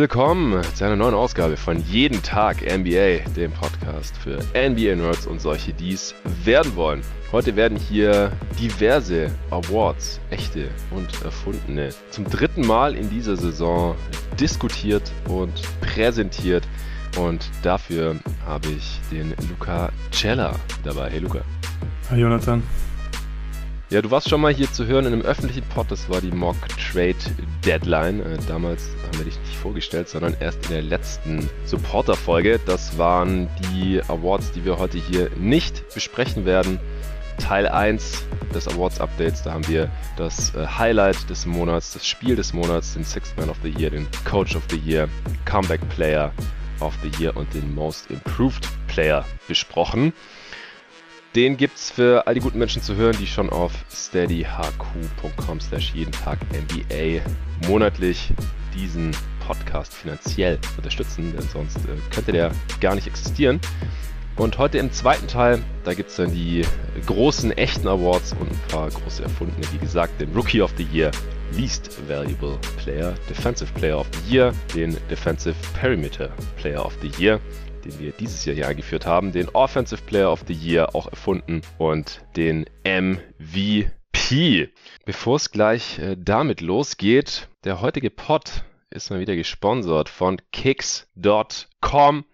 willkommen zu einer neuen Ausgabe von Jeden Tag NBA, dem Podcast für NBA-Nerds und solche, die es werden wollen. Heute werden hier diverse Awards, echte und erfundene, zum dritten Mal in dieser Saison diskutiert und präsentiert. Und dafür habe ich den Luca Cella dabei. Hey Luca. Hi Jonathan. Ja, du warst schon mal hier zu hören in einem öffentlichen Pod, das war die Mock Trade Deadline. Äh, damals haben wir dich nicht vorgestellt, sondern erst in der letzten Supporter-Folge. Das waren die Awards, die wir heute hier nicht besprechen werden. Teil 1 des Awards Updates, da haben wir das äh, Highlight des Monats, das Spiel des Monats, den Sixth Man of the Year, den Coach of the Year, Comeback Player of the Year und den Most Improved Player besprochen. Den gibt's für all die guten Menschen zu hören, die schon auf steadyhq.com slash jeden Tag NBA monatlich diesen Podcast finanziell unterstützen, denn sonst äh, könnte der gar nicht existieren. Und heute im zweiten Teil, da gibt es dann die großen echten Awards und ein paar große erfundene, wie gesagt, den Rookie of the Year, Least Valuable Player, Defensive Player of the Year, den Defensive Perimeter Player of the Year, den wir dieses Jahr hier eingeführt haben, den Offensive Player of the Year auch erfunden und den MVP. Bevor es gleich äh, damit losgeht, der heutige Pod ist mal wieder gesponsert von Kicks.com.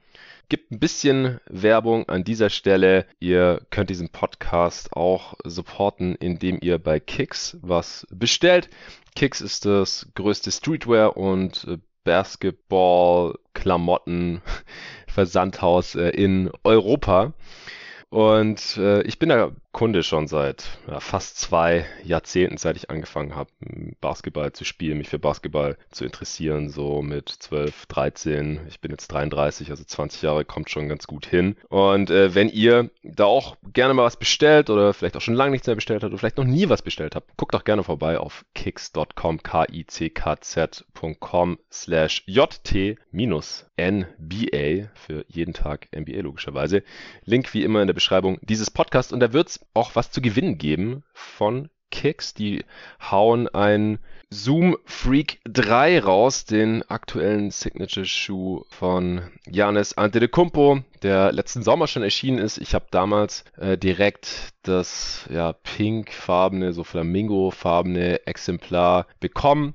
Gibt ein bisschen Werbung an dieser Stelle. Ihr könnt diesen Podcast auch supporten, indem ihr bei Kicks was bestellt. Kicks ist das größte Streetwear und äh, Basketball-Klamotten Versandhaus äh, in Europa. Und äh, ich bin da Kunde schon seit ja, fast zwei Jahrzehnten, seit ich angefangen habe, Basketball zu spielen, mich für Basketball zu interessieren, so mit 12, 13. Ich bin jetzt 33, also 20 Jahre kommt schon ganz gut hin. Und äh, wenn ihr da auch gerne mal was bestellt oder vielleicht auch schon lange nichts mehr bestellt habt oder vielleicht noch nie was bestellt habt, guckt doch gerne vorbei auf kicks.com, k-i-c-k-z.com slash jt-nba für jeden Tag NBA logischerweise. Link wie immer in der Beschreibung dieses Podcasts und da wird's auch was zu gewinnen geben von Kicks. Die hauen ein Zoom Freak 3 raus, den aktuellen Signature-Schuh von Janis Antetokounmpo, der letzten Sommer schon erschienen ist. Ich habe damals äh, direkt das ja, pinkfarbene, so flamingo-farbene Exemplar bekommen.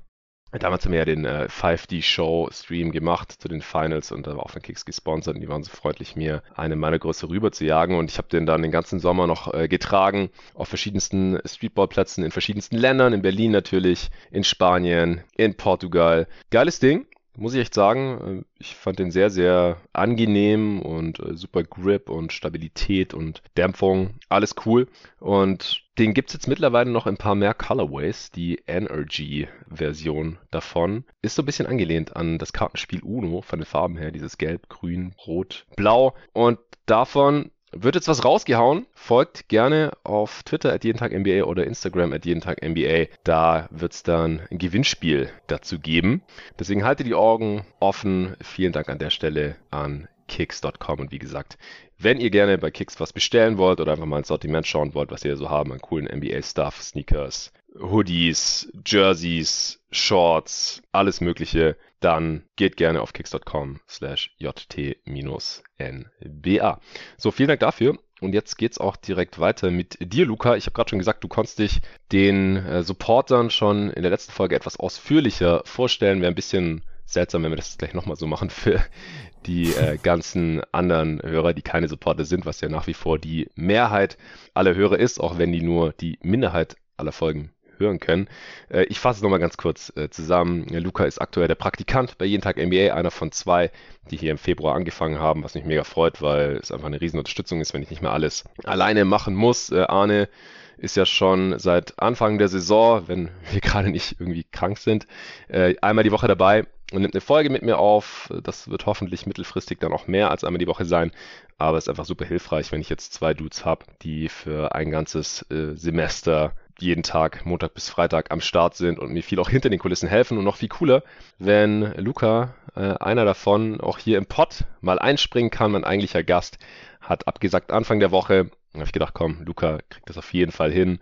Damals haben wir ja den äh, 5D-Show-Stream gemacht zu den Finals und da war auch von Kicks gesponsert und die waren so freundlich, mir eine meiner Größe rüber zu jagen und ich habe den dann den ganzen Sommer noch äh, getragen auf verschiedensten Streetballplätzen in verschiedensten Ländern, in Berlin natürlich, in Spanien, in Portugal. Geiles Ding muss ich echt sagen, äh, ich fand den sehr, sehr angenehm und äh, super Grip und Stabilität und Dämpfung. Alles cool. Und den gibt es jetzt mittlerweile noch ein paar mehr Colorways. Die Energy-Version davon ist so ein bisschen angelehnt an das Kartenspiel Uno von den Farben her. Dieses Gelb, Grün, Rot, Blau. Und davon wird jetzt was rausgehauen. Folgt gerne auf Twitter at jeden Tag NBA oder Instagram at jeden Tag NBA. Da wird es dann ein Gewinnspiel dazu geben. Deswegen halte die Augen offen. Vielen Dank an der Stelle an kicks.com und wie gesagt, wenn ihr gerne bei Kicks was bestellen wollt oder einfach mal ins Sortiment schauen wollt, was ihr so haben an coolen NBA-Stuff, Sneakers, Hoodies, Jerseys, Shorts, alles mögliche, dann geht gerne auf kicks.com slash jt-nba. So, vielen Dank dafür. Und jetzt geht's auch direkt weiter mit dir, Luca. Ich habe gerade schon gesagt, du konntest dich den äh, Supportern schon in der letzten Folge etwas ausführlicher vorstellen. Wäre ein bisschen seltsam, wenn wir das gleich nochmal so machen für die äh, ganzen anderen Hörer, die keine Supporter sind, was ja nach wie vor die Mehrheit aller Hörer ist, auch wenn die nur die Minderheit aller Folgen hören können. Äh, ich fasse es nochmal ganz kurz äh, zusammen. Luca ist aktuell der Praktikant bei Jeden Tag NBA, einer von zwei, die hier im Februar angefangen haben, was mich mega freut, weil es einfach eine riesen Unterstützung ist, wenn ich nicht mehr alles alleine machen muss. Äh, Arne ist ja schon seit Anfang der Saison, wenn wir gerade nicht irgendwie krank sind, einmal die Woche dabei und nimmt eine Folge mit mir auf. Das wird hoffentlich mittelfristig dann auch mehr als einmal die Woche sein. Aber es ist einfach super hilfreich, wenn ich jetzt zwei Dudes habe, die für ein ganzes äh, Semester jeden Tag, Montag bis Freitag am Start sind und mir viel auch hinter den Kulissen helfen. Und noch viel cooler, wenn Luca, äh, einer davon, auch hier im Pod mal einspringen kann. Mein eigentlicher Gast hat abgesagt Anfang der Woche. Da habe ich gedacht, komm, Luca kriegt das auf jeden Fall hin.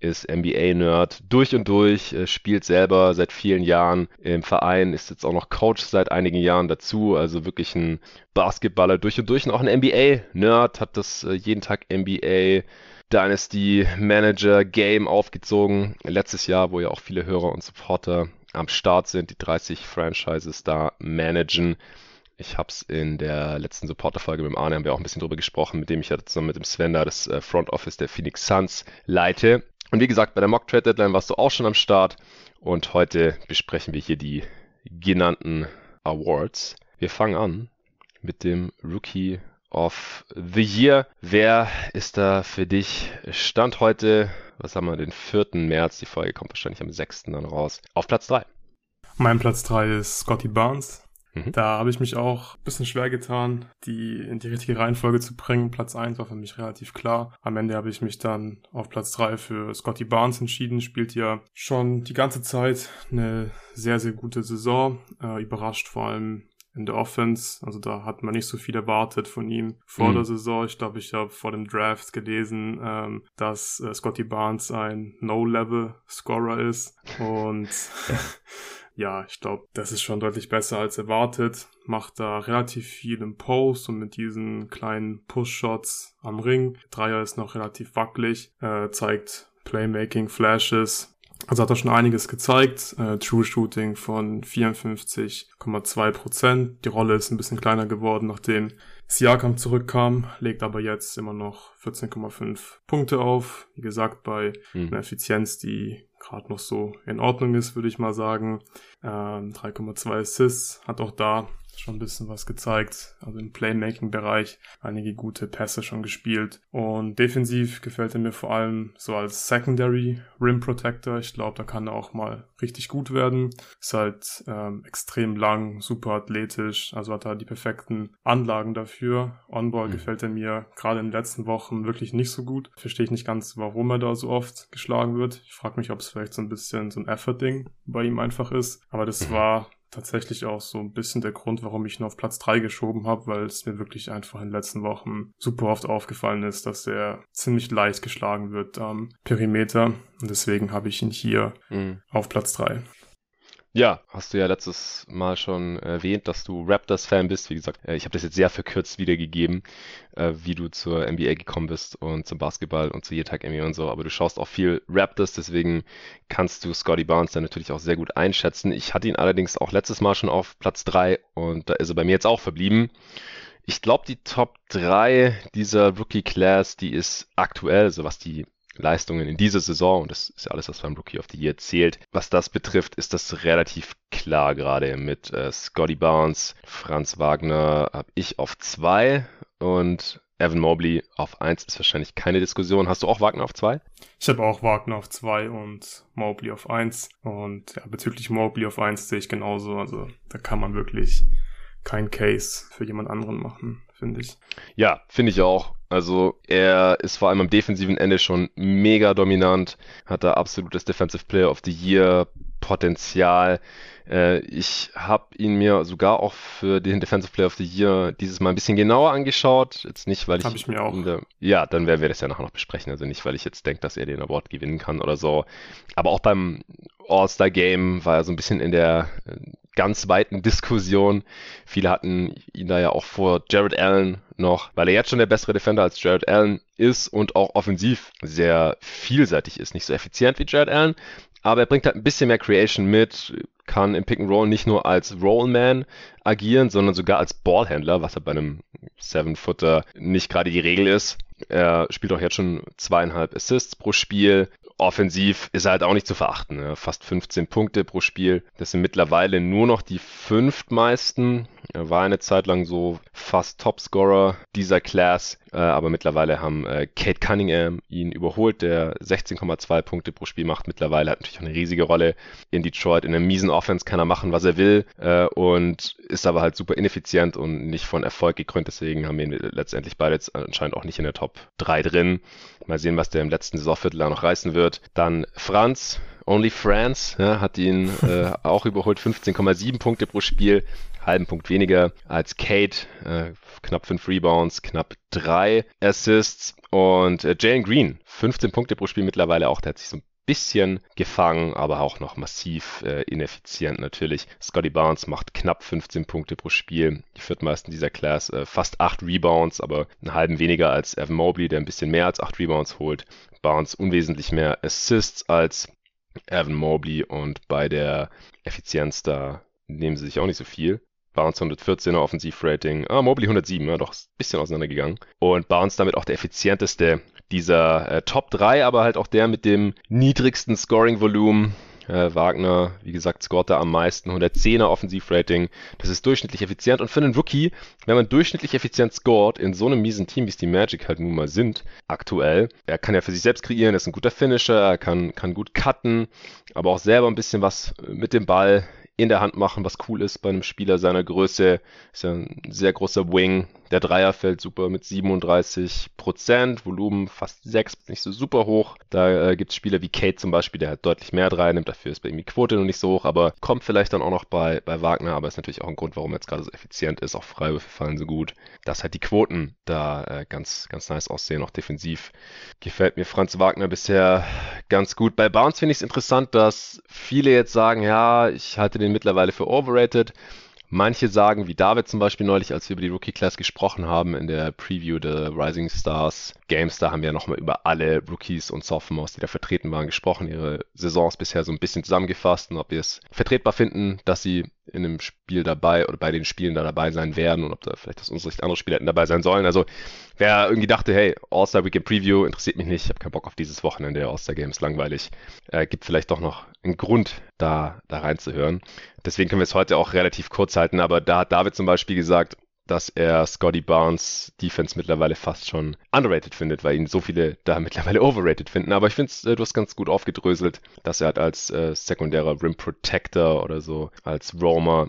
ist NBA-Nerd durch und durch, äh, spielt selber seit vielen Jahren im Verein, ist jetzt auch noch Coach seit einigen Jahren dazu, also wirklich ein Basketballer durch und durch und auch ein NBA-Nerd, hat das äh, jeden Tag NBA Dynasty Manager Game aufgezogen. Letztes Jahr, wo ja auch viele Hörer und Supporter am Start sind, die 30 Franchises da managen. Ich habe es in der letzten Supporter-Folge mit dem Arne, haben wir auch ein bisschen drüber gesprochen, mit dem ich ja zusammen mit dem Sven da das äh, Front Office der Phoenix Suns leite. Und wie gesagt, bei der Mock Trade Deadline warst du auch schon am Start. Und heute besprechen wir hier die genannten Awards. Wir fangen an mit dem Rookie of the Year. Wer ist da für dich? Stand heute, was haben wir, den 4. März. Die Folge kommt wahrscheinlich am 6. dann raus. Auf Platz 3. Mein Platz 3 ist Scotty Barnes. Mhm. Da habe ich mich auch ein bisschen schwer getan, die in die richtige Reihenfolge zu bringen. Platz 1 war für mich relativ klar. Am Ende habe ich mich dann auf Platz 3 für Scotty Barnes entschieden. Spielt ja schon die ganze Zeit eine sehr, sehr gute Saison. Äh, überrascht vor allem in der Offense. Also da hat man nicht so viel erwartet von ihm vor mhm. der Saison. Ich glaube, ich habe vor dem Draft gelesen, ähm, dass äh, Scotty Barnes ein No-Level-Scorer ist. Und ja, ich glaube, das ist schon deutlich besser als erwartet. Macht da relativ viel im Post und mit diesen kleinen Push-Shots am Ring. Dreier ist noch relativ wackelig, äh, zeigt Playmaking, Flashes, also hat er schon einiges gezeigt. Äh, True Shooting von 54,2 Prozent. Die Rolle ist ein bisschen kleiner geworden, nachdem Siakam zurückkam, legt aber jetzt immer noch 14,5 Punkte auf. Wie gesagt, bei mhm. einer Effizienz, die gerade noch so in Ordnung ist, würde ich mal sagen. Ähm, 3,2 Assists, hat auch da schon ein bisschen was gezeigt. Also im Playmaking-Bereich einige gute Pässe schon gespielt. Und defensiv gefällt er mir vor allem so als Secondary Rim Protector. Ich glaube, da kann er auch mal richtig gut werden. Ist halt ähm, extrem lang, super athletisch. Also hat er die perfekten Anlagen dafür. On-Ball mhm. gefällt er mir gerade in den letzten Wochen wirklich nicht so gut. Verstehe ich nicht ganz, warum er da so oft geschlagen wird. Ich frage mich, ob es vielleicht so ein bisschen so ein Effort-Ding bei ihm einfach ist. Aber das mhm. war tatsächlich auch so ein bisschen der Grund, warum ich ihn auf Platz 3 geschoben habe, weil es mir wirklich einfach in den letzten Wochen super oft aufgefallen ist, dass er ziemlich leicht geschlagen wird am Perimeter. Und deswegen habe ich ihn hier mhm. auf Platz 3. Ja, hast du ja letztes Mal schon erwähnt, dass du Raptors-Fan bist. Wie gesagt, äh, ich habe das jetzt sehr verkürzt wiedergegeben, äh, wie du zur NBA gekommen bist und zum Basketball und zu Tag NBA und so. Aber du schaust auch viel Raptors, deswegen kannst du Scotty Barnes dann natürlich auch sehr gut einschätzen. Ich hatte ihn allerdings auch letztes Mal schon auf Platz 3 und da ist er bei mir jetzt auch verblieben. Ich glaube, die Top 3 dieser Rookie Class, die ist aktuell, so was die Leistungen in dieser Saison, und das ist ja alles, was beim Rookie of the Year zählt, was das betrifft, ist das relativ klar gerade mit äh, Scotty Barnes, Franz Wagner habe ich auf zwei und Evan Mobley auf eins ist wahrscheinlich keine Diskussion. Hast du auch Wagner auf zwei? Ich habe auch Wagner auf zwei und Mobley auf eins. Und ja, bezüglich Mobley auf eins sehe ich genauso. Also da kann man wirklich kein Case für jemand anderen machen, finde ich. Ja, finde ich auch. Also er ist vor allem am defensiven Ende schon mega dominant, hat da absolutes Defensive Player of the Year Potenzial. Äh, ich habe ihn mir sogar auch für den Defensive Player of the Year dieses Mal ein bisschen genauer angeschaut. Jetzt nicht, weil ich. Habe ich mir auch. Ja, dann werden wir das ja nachher noch besprechen. Also nicht, weil ich jetzt denke, dass er den Award gewinnen kann oder so. Aber auch beim All-Star Game war er so ein bisschen in der ganz weiten Diskussion. Viele hatten ihn da ja auch vor Jared Allen noch, weil er jetzt schon der bessere Defender als Jared Allen ist und auch offensiv sehr vielseitig ist. Nicht so effizient wie Jared Allen, aber er bringt halt ein bisschen mehr Creation mit, kann im Pick and Roll nicht nur als Rollman agieren, sondern sogar als Ballhändler, was halt bei einem Seven-Footer nicht gerade die Regel ist. Er spielt auch jetzt schon zweieinhalb Assists pro Spiel, offensiv ist er halt auch nicht zu verachten. Ja. Fast 15 Punkte pro Spiel. Das sind mittlerweile nur noch die fünftmeisten. Er war eine Zeit lang so fast Topscorer dieser Class. Äh, aber mittlerweile haben äh, Kate Cunningham ihn überholt, der 16,2 Punkte pro Spiel macht. Mittlerweile hat natürlich auch eine riesige Rolle in Detroit. In einer miesen Offense kann er machen, was er will. Äh, und ist aber halt super ineffizient und nicht von Erfolg gekrönt. Deswegen haben wir ihn letztendlich beide jetzt anscheinend auch nicht in der Top 3 drin. Mal sehen, was der im letzten Saisonviertel noch reißen wird. Dann Franz, Only France, ja, hat ihn äh, auch überholt, 15,7 Punkte pro Spiel, halben Punkt weniger als Kate, äh, knapp 5 Rebounds, knapp 3 Assists und äh, Jalen Green, 15 Punkte pro Spiel mittlerweile auch, der hat sich so ein bisschen gefangen, aber auch noch massiv äh, ineffizient natürlich. Scotty Barnes macht knapp 15 Punkte pro Spiel, die viertmeisten dieser Class, äh, fast 8 Rebounds, aber einen halben weniger als Evan Mobley, der ein bisschen mehr als 8 Rebounds holt. Barnes unwesentlich mehr Assists als Evan Mobley und bei der Effizienz da nehmen sie sich auch nicht so viel. Barnes 114er Offensivrating, ah, Mobley 107, ja doch, ein bisschen auseinandergegangen. Und Barnes damit auch der effizienteste dieser äh, Top 3, aber halt auch der mit dem niedrigsten Scoring-Volumen. Äh, Wagner, wie gesagt, scoret da am meisten, 110er Offensivrating. Das ist durchschnittlich effizient. Und für einen Rookie, wenn man durchschnittlich effizient scoret, in so einem miesen Team, wie es die Magic halt nun mal sind, aktuell, er kann ja für sich selbst kreieren, er ist ein guter Finisher, er kann, kann gut cutten, aber auch selber ein bisschen was mit dem Ball in der Hand machen, was cool ist bei einem Spieler seiner Größe. Ist ja ein sehr großer Wing. Der Dreier fällt super mit 37 Prozent, Volumen fast 6, nicht so super hoch. Da äh, gibt es Spieler wie Kate zum Beispiel, der halt deutlich mehr Dreier nimmt. Dafür ist bei ihm die Quote noch nicht so hoch, aber kommt vielleicht dann auch noch bei, bei Wagner. Aber ist natürlich auch ein Grund, warum er jetzt gerade so effizient ist. Auch Freiwürfe fallen so gut, dass halt die Quoten da äh, ganz, ganz nice aussehen. Auch defensiv gefällt mir Franz Wagner bisher ganz gut. Bei Bounce finde ich es interessant, dass viele jetzt sagen, ja, ich halte den mittlerweile für overrated. Manche sagen, wie David zum Beispiel neulich, als wir über die Rookie Class gesprochen haben in der Preview der Rising Stars Games, da haben wir nochmal über alle Rookies und Sophomores, die da vertreten waren, gesprochen, ihre Saisons bisher so ein bisschen zusammengefasst und ob wir es vertretbar finden, dass sie in einem Spiel dabei oder bei den Spielen da dabei sein werden und ob da vielleicht aus unserer Sicht andere Spieler hätten dabei sein sollen. Also wer irgendwie dachte, hey, All-Star Weekend Preview interessiert mich nicht, ich habe keinen Bock auf dieses Wochenende, All-Star Games langweilig, äh, gibt vielleicht doch noch einen Grund, da, da reinzuhören. Deswegen können wir es heute auch relativ kurz halten, aber da hat David zum Beispiel gesagt, dass er Scotty Barnes Defense mittlerweile fast schon underrated findet, weil ihn so viele da mittlerweile overrated finden. Aber ich finde, äh, du hast ganz gut aufgedröselt, dass er halt als äh, sekundärer Rim Protector oder so, als Roamer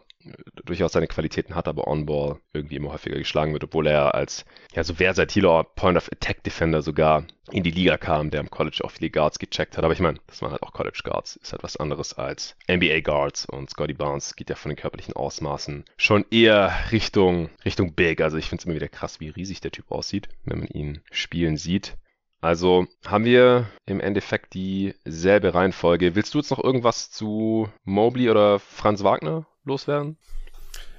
durchaus seine Qualitäten hat, aber On-Ball irgendwie immer häufiger geschlagen wird, obwohl er als ja so versatiler Point-of-Attack-Defender sogar in die Liga kam, der im College auch viele Guards gecheckt hat. Aber ich meine, das waren halt auch College Guards, ist halt was anderes als NBA Guards und Scotty Barnes geht ja von den körperlichen Ausmaßen schon eher Richtung Richtung Big. Also ich finde es immer wieder krass, wie riesig der Typ aussieht, wenn man ihn spielen sieht. Also haben wir im Endeffekt dieselbe Reihenfolge. Willst du jetzt noch irgendwas zu Mobley oder Franz Wagner loswerden?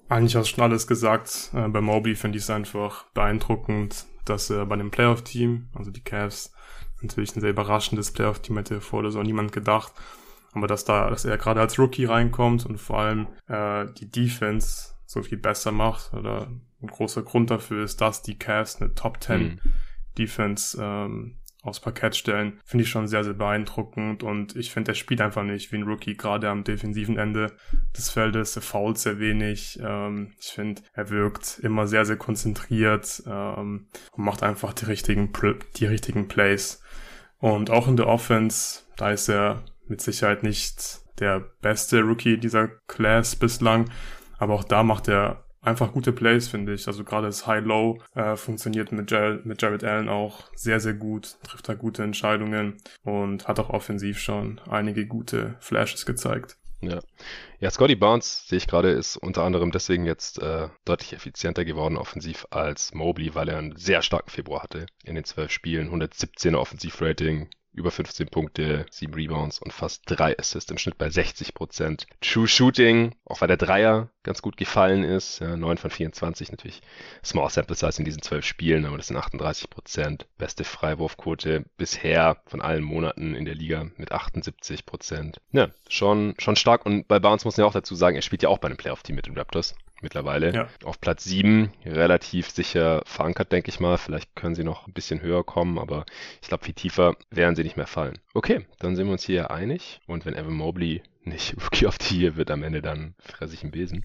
Eigentlich hast du schon alles gesagt. Äh, bei Mobley finde ich es einfach beeindruckend, dass er bei dem Playoff-Team, also die Cavs, natürlich ein sehr überraschendes Playoff-Team hätte vor oder so niemand gedacht. Aber dass da, dass er gerade als Rookie reinkommt und vor allem äh, die Defense so viel besser macht oder ein großer Grund dafür ist, dass die Cavs eine Top 10 mhm. Defense ähm, aufs Parkett stellen, finde ich schon sehr, sehr beeindruckend und ich finde, er spielt einfach nicht wie ein Rookie, gerade am defensiven Ende des Feldes, er fault sehr wenig, ähm, ich finde, er wirkt immer sehr, sehr konzentriert ähm, und macht einfach die richtigen, die richtigen Plays. Und auch in der Offense, da ist er mit Sicherheit nicht der beste Rookie dieser Class bislang, aber auch da macht er einfach gute Plays, finde ich. Also gerade das High-Low äh, funktioniert mit, Jared, mit Jared Allen auch sehr, sehr gut, trifft da gute Entscheidungen und hat auch offensiv schon einige gute Flashes gezeigt. Ja. Ja, Scotty Barnes, sehe ich gerade, ist unter anderem deswegen jetzt äh, deutlich effizienter geworden offensiv als Mobley, weil er einen sehr starken Februar hatte in den zwölf Spielen. 117er Offensivrating, über 15 Punkte, 7 Rebounds und fast 3 Assists im Schnitt bei 60 Prozent. True Shooting, auch weil der Dreier ganz gut gefallen ist, ja, 9 von 24 natürlich. Small Sample Size in diesen 12 Spielen, aber das sind 38 Prozent. Beste Freiwurfquote bisher von allen Monaten in der Liga mit 78 Prozent. Ja, schon, schon stark und bei Barnes muss man ja auch dazu sagen, er spielt ja auch bei einem Playoff-Team mit den Raptors mittlerweile. Ja. Auf Platz 7 relativ sicher verankert, denke ich mal. Vielleicht können sie noch ein bisschen höher kommen, aber ich glaube, viel tiefer werden sie nicht mehr fallen. Okay, dann sind wir uns hier einig. Und wenn Evan Mobley nicht Rookie of the Year wird am Ende, dann fresse ich einen Besen.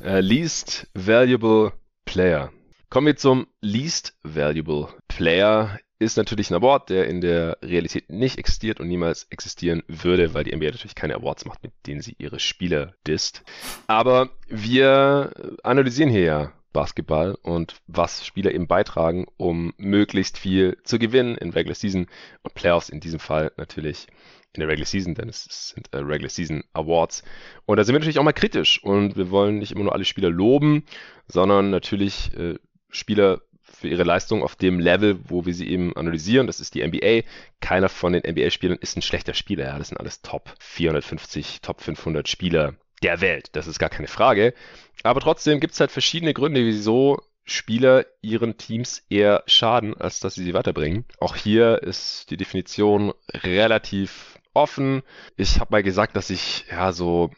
uh, least Valuable Player. Kommen wir zum Least Valuable Player ist natürlich ein Award, der in der Realität nicht existiert und niemals existieren würde, weil die NBA natürlich keine Awards macht, mit denen sie ihre Spieler disst. Aber wir analysieren hier ja Basketball und was Spieler eben beitragen, um möglichst viel zu gewinnen in Regular Season und Playoffs in diesem Fall natürlich in der Regular Season, denn es sind äh, Regular Season Awards. Und da sind wir natürlich auch mal kritisch und wir wollen nicht immer nur alle Spieler loben, sondern natürlich äh, Spieler für ihre Leistung auf dem Level, wo wir sie eben analysieren. Das ist die NBA. Keiner von den NBA-Spielern ist ein schlechter Spieler. Ja, das sind alles Top 450, Top 500 Spieler der Welt. Das ist gar keine Frage. Aber trotzdem gibt es halt verschiedene Gründe, wieso Spieler ihren Teams eher schaden, als dass sie sie weiterbringen. Auch hier ist die Definition relativ offen. Ich habe mal gesagt, dass ich ja so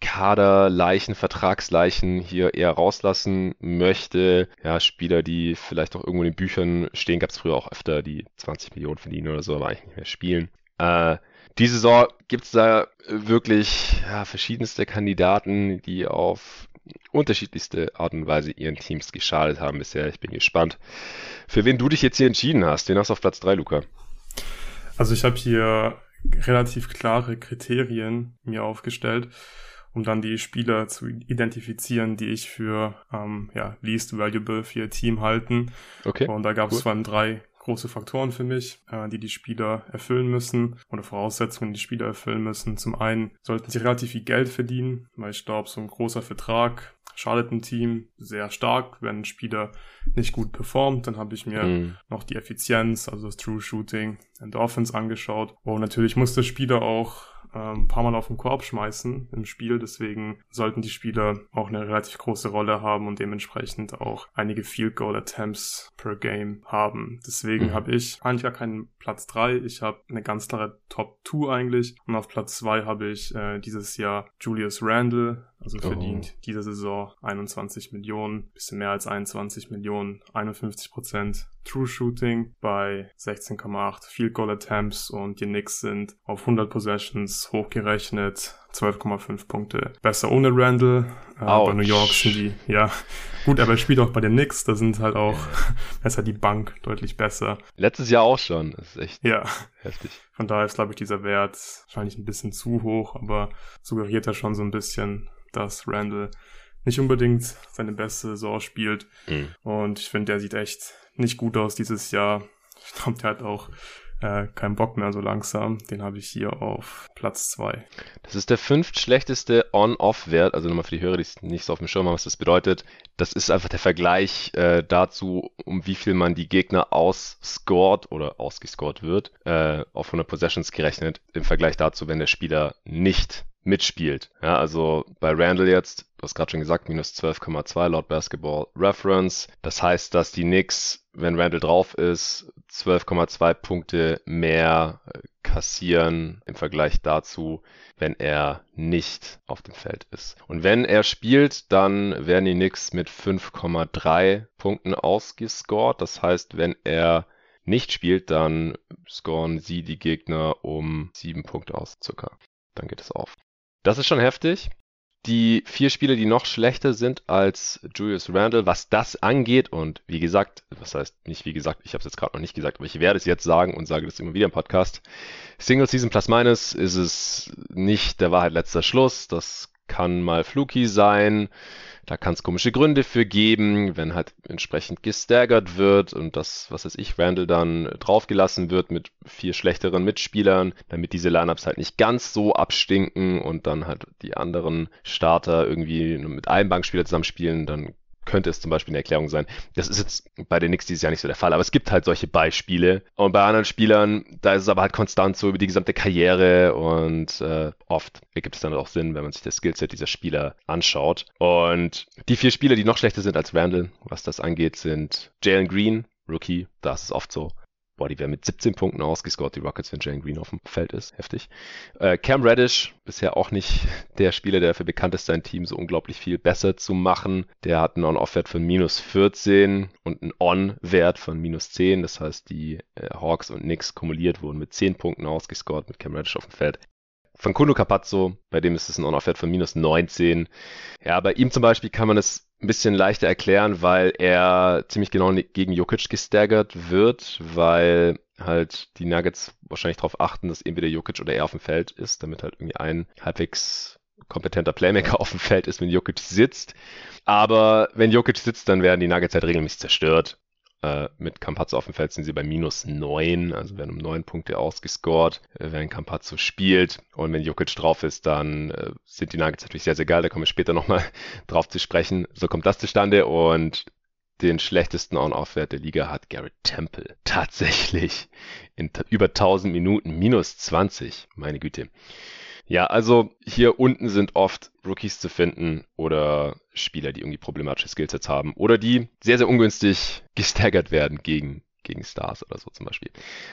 Kaderleichen, Vertragsleichen hier eher rauslassen möchte. Ja, Spieler, die vielleicht auch irgendwo in den Büchern stehen, gab es früher auch öfter, die 20 Millionen verdienen oder so, aber eigentlich nicht mehr spielen. Äh, diese Saison gibt es da wirklich ja, verschiedenste Kandidaten, die auf unterschiedlichste Art und Weise ihren Teams geschadet haben bisher. Ich bin gespannt, für wen du dich jetzt hier entschieden hast. Den hast du auf Platz 3, Luca. Also ich habe hier relativ klare Kriterien mir aufgestellt, um dann die Spieler zu identifizieren, die ich für ähm, ja, least valuable für ihr Team halten. Okay. Und da gab es cool. vor allem drei große Faktoren für mich, äh, die die Spieler erfüllen müssen oder Voraussetzungen, die die Spieler erfüllen müssen. Zum einen sollten sie relativ viel Geld verdienen, weil ich glaube, so ein großer Vertrag schadet ein Team sehr stark, wenn ein Spieler nicht gut performt. Dann habe ich mir mhm. noch die Effizienz, also das True Shooting and Offense angeschaut. Und natürlich muss der Spieler auch ähm, ein paar Mal auf den Korb schmeißen im Spiel. Deswegen sollten die Spieler auch eine relativ große Rolle haben und dementsprechend auch einige Field Goal Attempts per Game haben. Deswegen mhm. habe ich eigentlich gar keinen Platz 3. Ich habe eine ganz klare Top 2 eigentlich. Und auf Platz 2 habe ich äh, dieses Jahr Julius Randle also verdient oh. diese Saison 21 Millionen, bisschen mehr als 21 Millionen, 51 Prozent True Shooting bei 16,8 Field Goal Attempts und die Knicks sind auf 100 Possessions hochgerechnet 12,5 Punkte besser ohne Randall. Äh, bei New York sind die, ja, gut, aber er spielt auch bei den Knicks, da sind halt auch, besser die Bank deutlich besser. Letztes Jahr auch schon, das ist echt ja. heftig. Von daher ist, glaube ich, dieser Wert wahrscheinlich ein bisschen zu hoch, aber suggeriert er schon so ein bisschen, dass Randall nicht unbedingt seine beste Saison spielt. Mhm. Und ich finde, der sieht echt nicht gut aus dieses Jahr. Ich glaube, der hat auch äh, keinen Bock mehr so langsam. Den habe ich hier auf Platz 2. Das ist der fünftschlechteste On-Off-Wert. Also nochmal für die Hörer, die nicht so auf dem Schirm haben, was das bedeutet. Das ist einfach der Vergleich äh, dazu, um wie viel man die Gegner ausscored oder ausgescored wird, äh, auf 100 Possessions gerechnet, im Vergleich dazu, wenn der Spieler nicht mitspielt. Ja, also bei Randall jetzt, du hast gerade schon gesagt, minus 12,2 laut Basketball Reference. Das heißt, dass die Knicks, wenn Randall drauf ist, 12,2 Punkte mehr äh, kassieren im Vergleich dazu, wenn er nicht auf dem Feld ist. Und wenn er spielt, dann werden die Knicks mit 5,3 Punkten ausgescored. Das heißt, wenn er nicht spielt, dann scoren sie die Gegner um sieben Punkte aus, circa. Dann geht es auf. Das ist schon heftig. Die vier Spieler, die noch schlechter sind als Julius Randle, was das angeht, und wie gesagt, was heißt nicht wie gesagt, ich habe es jetzt gerade noch nicht gesagt, aber ich werde es jetzt sagen und sage das immer wieder im Podcast. Single Season Plus Minus ist es nicht der Wahrheit letzter Schluss. Das kann mal fluky sein. Da kann es komische Gründe für geben, wenn halt entsprechend gestaggert wird und das, was weiß ich, Randall dann draufgelassen wird mit vier schlechteren Mitspielern, damit diese Lineups halt nicht ganz so abstinken und dann halt die anderen Starter irgendwie mit einem Bankspieler zusammenspielen, dann könnte es zum Beispiel eine Erklärung sein. Das ist jetzt bei den Knicks dieses Jahr nicht so der Fall, aber es gibt halt solche Beispiele. Und bei anderen Spielern, da ist es aber halt konstant so über die gesamte Karriere und äh, oft ergibt es dann auch Sinn, wenn man sich das Skillset dieser Spieler anschaut. Und die vier Spieler, die noch schlechter sind als Randall, was das angeht, sind Jalen Green, Rookie, da ist es oft so. Boah, die werden mit 17 Punkten ausgescored, die Rockets, wenn Jalen Green auf dem Feld ist. Heftig. Äh, Cam Reddish, bisher auch nicht der Spieler, der dafür bekannt ist, sein Team so unglaublich viel besser zu machen. Der hat einen On-Off-Wert von minus 14 und einen On-Wert von minus 10. Das heißt, die äh, Hawks und Knicks kumuliert wurden mit 10 Punkten ausgescored mit Cam Reddish auf dem Feld. Von Kuno Capazzo, bei dem ist es ein On-Off-Wert von minus 19. Ja, bei ihm zum Beispiel kann man es ein bisschen leichter erklären, weil er ziemlich genau gegen Jokic gestaggert wird, weil halt die Nuggets wahrscheinlich darauf achten, dass entweder Jokic oder er auf dem Feld ist, damit halt irgendwie ein halbwegs kompetenter Playmaker auf dem Feld ist, wenn Jokic sitzt. Aber wenn Jokic sitzt, dann werden die Nuggets halt regelmäßig zerstört. Äh, mit Campazzo auf dem Feld sind sie bei minus 9, also werden um 9 Punkte ausgescored, äh, wenn Campazzo spielt. Und wenn Jokic drauf ist, dann äh, sind die Nuggets natürlich sehr, sehr geil. Da kommen wir später nochmal drauf zu sprechen. So kommt das zustande und den schlechtesten On-Off-Wert der Liga hat Garrett Temple. Tatsächlich. In über 1000 Minuten minus 20. Meine Güte. Ja, also hier unten sind oft Rookies zu finden oder Spieler, die irgendwie problematische Skillsets haben oder die sehr, sehr ungünstig gestaggert werden gegen, gegen Stars oder so zum Beispiel.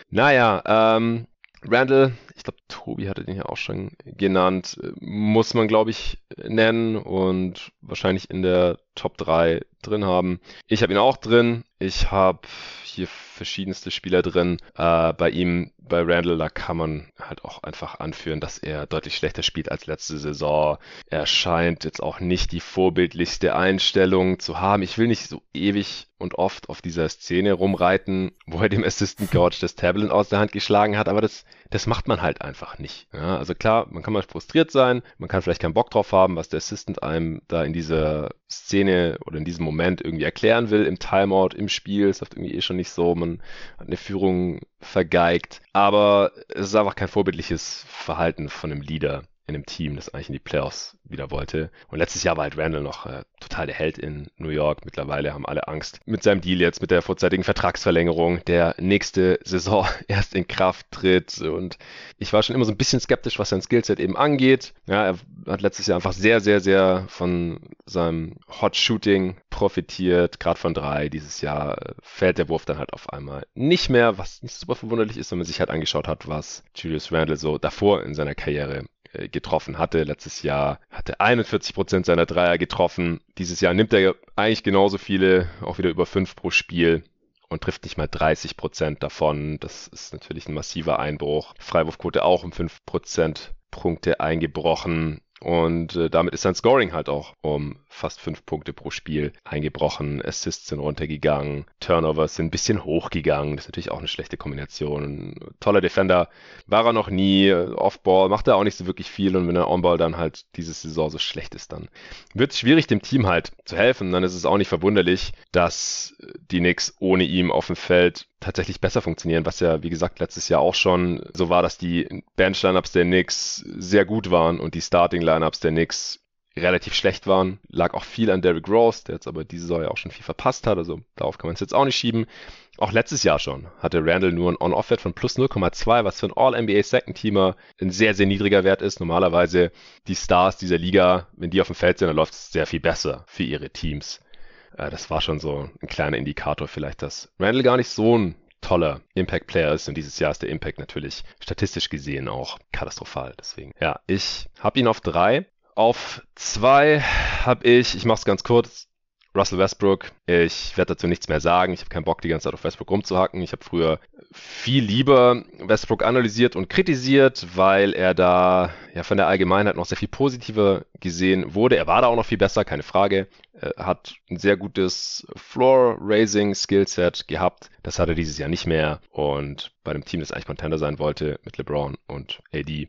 Naja, ähm, Randall, ich glaube, Tobi hatte den ja auch schon genannt, muss man, glaube ich, nennen und wahrscheinlich in der Top 3 drin haben. Ich habe ihn auch drin. Ich habe hier verschiedenste Spieler drin. Äh, bei ihm, bei Randall, da kann man halt auch einfach anführen, dass er deutlich schlechter spielt als letzte Saison. Er scheint jetzt auch nicht die vorbildlichste Einstellung zu haben. Ich will nicht so ewig und oft auf dieser Szene rumreiten, wo er dem Assistant Coach das Tablet aus der Hand geschlagen hat, aber das, das macht man halt einfach nicht. Ja, also klar, man kann mal frustriert sein, man kann vielleicht keinen Bock drauf haben, was der Assistant einem da in dieser Szene oder in diesem Moment irgendwie erklären will, im Timeout, im Spiel. Es läuft irgendwie eh schon nicht so, man hat eine Führung vergeigt. Aber es ist einfach kein vorbildliches Verhalten von einem Leader in einem Team, das eigentlich in die Playoffs wieder wollte. Und letztes Jahr war halt Randall noch äh, total der Held in New York. Mittlerweile haben alle Angst mit seinem Deal jetzt, mit der vorzeitigen Vertragsverlängerung, der nächste Saison erst in Kraft tritt. Und ich war schon immer so ein bisschen skeptisch, was sein Skillset eben angeht. Ja, er hat letztes Jahr einfach sehr, sehr, sehr von seinem Hot Shooting profitiert, gerade von drei. Dieses Jahr äh, fällt der Wurf dann halt auf einmal nicht mehr, was nicht super verwunderlich ist, wenn man sich halt angeschaut hat, was Julius Randall so davor in seiner Karriere getroffen hatte. Letztes Jahr hatte 41 Prozent seiner Dreier getroffen. Dieses Jahr nimmt er eigentlich genauso viele, auch wieder über fünf pro Spiel und trifft nicht mal 30 Prozent davon. Das ist natürlich ein massiver Einbruch. Freiwurfquote auch um fünf Prozent Punkte eingebrochen. Und äh, damit ist sein Scoring halt auch um fast fünf Punkte pro Spiel eingebrochen. Assists sind runtergegangen, Turnovers sind ein bisschen hochgegangen. Das ist natürlich auch eine schlechte Kombination. Toller Defender war er noch nie. Offball macht er auch nicht so wirklich viel. Und wenn er Onball dann halt diese Saison so schlecht ist, dann wird es schwierig, dem Team halt zu helfen. Dann ist es auch nicht verwunderlich, dass die Knicks ohne ihm auf dem Feld tatsächlich besser funktionieren, was ja, wie gesagt, letztes Jahr auch schon so war, dass die Bench-Lineups der Knicks sehr gut waren und die Starting-Lineups der Knicks relativ schlecht waren. Lag auch viel an Derrick Rose, der jetzt aber diese Saison ja auch schon viel verpasst hat, also darauf kann man es jetzt auch nicht schieben. Auch letztes Jahr schon hatte Randall nur ein On-Off-Wert von plus 0,2, was für ein All-NBA-Second-Teamer ein sehr, sehr niedriger Wert ist. Normalerweise die Stars dieser Liga, wenn die auf dem Feld sind, dann läuft es sehr viel besser für ihre Teams. Äh, das war schon so ein kleiner Indikator vielleicht, dass Randall gar nicht so ein toller Impact-Player ist und dieses Jahr ist der Impact natürlich statistisch gesehen auch katastrophal. Deswegen, ja, ich habe ihn auf drei. Auf zwei habe ich, ich mache es ganz kurz, Russell Westbrook. Ich werde dazu nichts mehr sagen. Ich habe keinen Bock, die ganze Zeit auf Westbrook rumzuhacken. Ich habe früher viel lieber Westbrook analysiert und kritisiert, weil er da ja von der Allgemeinheit noch sehr viel positiver gesehen wurde. Er war da auch noch viel besser, keine Frage. Er hat ein sehr gutes Floor-Raising-Skillset gehabt. Das hat er dieses Jahr nicht mehr. Und bei einem Team, das eigentlich Contender sein wollte, mit LeBron und AD,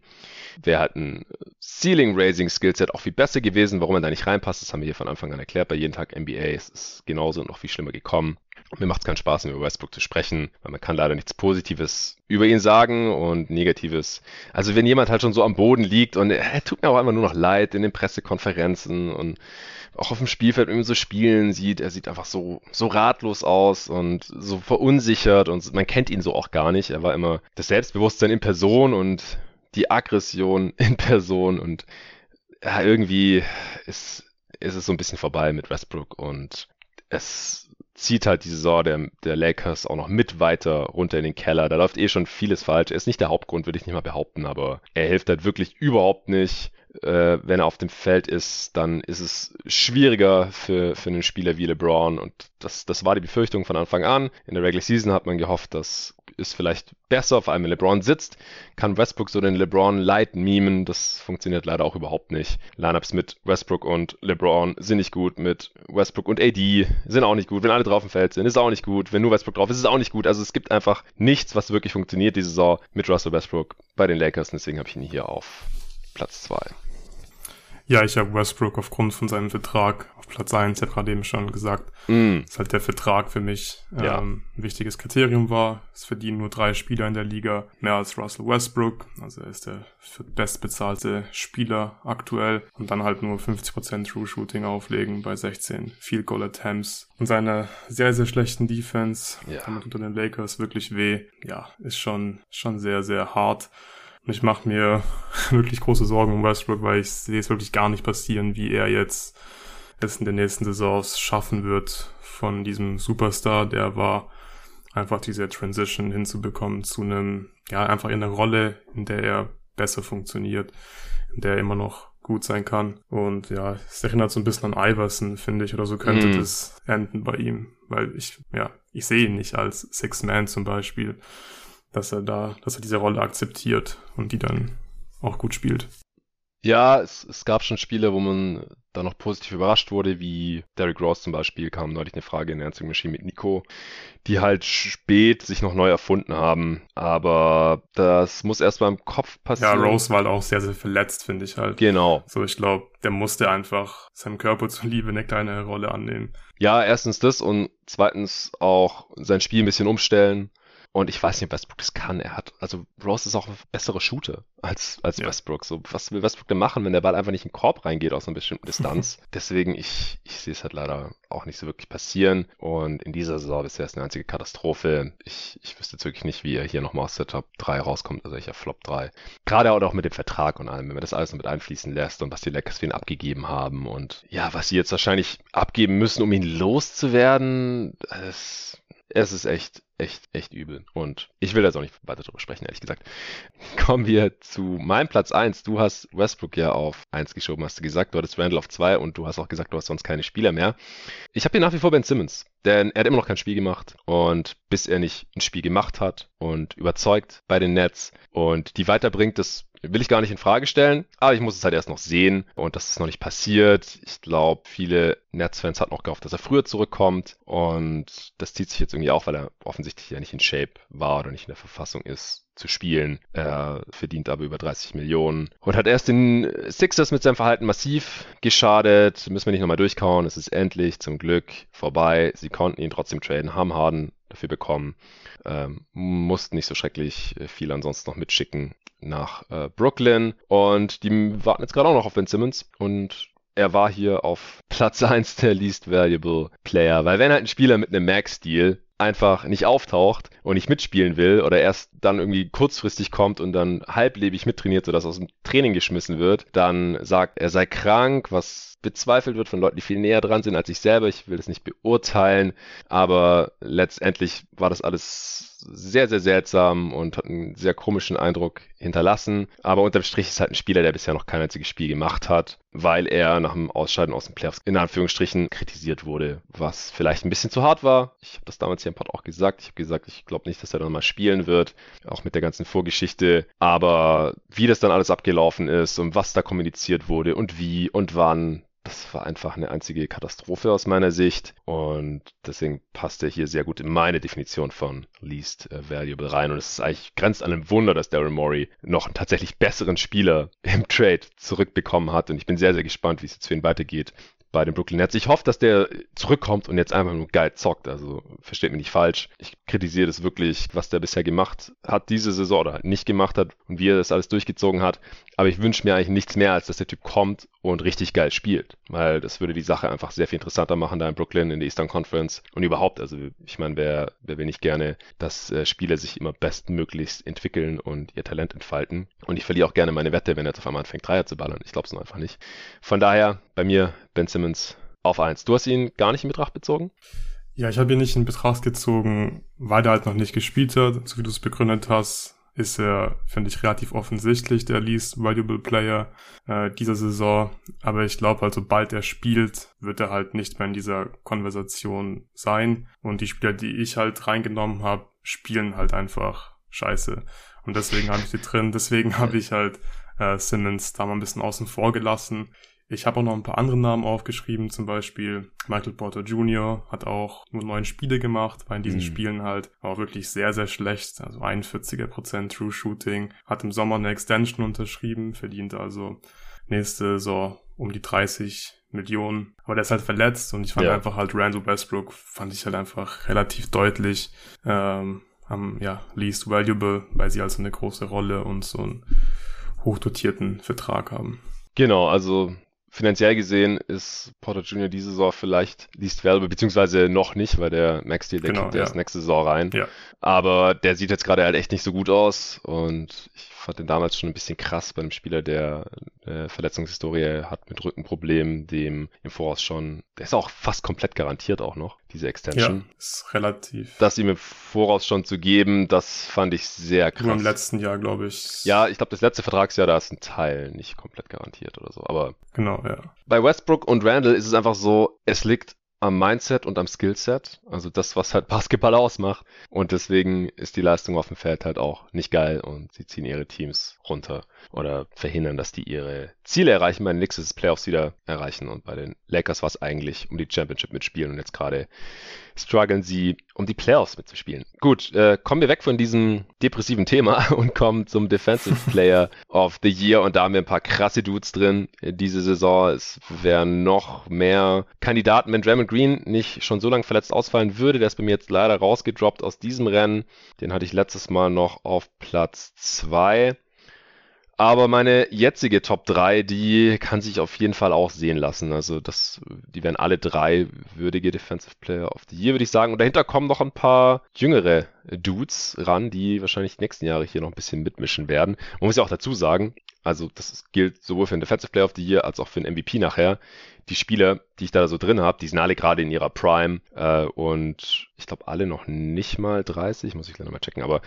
wäre halt ein Ceiling-Raising-Skillset auch viel besser gewesen. Warum er da nicht reinpasst, das haben wir hier von Anfang an erklärt. Bei jeden Tag NBA es ist genauso und noch viel schlimmer gekommen. Mir macht es keinen Spaß, über Westbrook zu sprechen, weil man kann leider nichts Positives über ihn sagen und Negatives. Also wenn jemand halt schon so am Boden liegt und er tut mir auch einfach nur noch leid in den Pressekonferenzen und auch auf dem Spielfeld man so spielen sieht, er sieht einfach so, so ratlos aus und so verunsichert und man kennt ihn so auch gar nicht. Er war immer das Selbstbewusstsein in Person und die Aggression in Person und ja, irgendwie ist, ist es so ein bisschen vorbei mit Westbrook und es zieht halt die Saison der, der Lakers auch noch mit weiter runter in den Keller. Da läuft eh schon vieles falsch. Er ist nicht der Hauptgrund, würde ich nicht mal behaupten, aber er hilft halt wirklich überhaupt nicht äh, wenn er auf dem Feld ist, dann ist es schwieriger für, für einen Spieler wie LeBron. Und das, das war die Befürchtung von Anfang an. In der Regular Season hat man gehofft, dass es vielleicht besser, vor allem wenn LeBron sitzt, kann Westbrook so den LeBron Light memen. Das funktioniert leider auch überhaupt nicht. Lineups mit Westbrook und LeBron sind nicht gut. Mit Westbrook und AD sind auch nicht gut. Wenn alle drauf im Feld sind, ist auch nicht gut. Wenn nur Westbrook drauf ist, ist auch nicht gut. Also es gibt einfach nichts, was wirklich funktioniert diese Saison mit Russell Westbrook bei den Lakers. Und deswegen habe ich ihn hier auf Platz 2. Ja, ich habe Westbrook aufgrund von seinem Vertrag auf Platz 1, ich habe gerade eben schon gesagt, mm. dass halt der Vertrag für mich ja. ähm, ein wichtiges Kriterium war. Es verdienen nur drei Spieler in der Liga mehr als Russell Westbrook. Also er ist der bestbezahlte Spieler aktuell und dann halt nur 50% True Shooting auflegen bei 16 Field Goal Attempts und seiner sehr, sehr schlechten Defense. Ja. Damit unter den Lakers wirklich weh. Ja, ist schon, schon sehr, sehr hart. Und ich mache mir wirklich große Sorgen um Westbrook, weil ich sehe es wirklich gar nicht passieren, wie er jetzt es in den nächsten Saisons schaffen wird, von diesem Superstar, der war, einfach diese Transition hinzubekommen zu einem, ja, einfach in einer Rolle, in der er besser funktioniert, in der er immer noch gut sein kann. Und ja, es erinnert so ein bisschen an Iverson, finde ich, oder so könnte mm. das enden bei ihm, weil ich, ja, ich sehe ihn nicht als Six Man zum Beispiel dass er da, dass er diese Rolle akzeptiert und die dann auch gut spielt. Ja, es, es gab schon Spiele, wo man da noch positiv überrascht wurde, wie Derrick Rose zum Beispiel, kam neulich eine Frage in der Answering Machine mit Nico, die halt spät sich noch neu erfunden haben. Aber das muss erst mal im Kopf passieren. Ja, Rose war halt auch sehr, sehr verletzt, finde ich halt. Genau. So, ich glaube, der musste einfach seinem Körper zuliebe eine kleine Rolle annehmen. Ja, erstens das und zweitens auch sein Spiel ein bisschen umstellen. Und ich weiß nicht, Westbrook das kann. Er hat, also Rose ist auch ein bessere Shooter als, als ja. Westbrook. So, was will Westbrook denn machen, wenn der Ball einfach nicht in den Korb reingeht aus einer bestimmten Distanz? Deswegen, ich, ich sehe es halt leider auch nicht so wirklich passieren. Und in dieser Saison bisher ist eine einzige Katastrophe. Ich, ich wüsste jetzt wirklich nicht, wie er hier nochmal aus der Top 3 rauskommt, also welcher Flop 3. Gerade auch mit dem Vertrag und allem, wenn man das alles noch mit einfließen lässt und was die Lakers für ihn abgegeben haben und ja, was sie jetzt wahrscheinlich abgeben müssen, um ihn loszuwerden, das es ist echt, echt, echt übel. Und ich will jetzt auch nicht weiter darüber sprechen, ehrlich gesagt. Kommen wir zu meinem Platz 1. Du hast Westbrook ja auf 1 geschoben, hast du gesagt. Du hattest Randall auf 2 und du hast auch gesagt, du hast sonst keine Spieler mehr. Ich habe hier nach wie vor Ben Simmons, denn er hat immer noch kein Spiel gemacht. Und bis er nicht ein Spiel gemacht hat und überzeugt bei den Nets und die weiterbringt, das will ich gar nicht in Frage stellen, aber ich muss es halt erst noch sehen und das ist noch nicht passiert. Ich glaube, viele Nets-Fans hatten auch gehofft, dass er früher zurückkommt und das zieht sich jetzt irgendwie auch, weil er offensichtlich ja nicht in Shape war oder nicht in der Verfassung ist zu spielen. Er verdient aber über 30 Millionen und hat erst den Sixers mit seinem Verhalten massiv geschadet. Müssen wir nicht nochmal durchkauen. Es ist endlich zum Glück vorbei. Sie konnten ihn trotzdem traden, haben Harden dafür bekommen. Ähm, mussten nicht so schrecklich viel ansonsten noch mitschicken nach äh, Brooklyn. Und die warten jetzt gerade auch noch auf Ben Simmons. Und er war hier auf Platz 1 der Least Valuable Player. Weil wenn halt ein Spieler mit einem Max-Deal einfach nicht auftaucht und nicht mitspielen will oder erst dann irgendwie kurzfristig kommt und dann halblebig mittrainiert, sodass aus dem Training geschmissen wird, dann sagt, er sei krank, was bezweifelt wird von Leuten, die viel näher dran sind als ich selber. Ich will das nicht beurteilen, aber letztendlich war das alles sehr, sehr seltsam und hat einen sehr komischen Eindruck hinterlassen. Aber unterm Strich ist halt ein Spieler, der bisher noch kein einziges Spiel gemacht hat, weil er nach dem Ausscheiden aus den Playoffs in Anführungsstrichen kritisiert wurde, was vielleicht ein bisschen zu hart war. Ich habe das damals hier im Pod auch gesagt. Ich habe gesagt, ich glaube nicht, dass er dann mal spielen wird, auch mit der ganzen Vorgeschichte. Aber wie das dann alles abgelaufen ist und was da kommuniziert wurde und wie und wann, das war einfach eine einzige Katastrophe aus meiner Sicht. Und deswegen passt er hier sehr gut in meine Definition von Least äh, Valuable rein. Und es ist eigentlich grenzt an einem Wunder, dass Daryl Morey noch einen tatsächlich besseren Spieler im Trade zurückbekommen hat. Und ich bin sehr, sehr gespannt, wie es jetzt für ihn weitergeht bei den Brooklyn Nets. Ich hoffe, dass der zurückkommt und jetzt einfach nur geil zockt. Also versteht mich nicht falsch. Ich kritisiere das wirklich, was der bisher gemacht hat diese Saison oder nicht gemacht hat und wie er das alles durchgezogen hat. Aber ich wünsche mir eigentlich nichts mehr, als dass der Typ kommt und richtig geil spielt. Weil das würde die Sache einfach sehr viel interessanter machen da in Brooklyn in der Eastern Conference und überhaupt. Also ich meine, wer, wer will nicht gerne, dass äh, Spieler sich immer bestmöglichst entwickeln und ihr Talent entfalten. Und ich verliere auch gerne meine Wette, wenn er jetzt auf einmal anfängt, Dreier zu ballern. Ich glaube es nur einfach nicht. Von daher bei mir Ben Simmons auf eins. Du hast ihn gar nicht in Betracht bezogen? Ja, ich habe ihn nicht in Betracht gezogen, weil er halt noch nicht gespielt hat, so wie du es begründet hast ist er, finde ich, relativ offensichtlich der least valuable Player äh, dieser Saison. Aber ich glaube halt, sobald er spielt, wird er halt nicht mehr in dieser Konversation sein. Und die Spieler, die ich halt reingenommen habe, spielen halt einfach scheiße. Und deswegen habe ich die drin. Deswegen habe ich halt äh, Simmons da mal ein bisschen außen vor gelassen. Ich habe auch noch ein paar andere Namen aufgeschrieben, zum Beispiel Michael Porter Jr. hat auch nur neun Spiele gemacht, war in diesen mhm. Spielen halt auch wirklich sehr, sehr schlecht, also 41er Prozent True Shooting, hat im Sommer eine Extension unterschrieben, verdient also nächste Saison um die 30 Millionen. Aber der ist halt verletzt und ich fand ja. einfach halt Randall Westbrook fand ich halt einfach relativ deutlich ähm, am ja, least valuable, weil sie also eine große Rolle und so einen hochdotierten Vertrag haben. Genau, also finanziell gesehen ist Porter Jr. diese Saison vielleicht least valuable, beziehungsweise noch nicht, weil der Max Deal, der genau, kommt ja. erst nächste Saison rein. Ja. Aber der sieht jetzt gerade halt echt nicht so gut aus und ich fand den damals schon ein bisschen krass bei einem Spieler, der eine Verletzungshistorie hat mit Rückenproblemen, dem im Voraus schon, der ist auch fast komplett garantiert auch noch, diese Extension. Ja, ist relativ. Das ihm im Voraus schon zu geben, das fand ich sehr krass. Nur im letzten Jahr, glaube ich. Ja, ich glaube, das letzte Vertragsjahr, da ist ein Teil nicht komplett garantiert oder so, aber. Genau, ja. Bei Westbrook und Randall ist es einfach so, es liegt am Mindset und am Skillset, also das, was halt Basketball ausmacht. Und deswegen ist die Leistung auf dem Feld halt auch nicht geil und sie ziehen ihre Teams runter oder verhindern, dass die ihre Ziele erreichen. Bei den Knicks ist es Playoffs wieder erreichen und bei den Lakers war es eigentlich um die Championship mitspielen und jetzt gerade strugglen sie, um die Playoffs mitzuspielen. Gut, äh, kommen wir weg von diesem depressiven Thema und kommen zum Defensive Player of the Year und da haben wir ein paar krasse Dudes drin diese Saison. Es wären noch mehr Kandidaten, wenn Draymond Green nicht schon so lange verletzt ausfallen würde. Der ist bei mir jetzt leider rausgedroppt aus diesem Rennen. Den hatte ich letztes Mal noch auf Platz 2. Aber meine jetzige Top 3, die kann sich auf jeden Fall auch sehen lassen. Also das, die wären alle drei würdige Defensive Player of the Year, würde ich sagen. Und dahinter kommen noch ein paar jüngere Dudes ran, die wahrscheinlich die nächsten Jahre hier noch ein bisschen mitmischen werden. Man muss ja auch dazu sagen, also das gilt sowohl für den Defensive Player of the Year als auch für den MVP nachher. Die Spieler, die ich da so drin habe, die sind alle gerade in ihrer Prime äh, und ich glaube alle noch nicht mal 30, muss ich gleich nochmal checken, aber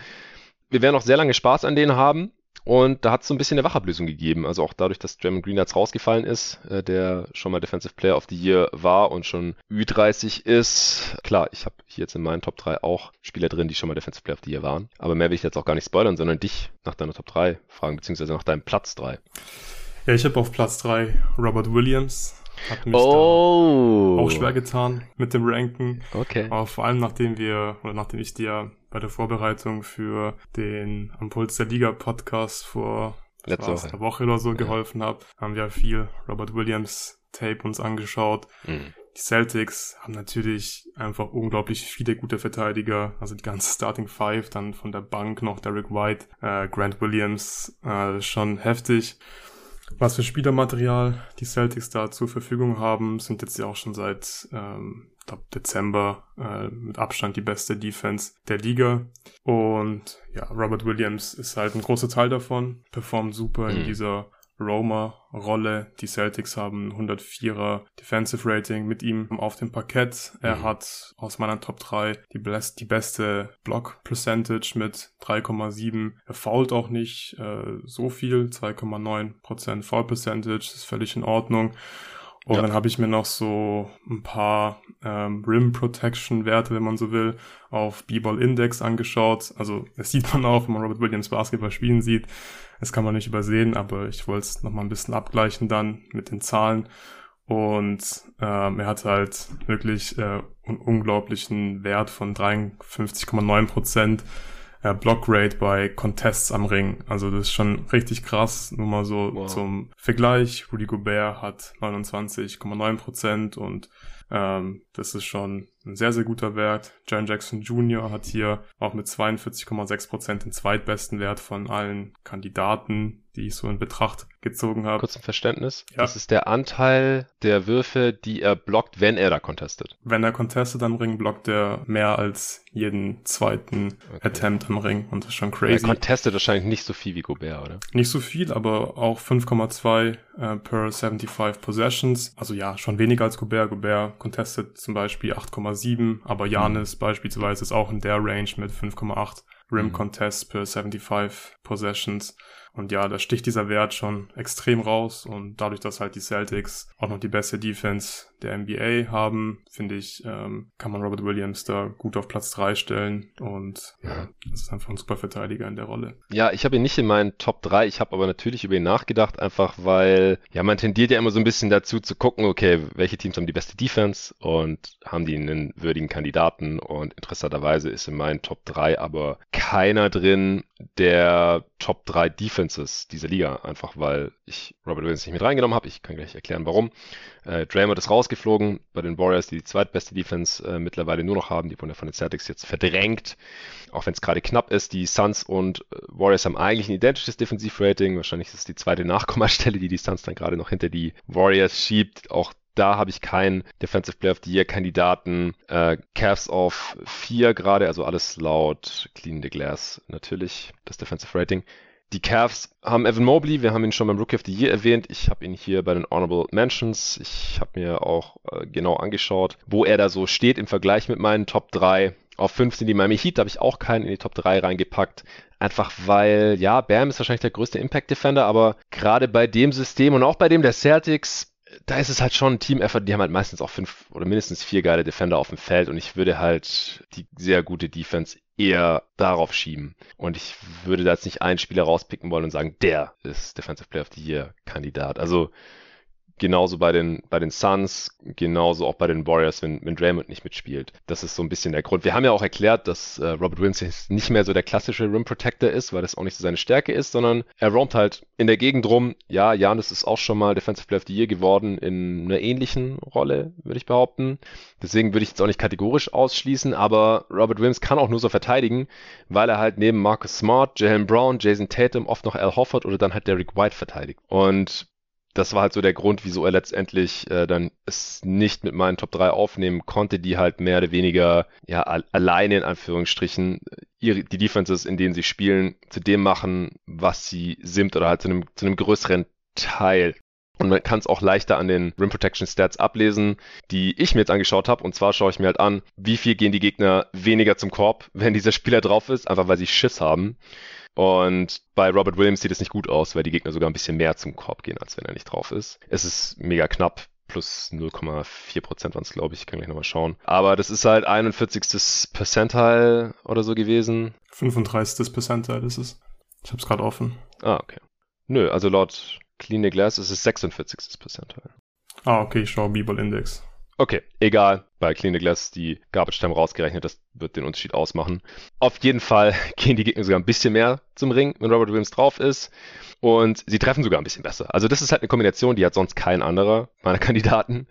wir werden noch sehr lange Spaß an denen haben und da hat es so ein bisschen eine Wachablösung gegeben. Also auch dadurch, dass Draymond Green jetzt rausgefallen ist, äh, der schon mal Defensive Player of the Year war und schon Ü30 ist. Klar, ich habe hier jetzt in meinen Top 3 auch Spieler drin, die schon mal Defensive Player of the Year waren. Aber mehr will ich jetzt auch gar nicht spoilern, sondern dich nach deiner Top 3 fragen, beziehungsweise nach deinem Platz 3. Ja, ich habe auf Platz 3 Robert Williams. Hat mich oh. auch schwer getan mit dem Ranken. Okay. Aber vor allem nachdem wir, oder nachdem ich dir bei der Vorbereitung für den Am Puls der Liga Podcast vor Letzte Woche. Woche oder so ja. geholfen habe, haben wir viel Robert Williams Tape uns angeschaut. Mhm. Die Celtics haben natürlich einfach unglaublich viele gute Verteidiger, also die ganze Starting Five, dann von der Bank noch Derek White, äh, Grant Williams, äh, schon heftig. Was für Spielermaterial die Celtics da zur Verfügung haben, sind jetzt ja auch schon seit ähm, glaub, Dezember äh, mit Abstand die beste Defense der Liga. Und ja, Robert Williams ist halt ein großer Teil davon, performt super mhm. in dieser Roma-Rolle. Die Celtics haben 104er Defensive Rating mit ihm auf dem Parkett. Er mhm. hat aus meiner Top 3 die, die beste Block Percentage mit 3,7. Er fault auch nicht äh, so viel, 2,9% Foul Percentage, ist völlig in Ordnung. Und ja. dann habe ich mir noch so ein paar ähm, Rim Protection Werte, wenn man so will, auf B-Ball Index angeschaut. Also das sieht man auch, wenn man Robert Williams Basketball spielen sieht. Das kann man nicht übersehen, aber ich wollte es nochmal ein bisschen abgleichen dann mit den Zahlen. Und ähm, er hat halt wirklich äh, einen unglaublichen Wert von 53,9 Prozent äh, Blockrate bei Contests am Ring. Also das ist schon richtig krass. Nur mal so wow. zum Vergleich. Rudy Gobert hat 29,9 Prozent und ähm, das ist schon ein sehr, sehr guter Wert. Jan Jackson Jr. hat hier auch mit 42,6 Prozent den zweitbesten Wert von allen Kandidaten, die ich so in Betracht gezogen habe. Kurz zum Verständnis. Ja. Das ist der Anteil der Würfe, die er blockt, wenn er da contestet. Wenn er contestet am Ring, blockt er mehr als jeden zweiten okay. Attempt am Ring und das ist schon crazy. Er contestet wahrscheinlich nicht so viel wie Gobert, oder? Nicht so viel, aber auch 5,2 äh, per 75 Possessions. Also ja, schon weniger als Gobert. Gobert contestet zum Beispiel 8,7, aber Janis mhm. beispielsweise ist auch in der Range mit 5,8 Rim mhm. Contests per 75 Possessions. Und ja, da sticht dieser Wert schon extrem raus und dadurch, dass halt die Celtics auch noch die beste Defense der NBA haben, finde ich, ähm, kann man Robert Williams da gut auf Platz 3 stellen und ja, das ist einfach ein super Verteidiger in der Rolle. Ja, ich habe ihn nicht in meinen Top 3, ich habe aber natürlich über ihn nachgedacht, einfach weil, ja, man tendiert ja immer so ein bisschen dazu zu gucken, okay, welche Teams haben die beste Defense und haben die einen würdigen Kandidaten und interessanterweise ist in meinen Top 3 aber keiner drin der Top 3 Defenses dieser Liga, einfach weil ich Robert Williams nicht mit reingenommen habe. Ich kann gleich erklären, warum. Äh, Draymond ist rausgeflogen bei den Warriors, die die zweitbeste Defense äh, mittlerweile nur noch haben. Die wurden ja von den Celtics jetzt verdrängt, auch wenn es gerade knapp ist. Die Suns und äh, Warriors haben eigentlich ein identisches Defensivrating. Wahrscheinlich ist es die zweite Nachkommastelle, die die Suns dann gerade noch hinter die Warriors schiebt. Auch da habe ich keinen Defensive Player of the Year Kandidaten. Äh, Cavs auf 4 gerade, also alles laut Clean the Glass natürlich, das Defensive Rating. Die Cavs haben Evan Mobley, wir haben ihn schon beim Rookie of the Year erwähnt. Ich habe ihn hier bei den Honorable Mentions. Ich habe mir auch äh, genau angeschaut, wo er da so steht im Vergleich mit meinen Top 3. Auf 5 sind die Miami Heat, da habe ich auch keinen in die Top 3 reingepackt. Einfach weil, ja, Bam ist wahrscheinlich der größte Impact Defender, aber gerade bei dem System und auch bei dem der Celtics da ist es halt schon ein Team-Effort. Die haben halt meistens auch fünf oder mindestens vier geile Defender auf dem Feld und ich würde halt die sehr gute Defense eher darauf schieben. Und ich würde da jetzt nicht einen Spieler rauspicken wollen und sagen, der ist Defensive Player of the Year Kandidat. Also Genauso bei den, bei den Suns, genauso auch bei den Warriors, wenn, wenn Draymond nicht mitspielt. Das ist so ein bisschen der Grund. Wir haben ja auch erklärt, dass äh, Robert Williams nicht mehr so der klassische Rim Protector ist, weil das auch nicht so seine Stärke ist, sondern er roamt halt in der Gegend rum. Ja, Janis ist auch schon mal Defensive Player of the Year geworden in einer ähnlichen Rolle, würde ich behaupten. Deswegen würde ich jetzt auch nicht kategorisch ausschließen, aber Robert Williams kann auch nur so verteidigen, weil er halt neben Marcus Smart, Jalen Brown, Jason Tatum oft noch Al Hofford oder dann halt Derek White verteidigt. Und das war halt so der Grund, wieso er letztendlich äh, dann es nicht mit meinen Top 3 aufnehmen konnte, die halt mehr oder weniger ja alleine in Anführungsstrichen ihre, die Defenses, in denen sie spielen, zu dem machen, was sie sind oder halt zu einem, zu einem größeren Teil. Und man kann es auch leichter an den Rim Protection Stats ablesen, die ich mir jetzt angeschaut habe. Und zwar schaue ich mir halt an, wie viel gehen die Gegner weniger zum Korb, wenn dieser Spieler drauf ist, einfach weil sie Schiss haben. Und bei Robert Williams sieht es nicht gut aus, weil die Gegner sogar ein bisschen mehr zum Korb gehen, als wenn er nicht drauf ist. Es ist mega knapp. Plus 0,4 Prozent waren es, glaube ich. Ich kann gleich nochmal schauen. Aber das ist halt 41. Percentile oder so gewesen. 35. Percentile ist es. Ich habe es gerade offen. Ah, okay. Nö, also laut Clean the Glass ist es 46. Percentile. Ah, okay, ich schaue B-Ball Index. Okay, egal. Bei Clean the Glass die Garbage Time rausgerechnet, das wird den Unterschied ausmachen. Auf jeden Fall gehen die Gegner sogar ein bisschen mehr zum Ring, wenn Robert Williams drauf ist. Und sie treffen sogar ein bisschen besser. Also das ist halt eine Kombination, die hat sonst kein anderer meiner Kandidaten.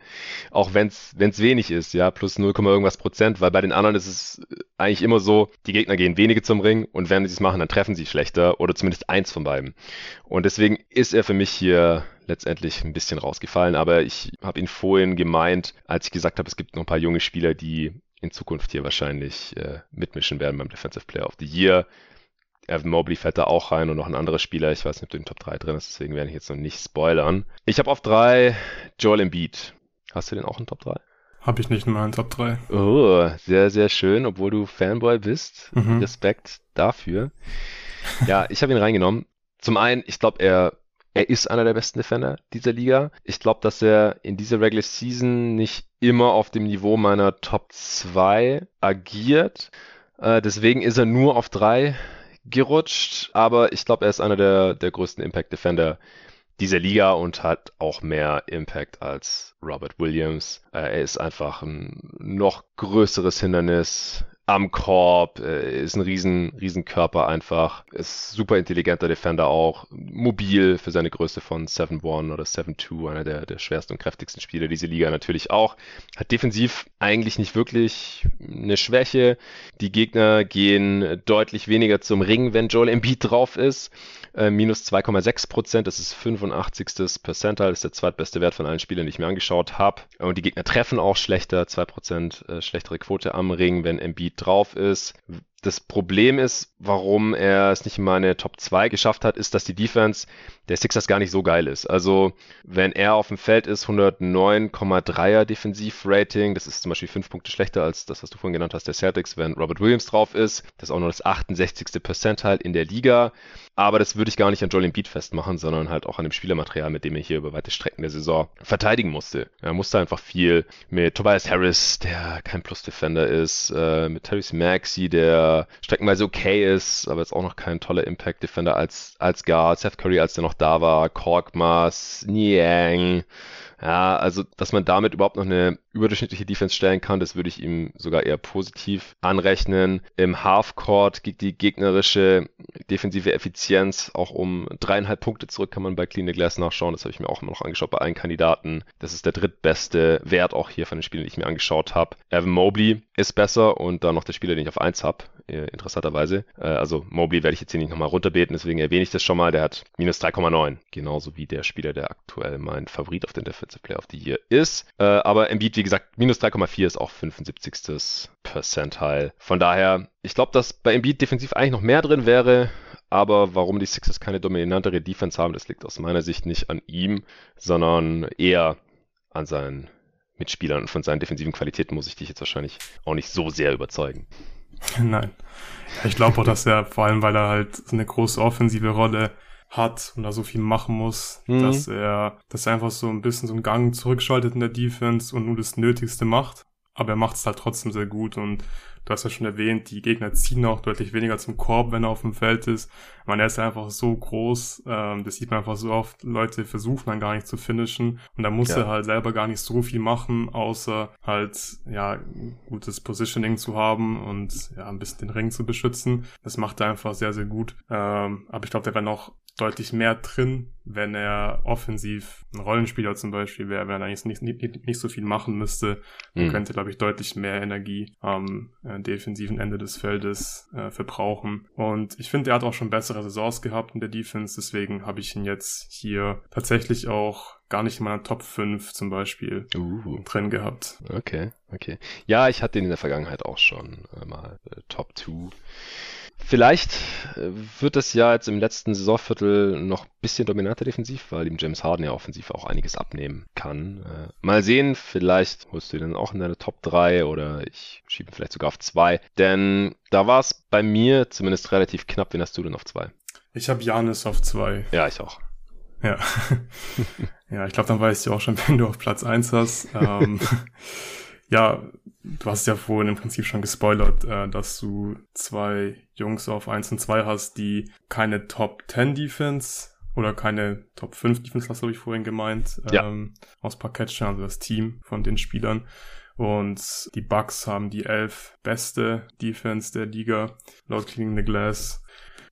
Auch wenn es wenig ist, ja, plus 0, irgendwas Prozent, weil bei den anderen ist es eigentlich immer so, die Gegner gehen wenige zum Ring und wenn sie es machen, dann treffen sie schlechter oder zumindest eins von beiden. Und deswegen ist er für mich hier letztendlich ein bisschen rausgefallen. Aber ich habe ihn vorhin gemeint, als ich gesagt habe, es gibt noch ein paar junge Spieler, die in Zukunft hier wahrscheinlich äh, mitmischen werden beim Defensive Player of the Year. Evan Mobley fährt da auch rein und noch ein anderer Spieler. Ich weiß nicht, ob du in den Top 3 drin ist, deswegen werde ich jetzt noch nicht spoilern. Ich habe auf 3 Joel Embiid. Hast du den auch in Top 3? Habe ich nicht in meinen Top 3. Oh, sehr, sehr schön, obwohl du Fanboy bist. Mhm. Respekt dafür. Ja, ich habe ihn reingenommen. Zum einen, ich glaube, er er ist einer der besten Defender dieser Liga. Ich glaube, dass er in dieser Regular Season nicht immer auf dem Niveau meiner Top 2 agiert. Äh, deswegen ist er nur auf 3 gerutscht. Aber ich glaube, er ist einer der, der größten Impact Defender dieser Liga und hat auch mehr Impact als Robert Williams. Äh, er ist einfach ein noch größeres Hindernis am Korb, äh, ist ein riesen, riesen Körper einfach, ist super intelligenter Defender auch, mobil für seine Größe von 7-1 oder 7-2, einer der, der schwersten und kräftigsten Spieler dieser Liga natürlich auch, hat defensiv eigentlich nicht wirklich eine Schwäche, die Gegner gehen deutlich weniger zum Ring, wenn Joel Embiid drauf ist, äh, minus 2,6 Prozent, das ist 85. Percentile, das ist der zweitbeste Wert von allen Spielern, die ich mir angeschaut habe und die Gegner treffen auch schlechter, 2 Prozent äh, schlechtere Quote am Ring, wenn Embiid drauf ist. Das Problem ist, warum er es nicht in meine Top 2 geschafft hat, ist, dass die Defense der Sixers gar nicht so geil ist. Also, wenn er auf dem Feld ist, 109,3er Defensivrating, das ist zum Beispiel 5 Punkte schlechter als das, was du vorhin genannt hast, der Celtics, wenn Robert Williams drauf ist. Das ist auch nur das 68. Percentile in der Liga. Aber das würde ich gar nicht an Joel Embiid festmachen, sondern halt auch an dem Spielermaterial, mit dem er hier über weite Strecken der Saison verteidigen musste. Er musste einfach viel mit Tobias Harris, der kein Plus-Defender ist, äh, mit Terry Maxey, der streckenweise okay ist, aber jetzt auch noch kein toller Impact-Defender als, als Guard, Seth Curry, als der noch da war, Korkmaz, Niang, Ja, also, dass man damit überhaupt noch eine überdurchschnittliche Defense stellen kann, das würde ich ihm sogar eher positiv anrechnen. Im Halfcourt geht die gegnerische defensive Effizienz auch um dreieinhalb Punkte zurück, kann man bei Clean the Glass nachschauen. Das habe ich mir auch immer noch angeschaut bei allen Kandidaten. Das ist der drittbeste Wert auch hier von den Spielen, die ich mir angeschaut habe. Evan Mobley ist besser und dann noch der Spieler, den ich auf 1 habe, äh, interessanterweise. Äh, also Mobley werde ich jetzt hier nicht nochmal runterbeten, deswegen erwähne ich das schon mal. Der hat minus 3,9. Genauso wie der Spieler, der aktuell mein Favorit auf den Defensive Player of the Year ist. Äh, aber Embiid, wie gesagt, minus 3,4 ist auch 75. Percentile. Von daher, ich glaube, dass bei Embiid defensiv eigentlich noch mehr drin wäre. Aber warum die Sixers keine dominantere Defense haben, das liegt aus meiner Sicht nicht an ihm, sondern eher an seinen Mitspielern und von seinen defensiven Qualitäten muss ich dich jetzt wahrscheinlich auch nicht so sehr überzeugen. Nein. Ich glaube auch, dass er, vor allem weil er halt eine große offensive Rolle hat und da so viel machen muss, mhm. dass er, dass er einfach so ein bisschen so einen Gang zurückschaltet in der Defense und nur das Nötigste macht. Aber er macht es halt trotzdem sehr gut und Du hast ja schon erwähnt, die Gegner ziehen auch deutlich weniger zum Korb, wenn er auf dem Feld ist. Man, er ist einfach so groß, ähm, das sieht man einfach so oft. Leute versuchen dann gar nicht zu finishen und da muss ja. er halt selber gar nicht so viel machen, außer halt, ja, gutes Positioning zu haben und ja, ein bisschen den Ring zu beschützen. Das macht er einfach sehr, sehr gut. Ähm, aber ich glaube, der wäre noch deutlich mehr drin, wenn er offensiv ein Rollenspieler zum Beispiel wäre, wenn er eigentlich nicht, nicht, nicht so viel machen müsste, dann mhm. könnte, glaube ich, deutlich mehr Energie am äh, defensiven Ende des Feldes äh, verbrauchen. Und ich finde, er hat auch schon bessere Saisons gehabt in der Defense, deswegen habe ich ihn jetzt hier tatsächlich auch gar nicht in meiner Top 5 zum Beispiel uh. drin gehabt. Okay, okay. Ja, ich hatte ihn in der Vergangenheit auch schon äh, mal äh, Top 2 Vielleicht äh, wird das ja jetzt im letzten Saisonviertel noch ein bisschen dominanter defensiv, weil ihm James Harden ja offensiv auch einiges abnehmen kann. Äh, mal sehen, vielleicht holst du ihn dann auch in deine Top 3 oder ich schiebe ihn vielleicht sogar auf 2. Denn da war es bei mir zumindest relativ knapp. Wen hast du denn auf 2? Ich habe Janis auf 2. Ja, ich auch. Ja. ja, ich glaube, dann weißt du auch schon, wenn du auf Platz 1 hast. Ähm, ja, du hast ja vorhin im Prinzip schon gespoilert, äh, dass du zwei Jungs auf 1 und 2 hast, die keine Top 10 Defense oder keine Top 5 Defense, hast du ich vorhin gemeint, ja. ähm, aus Parkett stellen, also das Team von den Spielern. Und die Bucks haben die elf beste Defense der Liga, laut Cleaning the Glass.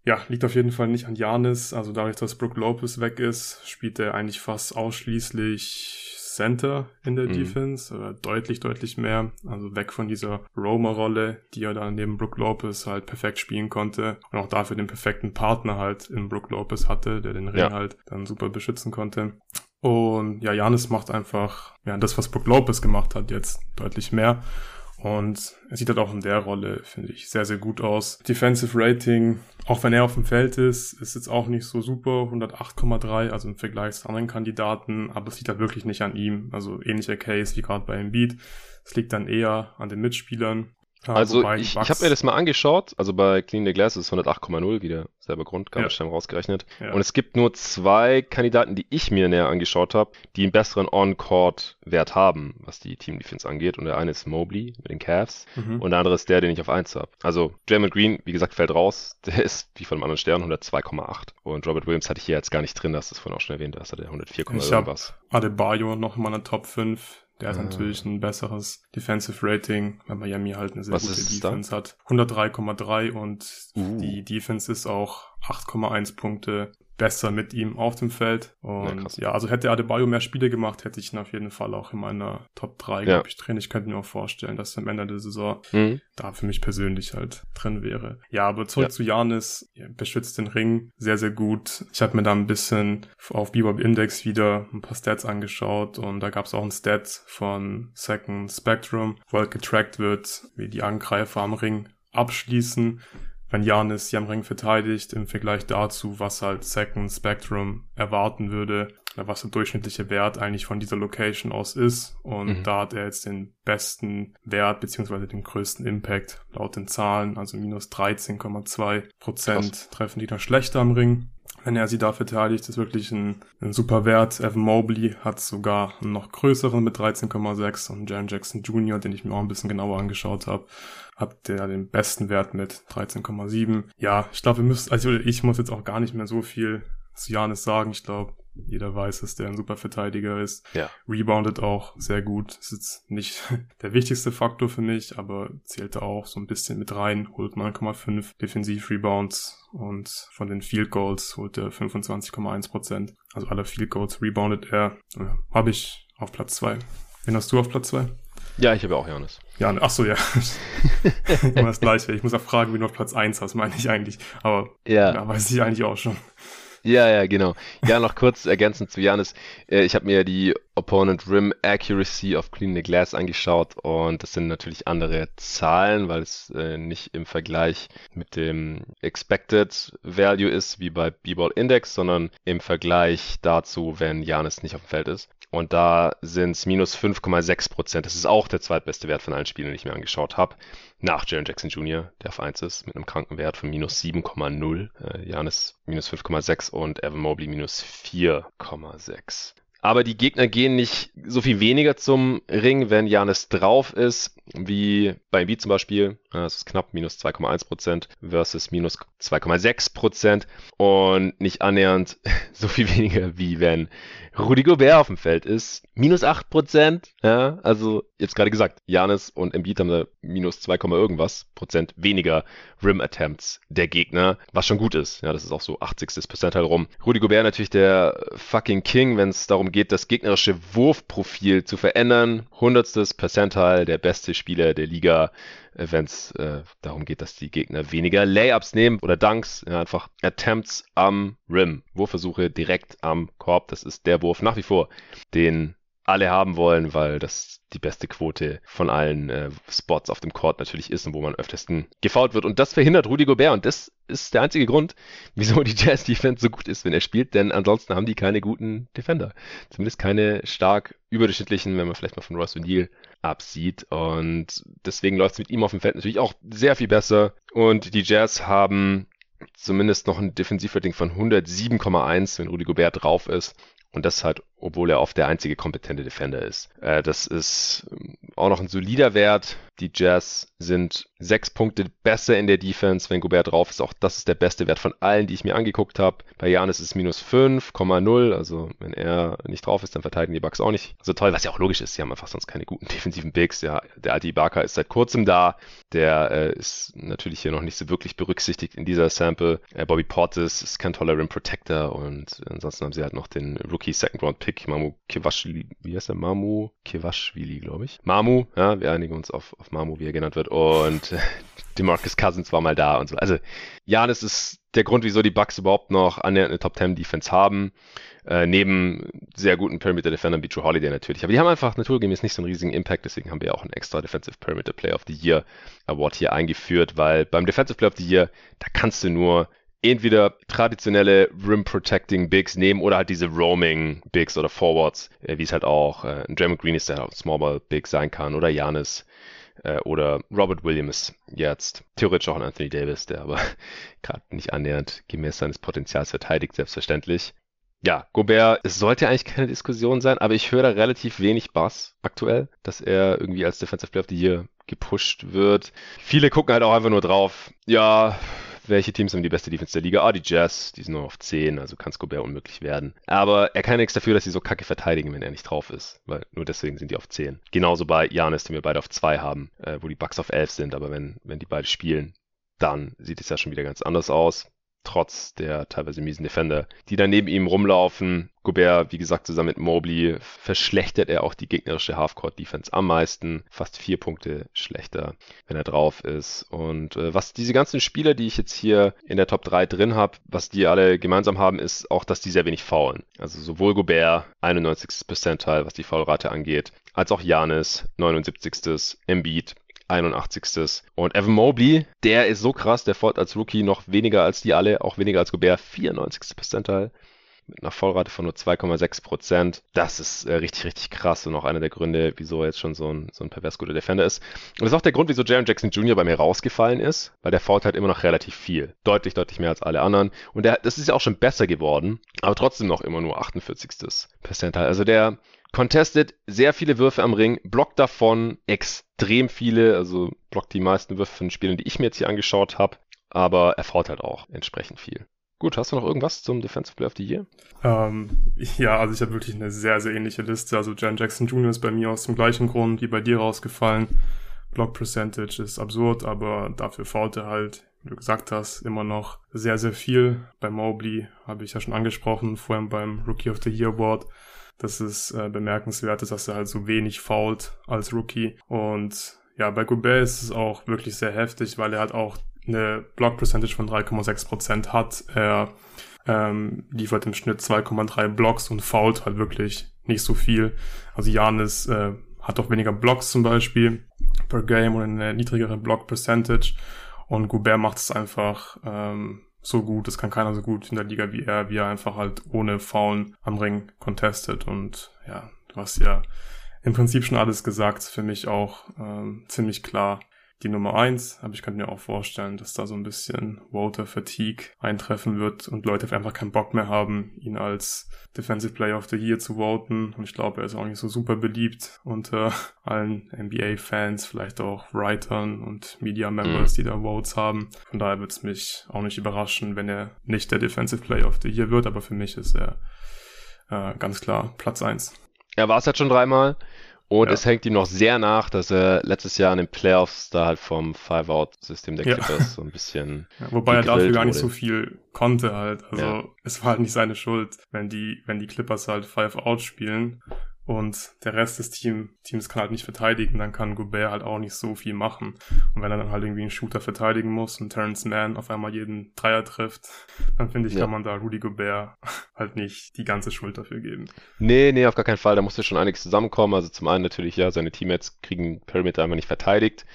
Ja, liegt auf jeden Fall nicht an Janis. Also dadurch, dass Brook Lopez weg ist, spielt er eigentlich fast ausschließlich Center in der mhm. Defense, oder deutlich, deutlich mehr. Also weg von dieser Romer-Rolle, die er dann neben Brook Lopez halt perfekt spielen konnte und auch dafür den perfekten Partner halt in Brook Lopez hatte, der den Ring ja. halt dann super beschützen konnte. Und ja, Janis macht einfach ja das, was Brook Lopez gemacht hat, jetzt deutlich mehr. Und er sieht halt auch in der Rolle, finde ich, sehr, sehr gut aus. Defensive Rating, auch wenn er auf dem Feld ist, ist jetzt auch nicht so super. 108,3, also im Vergleich zu anderen Kandidaten. Aber es liegt halt wirklich nicht an ihm. Also ähnlicher Case wie gerade bei Embiid. Es liegt dann eher an den Mitspielern. Also ich, ich habe mir das mal angeschaut, also bei Clean the Glass ist 108,0, wieder selber Grund, Gabelstein ja. rausgerechnet. Ja. Und es gibt nur zwei Kandidaten, die ich mir näher angeschaut habe, die einen besseren On-Court-Wert haben, was die Team-Defense angeht. Und der eine ist Mobley mit den Cavs mhm. und der andere ist der, den ich auf 1 habe. Also Draymond Green, wie gesagt, fällt raus. Der ist, wie von einem anderen Stern, 102,8. Und Robert Williams hatte ich hier jetzt gar nicht drin, das ist vorhin auch schon erwähnt, da ist er der 104,0 Ich habe Adebayo noch in meiner Top 5 der hat ah. natürlich ein besseres Defensive Rating, weil Miami halt eine sehr Was gute Defense da? hat. 103,3 und uh. die Defense ist auch 8,1 Punkte besser mit ihm auf dem Feld. Und ja, ja, also hätte Adebayo mehr Spiele gemacht, hätte ich ihn auf jeden Fall auch in meiner Top 3, ja. glaube ich, drin. Ich könnte mir auch vorstellen, dass er am Ende der Saison mhm. da für mich persönlich halt drin wäre. Ja, aber zurück ja. zu Janis, er beschützt den Ring sehr, sehr gut. Ich habe mir da ein bisschen auf Bebop Index wieder ein paar Stats angeschaut und da gab es auch ein Stat von Second Spectrum, wo halt getrackt wird, wie die Angreifer am Ring abschließen wenn Janis sie am Ring verteidigt, im Vergleich dazu, was halt Second Spectrum erwarten würde, was der durchschnittliche Wert eigentlich von dieser Location aus ist. Und mhm. da hat er jetzt den besten Wert beziehungsweise den größten Impact laut den Zahlen, also minus 13,2 Prozent treffen die da schlechter am Ring wenn er sie da verteidigt, ist wirklich ein, ein super Wert. Evan Mobley hat sogar einen noch größeren mit 13,6 und Jan Jackson Jr., den ich mir auch ein bisschen genauer angeschaut habe, hat der den besten Wert mit 13,7. Ja, ich glaube, wir müssen, also ich muss jetzt auch gar nicht mehr so viel zu Janis sagen. Ich glaube, Jeder weiß, dass der ein super Verteidiger ist. Ja. Reboundet auch sehr gut. Ist jetzt nicht der wichtigste Faktor für mich, aber zählt da auch so ein bisschen mit rein. Holt 9,5 Defensiv-Rebounds und von den Field Goals holt er 25,1 Prozent. Also alle Field Goals reboundet er. Ja, Habe ich auf Platz zwei. Wen hast du auf Platz zwei? Ja, ich habe auch Janis. Ja, ach so, ja. Immer das Gleiche. Ich muss auch fragen, wie du auf Platz eins hast, meine ich eigentlich. Aber ja. ja, weiß ich eigentlich auch schon. Ja, ja, genau. Ja, noch kurz ergänzend zu Janis. Äh, ich habe mir die Opponent Rim Accuracy of Clean the Glass angeschaut und das sind natürlich andere Zahlen, weil es äh, nicht im Vergleich mit dem Expected Value ist wie bei B-Ball Index, sondern im Vergleich dazu, wenn Janis nicht auf dem Feld ist. Und da sind es minus 5,6 Prozent. Das ist auch der zweitbeste Wert von allen Spielen, die ich mir angeschaut habe. Nach Jaron Jackson Jr., der auf 1 ist, mit einem kranken Wert von minus 7,0. Äh, Janis minus 5,6 und Evan Mobley minus 4,6. Aber die Gegner gehen nicht so viel weniger zum Ring, wenn Janis drauf ist, wie bei Embiid zum Beispiel. Das ist knapp minus 2,1% versus minus 2,6% und nicht annähernd so viel weniger, wie wenn Rudy Gobert auf dem Feld ist. Minus 8%. Ja, also jetzt gerade gesagt, Janis und Embiid haben da minus 2, irgendwas Prozent weniger Rim Attempts der Gegner, was schon gut ist. Ja, das ist auch so 80. Percentile rum. Rudy Gobert natürlich der fucking King, wenn es darum geht, das gegnerische Wurfprofil zu verändern. Hundertstes Percentile, der beste Spieler der Liga wenn es äh, darum geht, dass die Gegner weniger Layups nehmen oder Dunks, ja, einfach Attempts am Rim, Wurfversuche direkt am Korb. Das ist der Wurf nach wie vor, den alle haben wollen, weil das die beste Quote von allen äh, Spots auf dem Court natürlich ist und wo man öftesten gefault wird. Und das verhindert Rudy Gobert und das ist der einzige Grund, wieso die Jazz Defense so gut ist, wenn er spielt, denn ansonsten haben die keine guten Defender. Zumindest keine stark überdurchschnittlichen, wenn man vielleicht mal von Ross O'Neill absieht. Und deswegen läuft es mit ihm auf dem Feld natürlich auch sehr viel besser. Und die Jazz haben zumindest noch ein Defensivrating von 107,1, wenn Rudy Gobert drauf ist. Und das halt, obwohl er oft der einzige kompetente Defender ist. Äh, das ist ähm, auch noch ein solider Wert. Die Jazz sind sechs Punkte besser in der Defense, wenn Gobert drauf ist. Auch das ist der beste Wert von allen, die ich mir angeguckt habe. Bei Janis ist es minus 5,0. Also wenn er nicht drauf ist, dann verteidigen die Bucks auch nicht so toll, was ja auch logisch ist. Sie haben einfach sonst keine guten defensiven Bigs. Ja, der alte Ibaka ist seit kurzem da. Der äh, ist natürlich hier noch nicht so wirklich berücksichtigt in dieser Sample. Äh, Bobby Portis ist kein toller Rim Protector und ansonsten haben sie halt noch den Rookie Second Round Pick, Mamu Kewashvili. Wie heißt der? Mamu Kewashvili, glaube ich. Mamu, ja, wir einigen uns auf, auf Mamu, wie er genannt wird. Und DeMarcus Cousins war mal da und so. Also, Janis ist der Grund, wieso die Bucks überhaupt noch annähernd eine Top 10 Defense haben. Äh, neben sehr guten Perimeter Defendern wie Drew Holiday natürlich. Aber die haben einfach naturgemäß nicht so einen riesigen Impact, deswegen haben wir auch einen extra Defensive Perimeter Player of the Year Award hier eingeführt, weil beim Defensive Player of the Year, da kannst du nur entweder traditionelle Rim Protecting Bigs nehmen oder halt diese Roaming Bigs oder Forwards, äh, wie es halt auch äh, ein Draymond Green ist, der auch Small Ball Big sein kann oder Janis äh, oder Robert Williams jetzt. Theoretisch auch ein Anthony Davis, der aber gerade nicht annähernd gemäß seines Potenzials verteidigt, selbstverständlich. Ja, Gobert, es sollte eigentlich keine Diskussion sein, aber ich höre da relativ wenig Bass aktuell, dass er irgendwie als Defensive Player of the Year gepusht wird. Viele gucken halt auch einfach nur drauf, ja, welche Teams haben die beste Defense der Liga? Ah, die Jazz, die sind nur auf 10, also kann Scobert unmöglich werden. Aber er kann nichts dafür, dass sie so kacke verteidigen, wenn er nicht drauf ist, weil nur deswegen sind die auf 10. Genauso bei Janis, den wir beide auf 2 haben, äh, wo die Bucks auf 11 sind, aber wenn, wenn die beide spielen, dann sieht es ja schon wieder ganz anders aus trotz der teilweise miesen Defender, die da neben ihm rumlaufen. Gobert, wie gesagt, zusammen mit Mobley verschlechtert er auch die gegnerische Halfcourt-Defense am meisten. Fast vier Punkte schlechter, wenn er drauf ist. Und äh, was diese ganzen Spieler, die ich jetzt hier in der Top 3 drin habe, was die alle gemeinsam haben, ist auch, dass die sehr wenig faulen. Also sowohl Gobert, 91. Percentile, was die Foulrate angeht, als auch Janis, 79. Embiid, 81. Und Evan Mobley, der ist so krass, der fährt als Rookie noch weniger als die alle, auch weniger als Gobert, 94. Percentile mit einer Vollrate von nur 2,6 Prozent. Das ist äh, richtig, richtig krass und auch einer der Gründe, wieso er jetzt schon so ein, so ein pervers guter Defender ist. Und das ist auch der Grund, wieso Jaron Jackson Jr. bei mir rausgefallen ist, weil der fault halt immer noch relativ viel. Deutlich, deutlich mehr als alle anderen. Und der, das ist ja auch schon besser geworden, aber trotzdem noch immer nur 48. Percentile. Also der contestet sehr viele Würfe am Ring, blockt davon extrem viele, also blockt die meisten Würfe von Spielen, die ich mir jetzt hier angeschaut habe, aber er fault halt auch entsprechend viel. Gut, hast du noch irgendwas zum Defensive Player of the Year? Ähm, ja, also ich habe wirklich eine sehr, sehr ähnliche Liste. Also Jan Jackson Jr. ist bei mir aus dem gleichen Grund wie bei dir rausgefallen. Block Percentage ist absurd, aber dafür fault er halt, wie du gesagt hast, immer noch sehr, sehr viel. Bei Mobley habe ich ja schon angesprochen, vor allem beim Rookie of the Year Award. Das ist äh, bemerkenswert, dass er halt so wenig fault als Rookie. Und ja, bei Gobert ist es auch wirklich sehr heftig, weil er halt auch eine Block Percentage von 3,6% hat. Er ähm, liefert im Schnitt 2,3 Blocks und fault halt wirklich nicht so viel. Also Janis äh, hat auch weniger Blocks zum Beispiel per Game und eine niedrigere Block Percentage. Und Gobert macht es einfach ähm, so gut. Das kann keiner so gut in der Liga wie er, wie er einfach halt ohne Faulen am Ring contestet. Und ja, du hast ja im Prinzip schon alles gesagt. Für mich auch ähm, ziemlich klar die Nummer eins, aber ich könnte mir auch vorstellen, dass da so ein bisschen Voter Fatigue eintreffen wird und Leute einfach keinen Bock mehr haben, ihn als Defensive Player of the Year zu voten. Und ich glaube, er ist auch nicht so super beliebt unter allen NBA-Fans, vielleicht auch Writern und Media-Members, mhm. die da Votes haben. Von daher wird es mich auch nicht überraschen, wenn er nicht der Defensive Player of the Year wird, aber für mich ist er äh, ganz klar Platz eins. Er war es jetzt schon dreimal. Und ja. es hängt ihm noch sehr nach, dass er letztes Jahr in den Playoffs da halt vom Five-Out-System der Clippers ja. so ein bisschen. Ja, wobei er dafür gar nicht so viel konnte halt. Also es war halt nicht seine Schuld, wenn die, wenn die Clippers halt Five-Out spielen und der Rest des Team, Teams kann halt nicht verteidigen, dann kann Gobert halt auch nicht so viel machen. Und wenn er dann halt irgendwie einen Shooter verteidigen muss und Terrence Mann auf einmal jeden Dreier trifft, dann finde ich, ja. kann man da Rudy Gobert halt nicht die ganze Schuld dafür geben. Nee, nee, auf gar keinen Fall. Da musste schon einiges zusammenkommen. Also zum einen natürlich, ja, seine Teammates kriegen Perimeter einfach nicht verteidigt.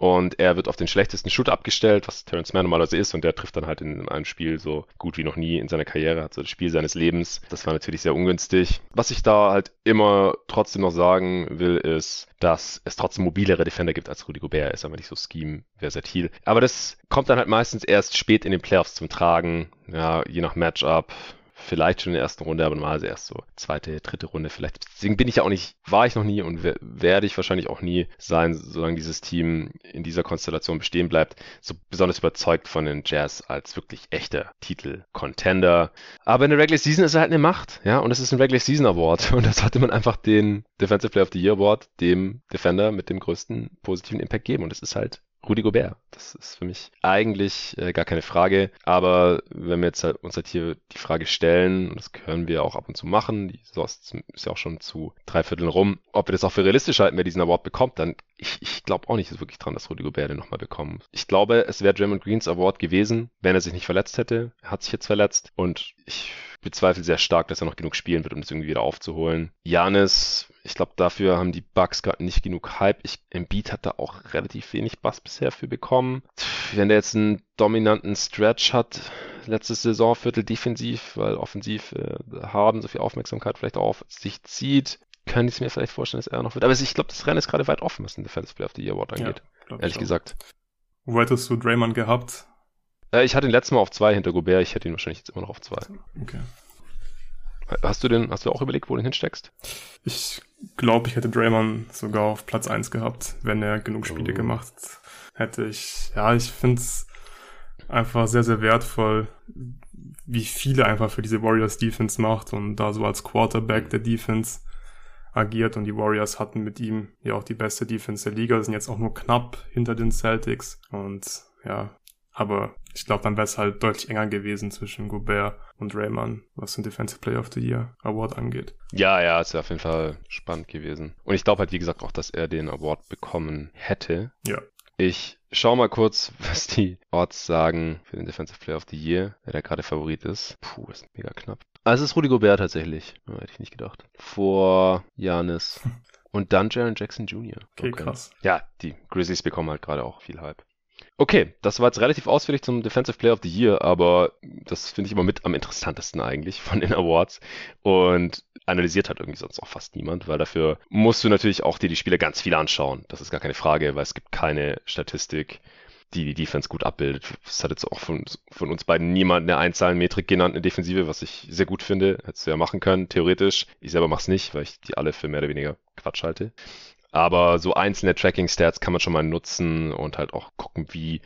Und er wird auf den schlechtesten Shoot abgestellt, was Terrence Mann normalerweise ist. Und der trifft dann halt in einem Spiel so gut wie noch nie in seiner Karriere, hat so das Spiel seines Lebens. Das war natürlich sehr ungünstig. Was ich da halt immer trotzdem noch sagen will, ist, dass es trotzdem mobilere Defender gibt als Rudy Gobert. Er ist aber nicht so scheme-versatil. Aber das kommt dann halt meistens erst spät in den Playoffs zum Tragen. Ja, je nach Matchup vielleicht schon in der ersten Runde, aber normalerweise erst so zweite, dritte Runde vielleicht. Deswegen bin ich ja auch nicht, war ich noch nie und werde ich wahrscheinlich auch nie sein, solange dieses Team in dieser Konstellation bestehen bleibt. So besonders überzeugt von den Jazz als wirklich echter Titel-Contender. Aber in der Regular Season ist er halt eine Macht, ja, und es ist ein Regular Season Award und das sollte man einfach den Defensive Player of the Year Award dem Defender mit dem größten positiven Impact geben und es ist halt Rudi Gobert. Das ist für mich eigentlich äh, gar keine Frage. Aber wenn wir jetzt halt, uns halt hier die Frage stellen, und das können wir auch ab und zu machen, die Saison ist ja auch schon zu drei Vierteln rum, ob wir das auch für realistisch halten, wer diesen Award bekommt, dann ich, ich glaube auch nicht wirklich dran, dass Rudi Gobert den nochmal bekommt. Ich glaube, es wäre Draymond Greens Award gewesen, wenn er sich nicht verletzt hätte. Er hat sich jetzt verletzt und ich bezweifle sehr stark, dass er noch genug spielen wird, um das irgendwie wieder aufzuholen. Janis ich glaube, dafür haben die Bugs gerade nicht genug Hype. Ich, Embiid hat da auch relativ wenig Bass bisher für bekommen. Wenn der jetzt einen dominanten Stretch hat, letztes Saisonviertel defensiv, weil offensiv äh, haben so viel Aufmerksamkeit vielleicht auch auf sich zieht, könnte ich es mir vielleicht vorstellen, dass er noch wird. Aber ich glaube, das Rennen ist gerade weit offen, was den Defensive Player of the Year Award angeht. Ja, ehrlich gesagt. Wo hättest du Draymond gehabt? Äh, ich hatte ihn letztes Mal auf zwei hinter Gobert, ich hätte ihn wahrscheinlich jetzt immer noch auf zwei. Okay. Hast du denn, hast du auch überlegt, wo du ihn hinsteckst? Ich glaube, ich hätte Draymond sogar auf Platz 1 gehabt, wenn er genug Spiele oh. gemacht hätte. Ich, ja, ich finde es einfach sehr, sehr wertvoll, wie viele einfach für diese Warriors Defense macht und da so als Quarterback der Defense agiert und die Warriors hatten mit ihm ja auch die beste Defense der Liga, sind jetzt auch nur knapp hinter den Celtics und ja, aber ich glaube, dann wäre es halt deutlich enger gewesen zwischen Gobert und Rayman, was den Defensive Player of the Year Award angeht. Ja, ja, es wäre auf jeden Fall spannend gewesen. Und ich glaube halt, wie gesagt, auch, dass er den Award bekommen hätte. Ja. Ich schau mal kurz, was die Odds sagen für den Defensive Player of the Year, wer da gerade Favorit ist. Puh, ist mega knapp. Also es ist Rudy Gobert tatsächlich. Ja, hätte ich nicht gedacht. Vor Janis. Und dann Jaron Jackson Jr. Okay, okay, krass. Ja, die Grizzlies bekommen halt gerade auch viel Hype. Okay, das war jetzt relativ ausführlich zum Defensive Player of the Year, aber das finde ich immer mit am interessantesten eigentlich von den Awards und analysiert hat irgendwie sonst auch fast niemand, weil dafür musst du natürlich auch dir die Spiele ganz viel anschauen. Das ist gar keine Frage, weil es gibt keine Statistik, die die Defense gut abbildet. Es hat jetzt auch von, von uns beiden niemand eine Einzahlenmetrik genannt, eine Defensive, was ich sehr gut finde. Hättest du ja machen können, theoretisch. Ich selber mach's nicht, weil ich die alle für mehr oder weniger Quatsch halte. Aber so einzelne Tracking-Stats kann man schon mal nutzen und halt auch gucken, wie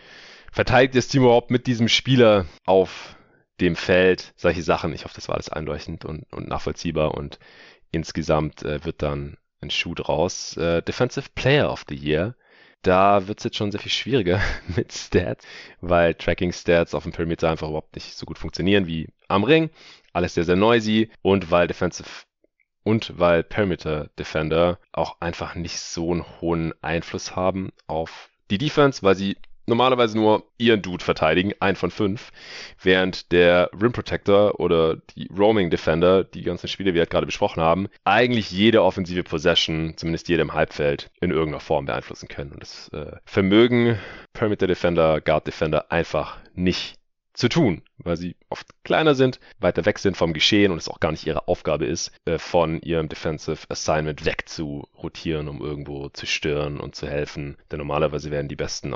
verteidigt das Team überhaupt mit diesem Spieler auf dem Feld, solche Sachen. Ich hoffe, das war alles einleuchtend und, und nachvollziehbar und insgesamt äh, wird dann ein Schuh draus. Äh, Defensive Player of the Year. Da wird es jetzt schon sehr viel schwieriger mit Stats, weil Tracking-Stats auf dem Perimeter einfach überhaupt nicht so gut funktionieren wie am Ring. Alles sehr, sehr noisy und weil Defensive und weil Perimeter Defender auch einfach nicht so einen hohen Einfluss haben auf die Defense, weil sie normalerweise nur ihren Dude verteidigen, ein von fünf, während der Rim Protector oder die Roaming Defender, die ganzen Spiele, die wir halt gerade besprochen haben, eigentlich jede offensive Possession, zumindest jede im Halbfeld, in irgendeiner Form beeinflussen können. Und das äh, Vermögen Perimeter Defender, Guard Defender einfach nicht zu tun, weil sie oft kleiner sind, weiter weg sind vom Geschehen und es auch gar nicht ihre Aufgabe ist, äh, von ihrem Defensive Assignment weg zu rotieren, um irgendwo zu stören und zu helfen. Denn normalerweise werden die besten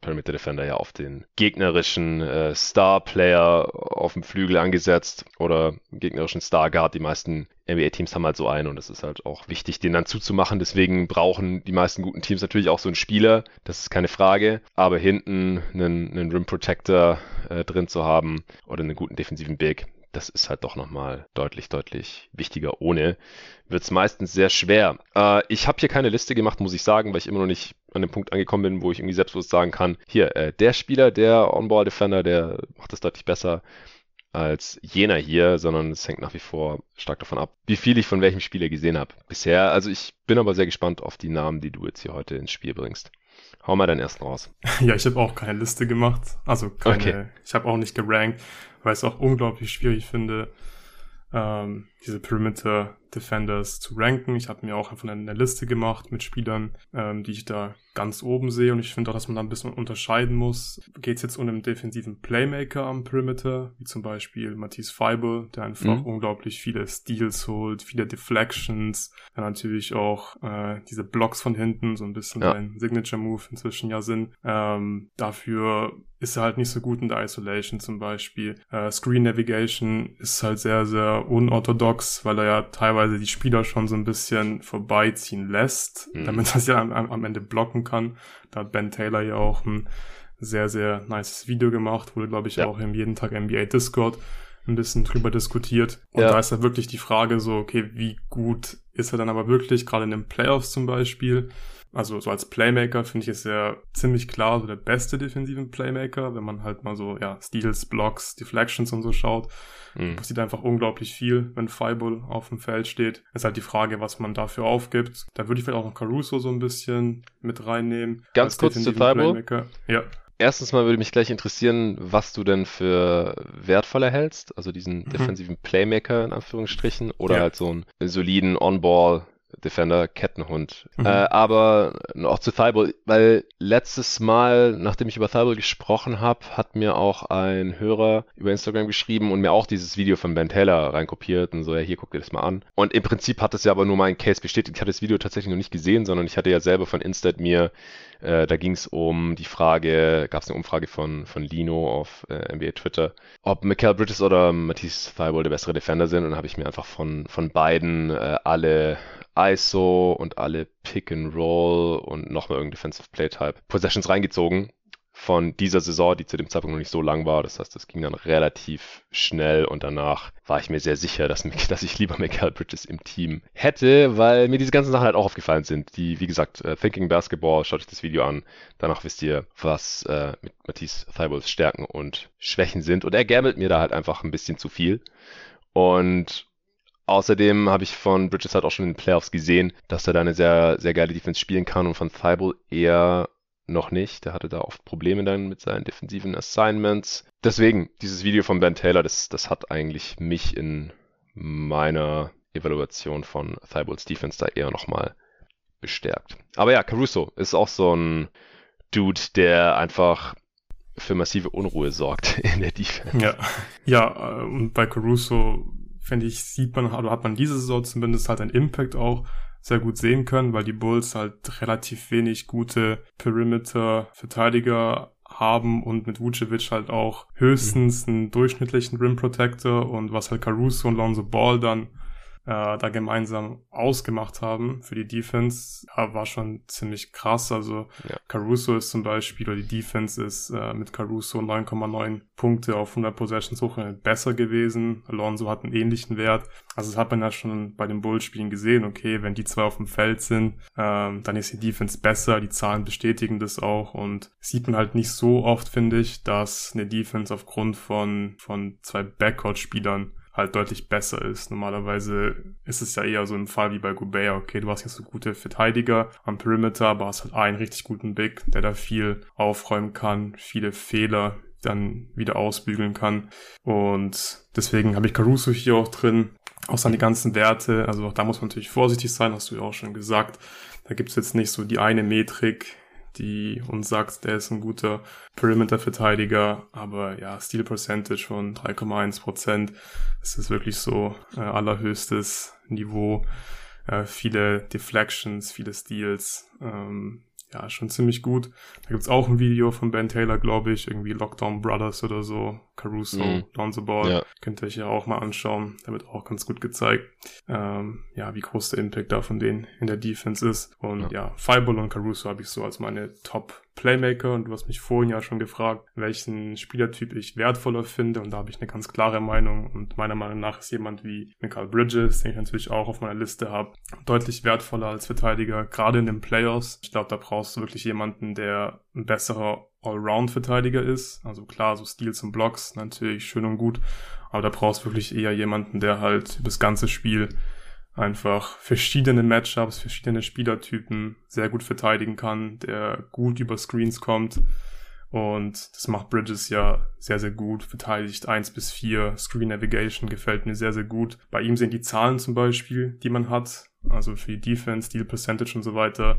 Perimeter Defender ja auf den gegnerischen äh, Star Player auf dem Flügel angesetzt oder gegnerischen Star Guard. Die meisten NBA-Teams haben halt so einen und es ist halt auch wichtig, den dann zuzumachen. Deswegen brauchen die meisten guten Teams natürlich auch so einen Spieler, das ist keine Frage. Aber hinten einen, einen Rim Protector äh, drin zu haben oder einen guten defensiven Big, das ist halt doch nochmal deutlich, deutlich wichtiger. Ohne wird es meistens sehr schwer. Äh, ich habe hier keine Liste gemacht, muss ich sagen, weil ich immer noch nicht an dem Punkt angekommen bin, wo ich irgendwie selbstbewusst sagen kann, hier, äh, der Spieler, der On-Ball-Defender, der macht das deutlich besser als jener hier, sondern es hängt nach wie vor stark davon ab, wie viel ich von welchem Spieler gesehen habe bisher. Also ich bin aber sehr gespannt auf die Namen, die du jetzt hier heute ins Spiel bringst. Hau mal deinen ersten raus. Ja, ich habe auch keine Liste gemacht. Also keine, okay. ich habe auch nicht gerankt, weil ich es auch unglaublich schwierig finde, ähm, diese Perimeter Defenders zu ranken. Ich habe mir auch einfach eine, Liste gemacht mit Spielern, ähm, die ich da ganz oben sehe. Und ich finde auch, dass man da ein bisschen unterscheiden muss. Geht es jetzt um einen defensiven Playmaker am Perimeter, wie zum Beispiel Matisse Feibel, der einfach mhm. unglaublich viele Steals holt, viele Deflections, der natürlich auch äh, diese Blocks von hinten, so ein bisschen ja. sein Signature-Move inzwischen ja sind. Ähm, dafür ist er halt nicht so gut in der Isolation zum Beispiel. Äh, Screen Navigation ist halt sehr, sehr unorthodox, weil er ja teilweise die Spieler schon so ein bisschen vorbeiziehen lässt, mhm. damit das ja am, am Ende blocken kann. Da hat Ben Taylor ja auch ein sehr, sehr nices Video gemacht, wurde, glaube ich, ja. auch im jeden Tag NBA Discord ein bisschen drüber diskutiert. Und ja. da ist ja wirklich die Frage so, okay, wie gut ist er dann aber wirklich, gerade in den Playoffs zum Beispiel. Also so als Playmaker finde ich es ja ziemlich klar so der beste defensiven Playmaker, wenn man halt mal so, ja, Steals, Blocks, Deflections und so schaut. Mhm. Passiert einfach unglaublich viel, wenn Fireball auf dem Feld steht. Ist halt die Frage, was man dafür aufgibt. Da würde ich vielleicht auch noch Caruso so ein bisschen mit reinnehmen. Ganz kurz zu Fireball. Ja. Erstens mal würde mich gleich interessieren, was du denn für wertvoller hältst, also diesen mhm. defensiven Playmaker in Anführungsstrichen oder ja. halt so einen soliden On-Ball Defender Kettenhund. Mhm. Äh, aber auch zu Thibault, weil letztes Mal, nachdem ich über Thibault gesprochen habe, hat mir auch ein Hörer über Instagram geschrieben und mir auch dieses Video von Ben Taylor reinkopiert und so, ja, hier guck dir das mal an. Und im Prinzip hat das ja aber nur meinen Case bestätigt. Ich hatte das Video tatsächlich noch nicht gesehen, sondern ich hatte ja selber von Instat mir, äh, da ging es um die Frage, gab es eine Umfrage von, von Lino auf äh, NBA Twitter, ob Michael Bridges oder Matisse Thibault der bessere Defender sind und habe ich mir einfach von, von beiden äh, alle ISO und alle Pick and Roll und nochmal irgendein Defensive Play Type Possessions reingezogen von dieser Saison, die zu dem Zeitpunkt noch nicht so lang war. Das heißt, das ging dann relativ schnell und danach war ich mir sehr sicher, dass, dass ich lieber Michael Bridges im Team hätte, weil mir diese ganzen Sachen halt auch aufgefallen sind. Die, wie gesagt, uh, Thinking Basketball, schaut euch das Video an. Danach wisst ihr, was uh, mit Matisse Thybulls Stärken und Schwächen sind. Und er gambelt mir da halt einfach ein bisschen zu viel. Und Außerdem habe ich von Bridges halt auch schon in den Playoffs gesehen, dass er da eine sehr, sehr geile Defense spielen kann und von Thibault eher noch nicht. Der hatte da oft Probleme dann mit seinen defensiven Assignments. Deswegen, dieses Video von Ben Taylor, das, das hat eigentlich mich in meiner Evaluation von Thibaults Defense da eher nochmal bestärkt. Aber ja, Caruso ist auch so ein Dude, der einfach für massive Unruhe sorgt in der Defense. Ja, ja und bei Caruso finde ich, sieht man, oder hat man diese Saison zumindest halt einen Impact auch sehr gut sehen können, weil die Bulls halt relativ wenig gute Perimeter-Verteidiger haben und mit Vucevic halt auch höchstens einen durchschnittlichen Rim Protector und was halt Caruso und Lonzo Ball dann äh, da gemeinsam ausgemacht haben für die Defense, ja, war schon ziemlich krass. Also ja. Caruso ist zum Beispiel, oder die Defense ist äh, mit Caruso 9,9 Punkte auf 100 Possessions hoch besser gewesen. Alonso hat einen ähnlichen Wert. Also das hat man ja schon bei den Bullspielen gesehen. Okay, wenn die zwei auf dem Feld sind, ähm, dann ist die Defense besser. Die Zahlen bestätigen das auch und sieht man halt nicht so oft, finde ich, dass eine Defense aufgrund von, von zwei Backcourt-Spielern halt deutlich besser ist. Normalerweise ist es ja eher so ein Fall wie bei Gobert, okay, du hast jetzt so gute Verteidiger am Perimeter, aber hast halt einen richtig guten Big, der da viel aufräumen kann, viele Fehler dann wieder ausbügeln kann. Und deswegen habe ich Caruso hier auch drin. Auch seine ganzen Werte, also auch da muss man natürlich vorsichtig sein, hast du ja auch schon gesagt. Da gibt es jetzt nicht so die eine Metrik, die uns sagt, der ist ein guter Perimeter-Verteidiger, aber ja, Steal Percentage von 3,1 Prozent. Das ist wirklich so äh, allerhöchstes Niveau. Äh, viele Deflections, viele Steals. Ähm, ja, schon ziemlich gut. Da gibt's auch ein Video von Ben Taylor, glaube ich, irgendwie Lockdown Brothers oder so, Caruso, mm. Lonzo Ball. Ja. Könnt ihr euch ja auch mal anschauen. Da wird auch ganz gut gezeigt, ähm, ja, wie groß der Impact da von denen in der Defense ist. Und ja, ja Fireball und Caruso habe ich so als meine Top Playmaker und du hast mich vorhin ja schon gefragt, welchen Spielertyp ich wertvoller finde und da habe ich eine ganz klare Meinung und meiner Meinung nach ist jemand wie Michael Bridges, den ich natürlich auch auf meiner Liste habe, deutlich wertvoller als Verteidiger, gerade in den Playoffs. Ich glaube, da brauchst du wirklich jemanden, der ein besserer Allround-Verteidiger ist. Also klar, so Steals und Blocks natürlich schön und gut, aber da brauchst du wirklich eher jemanden, der halt das ganze Spiel einfach verschiedene Matchups, verschiedene Spielertypen sehr gut verteidigen kann, der gut über Screens kommt. Und das macht Bridges ja sehr, sehr gut. Verteidigt eins bis vier Screen Navigation gefällt mir sehr, sehr gut. Bei ihm sind die Zahlen zum Beispiel, die man hat, also für die Defense, Deal Percentage und so weiter,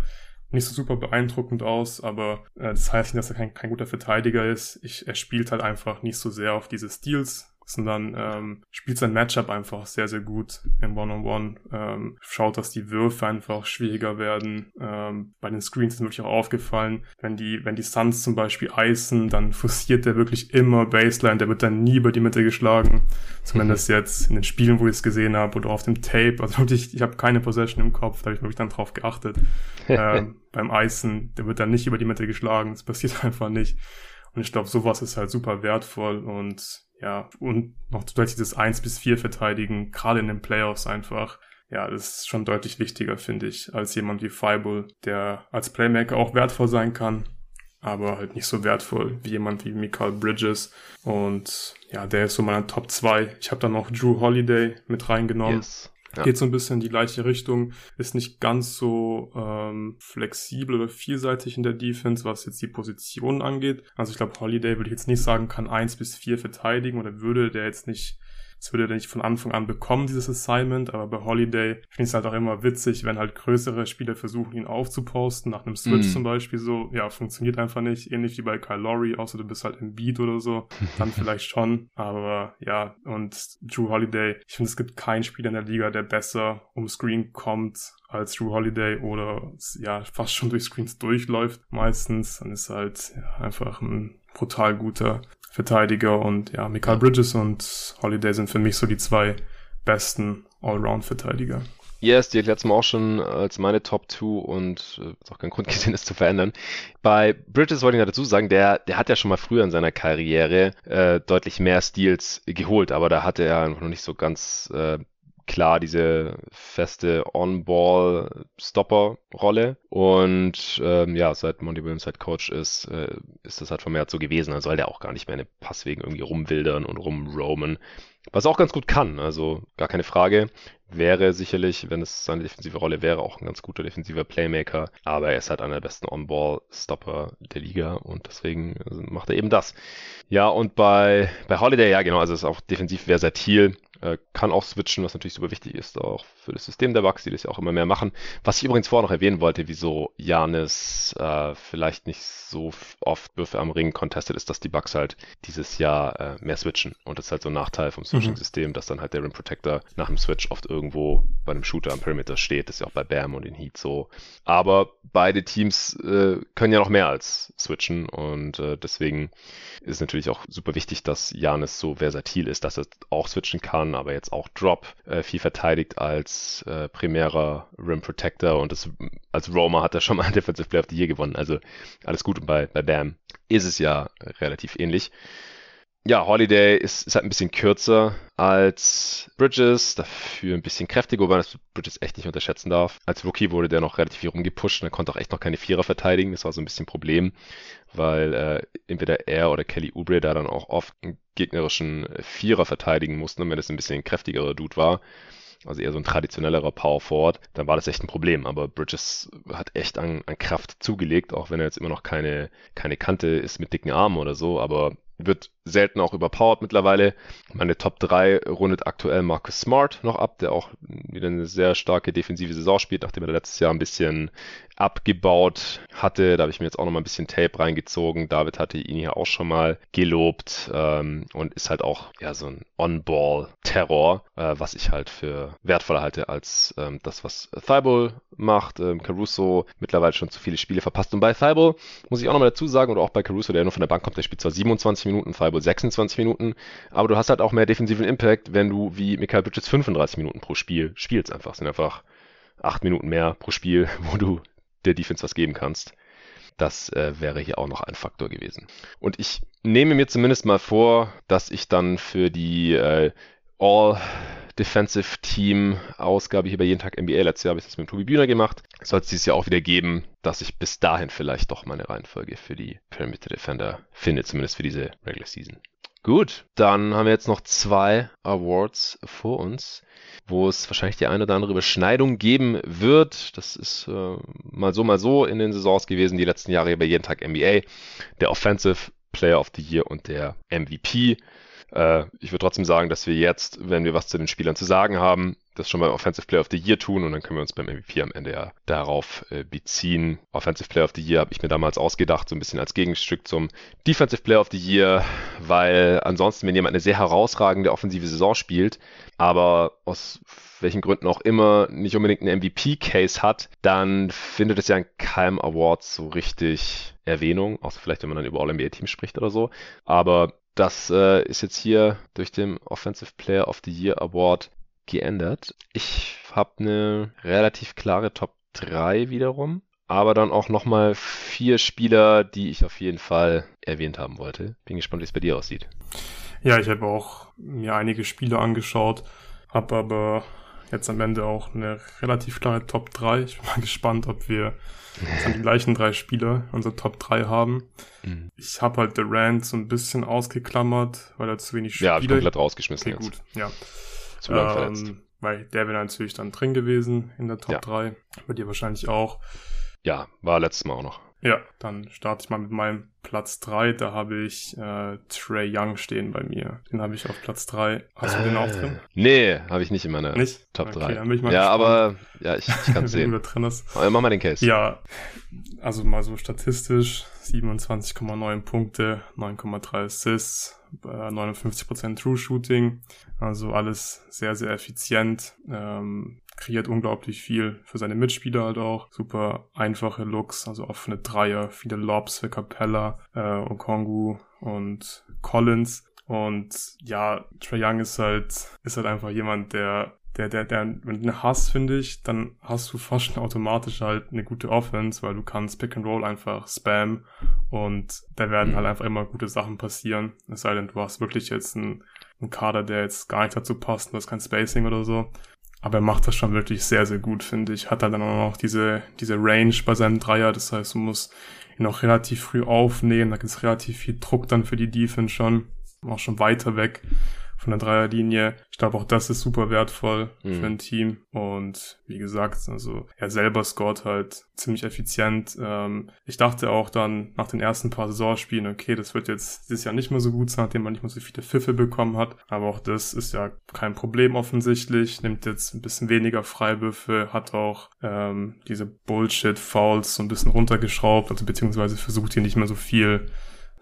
nicht so super beeindruckend aus, aber äh, das heißt nicht, dass er kein, kein guter Verteidiger ist. Ich, er spielt halt einfach nicht so sehr auf diese Steals, sondern ähm, spielt sein Matchup einfach sehr, sehr gut im One-on-One. Ähm, schaut, dass die Würfe einfach schwieriger werden. Ähm, bei den Screens ist wirklich auch aufgefallen, wenn die, wenn die Suns zum Beispiel eisen, dann forciert der wirklich immer Baseline, der wird dann nie über die Mitte geschlagen. Zumindest mhm. jetzt in den Spielen, wo ich es gesehen habe oder auf dem Tape. Also wirklich, ich habe keine Possession im Kopf, da habe ich wirklich dann drauf geachtet. ähm, beim Eisen, der wird dann nicht über die Mitte geschlagen. Das passiert einfach nicht. Und ich glaube, sowas ist halt super wertvoll und ja, und noch deutlich das 1 bis 4 verteidigen, gerade in den Playoffs einfach. Ja, das ist schon deutlich wichtiger, finde ich, als jemand wie Fireball, der als Playmaker auch wertvoll sein kann, aber halt nicht so wertvoll wie jemand wie Michael Bridges. Und ja, der ist so meiner Top 2. Ich habe dann noch Drew Holiday mit reingenommen. Yes. Ja. Geht so ein bisschen in die gleiche Richtung, ist nicht ganz so ähm, flexibel oder vielseitig in der Defense, was jetzt die Positionen angeht. Also ich glaube, Holiday würde ich jetzt nicht sagen, kann eins bis vier verteidigen oder würde der jetzt nicht das würde er nicht von Anfang an bekommen, dieses Assignment, aber bei Holiday finde ich es halt auch immer witzig, wenn halt größere Spieler versuchen, ihn aufzuposten, nach einem Switch mm. zum Beispiel so, ja, funktioniert einfach nicht, ähnlich wie bei Kyle Lowry, außer du bist halt im Beat oder so, dann vielleicht schon, aber ja, und Drew Holiday, ich finde, es gibt keinen Spieler in der Liga, der besser um Screen kommt als Drew Holiday oder ja, fast schon durch Screens durchläuft meistens, dann ist halt ja, einfach ein brutal guter Verteidiger und ja, Michael Bridges und Holiday sind für mich so die zwei besten Allround-Verteidiger. Yes, die erklärt mir auch schon als meine Top 2 und äh, ist auch kein Grund gesehen, das zu verändern. Bei Bridges wollte ich noch dazu sagen, der, der hat ja schon mal früher in seiner Karriere äh, deutlich mehr Steals geholt, aber da hatte er einfach noch nicht so ganz äh, klar diese feste On-Ball-Stopper-Rolle. Und ähm, ja, seit Monty Williams Head Coach ist, äh, ist das halt vermehrt so gewesen. Dann soll der auch gar nicht mehr eine Passwegen irgendwie rumwildern und rumroamen. Was er auch ganz gut kann, also gar keine Frage. Wäre sicherlich, wenn es seine defensive Rolle wäre, auch ein ganz guter defensiver Playmaker. Aber er ist halt einer der besten On-Ball-Stopper der Liga und deswegen macht er eben das. Ja, und bei, bei Holiday, ja genau, also ist auch defensiv versatil. Äh, kann auch switchen, was natürlich super wichtig ist, auch für das System der Bucks, die das ja auch immer mehr machen. Was ich übrigens vorher noch erwähnen wollte, wieso Janis äh, vielleicht nicht so oft Würfe am Ring contestet, ist, dass die Bucks halt dieses Jahr äh, mehr switchen. Und das ist halt so ein Nachteil vom Switching-System, mhm. dass dann halt der Rim Protector nach dem Switch oft irgendwo bei einem Shooter am Perimeter steht. Das ist ja auch bei Bam und in Heat so. Aber beide Teams äh, können ja noch mehr als switchen und äh, deswegen ist natürlich auch super wichtig, dass Janis so versatil ist, dass er auch switchen kann gewonnen, aber jetzt auch Drop äh, viel verteidigt als äh, primärer Rim Protector und das, als Roma hat er schon mal Defensive Player of the Year gewonnen. Also alles gut und bei, bei Bam ist es ja relativ ähnlich. Ja, Holiday ist, ist halt ein bisschen kürzer als Bridges, dafür ein bisschen kräftiger, wobei man das Bridges echt nicht unterschätzen darf. Als Rookie wurde der noch relativ viel rumgepusht und er konnte auch echt noch keine Vierer verteidigen. Das war so ein bisschen ein Problem, weil äh, entweder er oder Kelly Oubre da dann auch oft einen gegnerischen Vierer verteidigen mussten, und wenn das ein bisschen kräftigerer Dude war also eher so ein traditionellerer Power Forward, dann war das echt ein Problem. Aber Bridges hat echt an, an Kraft zugelegt, auch wenn er jetzt immer noch keine, keine Kante ist mit dicken Armen oder so. Aber wird selten auch überpowered mittlerweile. Meine Top 3 rundet aktuell Marcus Smart noch ab, der auch wieder eine sehr starke defensive Saison spielt, nachdem er letztes Jahr ein bisschen abgebaut hatte. Da habe ich mir jetzt auch noch ein bisschen Tape reingezogen. David hatte ihn hier auch schon mal gelobt ähm, und ist halt auch ja so ein On-Ball-Terror, äh, was ich halt für wertvoller halte als ähm, das, was Thibault macht. Ähm, Caruso mittlerweile schon zu viele Spiele verpasst. Und bei Thibault muss ich auch noch dazu sagen, oder auch bei Caruso, der nur von der Bank kommt, der spielt zwar 27 Minuten, Thibault 26 Minuten, aber du hast halt auch mehr defensiven Impact, wenn du wie Michael Bridges 35 Minuten pro Spiel spielst einfach. Das sind einfach acht Minuten mehr pro Spiel, wo du der Defense was geben kannst. Das äh, wäre hier auch noch ein Faktor gewesen. Und ich nehme mir zumindest mal vor, dass ich dann für die äh, All Defensive Team Ausgabe hier bei jeden Tag NBA, letztes Jahr habe ich das mit Tobi Bühner gemacht, soll es dieses Jahr auch wieder geben, dass ich bis dahin vielleicht doch meine Reihenfolge für die Perimeter Defender finde, zumindest für diese Regular Season. Gut, dann haben wir jetzt noch zwei Awards vor uns wo es wahrscheinlich die eine oder andere Überschneidung geben wird. Das ist äh, mal so, mal so in den Saisons gewesen, die letzten Jahre bei jeden Tag NBA. Der Offensive Player of the Year und der MVP. Äh, ich würde trotzdem sagen, dass wir jetzt, wenn wir was zu den Spielern zu sagen haben, das schon beim Offensive Player of the Year tun und dann können wir uns beim MVP am Ende ja darauf äh, beziehen. Offensive Player of the Year habe ich mir damals ausgedacht, so ein bisschen als Gegenstück zum Defensive Player of the Year, weil ansonsten, wenn jemand eine sehr herausragende offensive Saison spielt, aber aus welchen Gründen auch immer nicht unbedingt einen MVP-Case hat, dann findet es ja in keinem Award so richtig Erwähnung, außer vielleicht, wenn man dann über All-NBA-Teams spricht oder so. Aber das äh, ist jetzt hier durch den Offensive Player of the Year Award geändert. Ich habe eine relativ klare Top 3 wiederum, aber dann auch nochmal vier Spieler, die ich auf jeden Fall erwähnt haben wollte. Bin gespannt, wie es bei dir aussieht. Ja, ich habe auch mir einige Spiele angeschaut, habe aber jetzt am Ende auch eine relativ klare Top 3. Ich bin mal gespannt, ob wir dann die gleichen drei Spieler, unsere Top 3 haben. Mhm. Ich habe halt Durant so ein bisschen ausgeklammert, weil er zu wenig Spiele... Ja, hab ich komplett rausgeschmissen okay, jetzt. gut, ja. Zu lange ähm, verletzt. Weil der wäre natürlich dann drin gewesen in der Top ja. 3. Bei dir wahrscheinlich auch. Ja, war letztes Mal auch noch. Ja, dann starte ich mal mit meinem Platz 3. Da habe ich äh, Trey Young stehen bei mir. Den habe ich auf Platz 3. Hast du den auch drin? Äh, nee, habe ich nicht in meiner nicht? Top okay, 3. Dann bin ich mal ja, gespannt. aber ja, ich, ich kann es sehen. du drin hast. Aber mach mal den Case. Ja, also mal so statistisch 27,9 Punkte, 9,3 Assists, 59% True Shooting, also alles sehr, sehr effizient. Ähm, kreiert unglaublich viel für seine Mitspieler halt auch. Super einfache Looks, also offene Dreier, viele Lobs für Capella, äh, Okongu und Collins. Und ja, Trae Young ist halt, ist halt einfach jemand, der der, der, der, wenn du hast, finde ich, dann hast du fast schon automatisch halt eine gute Offense, weil du kannst Pick and Roll einfach spam und da werden halt mhm. einfach immer gute Sachen passieren. Es sei denn, du hast wirklich jetzt einen, einen Kader, der jetzt gar nicht dazu passt, du hast kein Spacing oder so. Aber er macht das schon wirklich sehr, sehr gut, finde ich. Hat er dann auch noch diese, diese Range bei seinem Dreier. Das heißt, du musst ihn auch relativ früh aufnehmen. Da gibt es relativ viel Druck dann für die Defense schon. Auch schon weiter weg von der Dreierlinie. Ich glaube, auch das ist super wertvoll mhm. für ein Team. Und wie gesagt, also er selber scoret halt ziemlich effizient. Ähm, ich dachte auch dann nach den ersten paar Saisonspielen, okay, das wird jetzt dieses Jahr nicht mehr so gut sein, nachdem man nicht mehr so viele Pfiffe bekommen hat. Aber auch das ist ja kein Problem offensichtlich. Nimmt jetzt ein bisschen weniger Freiwürfe, hat auch ähm, diese Bullshit-Fouls so ein bisschen runtergeschraubt, also beziehungsweise versucht hier nicht mehr so viel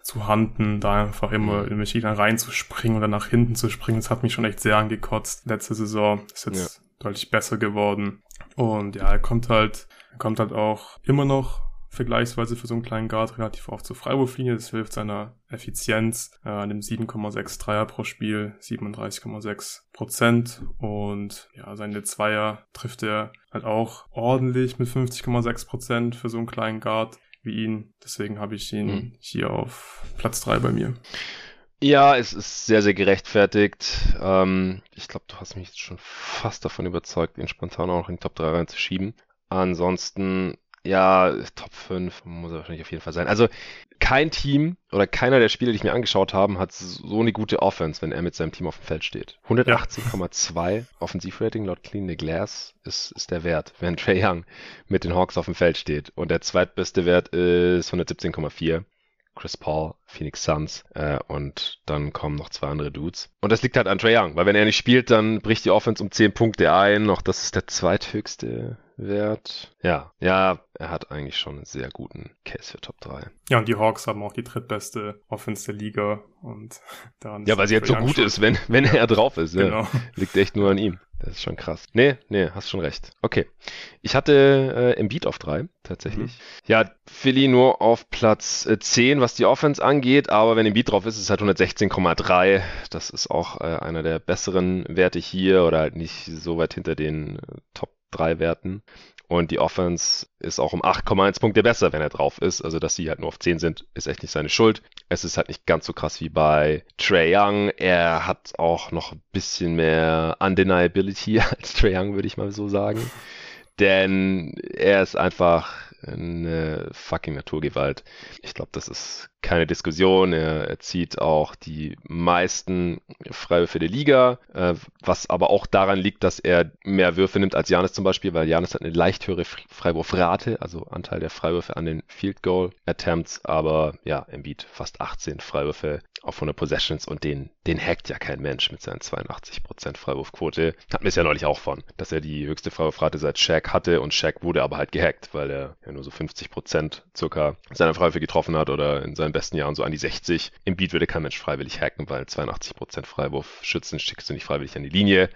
zu handen, da einfach immer mhm. in mich reinzuspringen oder nach hinten zu springen. Das hat mich schon echt sehr angekotzt. Letzte Saison ist jetzt ja. deutlich besser geworden. Und ja, er kommt halt, er kommt halt auch immer noch vergleichsweise für so einen kleinen Guard relativ oft zur Freiwurflinie. Das hilft seiner Effizienz äh, an dem 7,6 Dreier pro Spiel, 37,6 Prozent. Und ja, seine Zweier trifft er halt auch ordentlich mit 50,6 Prozent für so einen kleinen Guard wie ihn. Deswegen habe ich ihn mhm. hier auf Platz 3 bei mir. Ja, es ist sehr, sehr gerechtfertigt. Ähm, ich glaube, du hast mich jetzt schon fast davon überzeugt, ihn spontan auch noch in die Top 3 reinzuschieben. Ansonsten, ja, Top 5 muss er wahrscheinlich auf jeden Fall sein. Also kein Team oder keiner der Spiele, die ich mir angeschaut habe, hat so eine gute Offense, wenn er mit seinem Team auf dem Feld steht. 118,2 ja. Offensivrating laut Clean the Glass ist, ist der Wert, wenn Trey Young mit den Hawks auf dem Feld steht. Und der zweitbeste Wert ist 117,4. Chris Paul, Phoenix Suns äh, und dann kommen noch zwei andere Dudes. Und das liegt halt an Trey Young, weil wenn er nicht spielt, dann bricht die Offense um 10 Punkte ein. Noch das ist der zweithöchste Wert. Ja, ja, er hat eigentlich schon einen sehr guten Case für Top 3. Ja, und die Hawks haben auch die drittbeste Offense der Liga und daran Ja, weil sie jetzt so gut ist, wenn, wenn ja. er drauf ist. Ja. Genau. Liegt echt nur an ihm. Das ist schon krass. Nee, nee, hast schon recht. Okay. Ich hatte äh, Embiid auf 3, tatsächlich. Mhm. Ja, Philly nur auf Platz äh, 10, was die Offense angeht, aber wenn Embiid drauf ist, ist es halt 116,3. Das ist auch äh, einer der besseren Werte hier oder halt nicht so weit hinter den äh, Top 3 Werten. Und die Offense ist auch um 8,1 Punkte besser, wenn er drauf ist. Also, dass sie halt nur auf 10 sind, ist echt nicht seine Schuld. Es ist halt nicht ganz so krass wie bei Trey Young. Er hat auch noch ein bisschen mehr Undeniability als Trey Young, würde ich mal so sagen. Denn er ist einfach eine fucking Naturgewalt. Ich glaube, das ist keine Diskussion. Er, er zieht auch die meisten Freiwürfe der Liga, äh, was aber auch daran liegt, dass er mehr Würfe nimmt als Janis zum Beispiel, weil Janis hat eine leicht höhere Freiwurfrate, also Anteil der Freiwürfe an den Field Goal Attempts, aber ja, Embiid fast 18 Freiwürfe auf 100 Possessions und den, den hackt ja kein Mensch mit seinen 82% Freiwurfquote. Hatten wir es ja neulich auch von, dass er die höchste Freiwurfrate seit Shaq hatte und Shaq wurde aber halt gehackt, weil er ja nur so 50% circa seiner Freiwürfe getroffen hat oder in seinen besten Jahren so an die 60. Im Beat würde kein Mensch freiwillig hacken, weil 82% Freiwurf schützen schickst du nicht freiwillig an die Linie.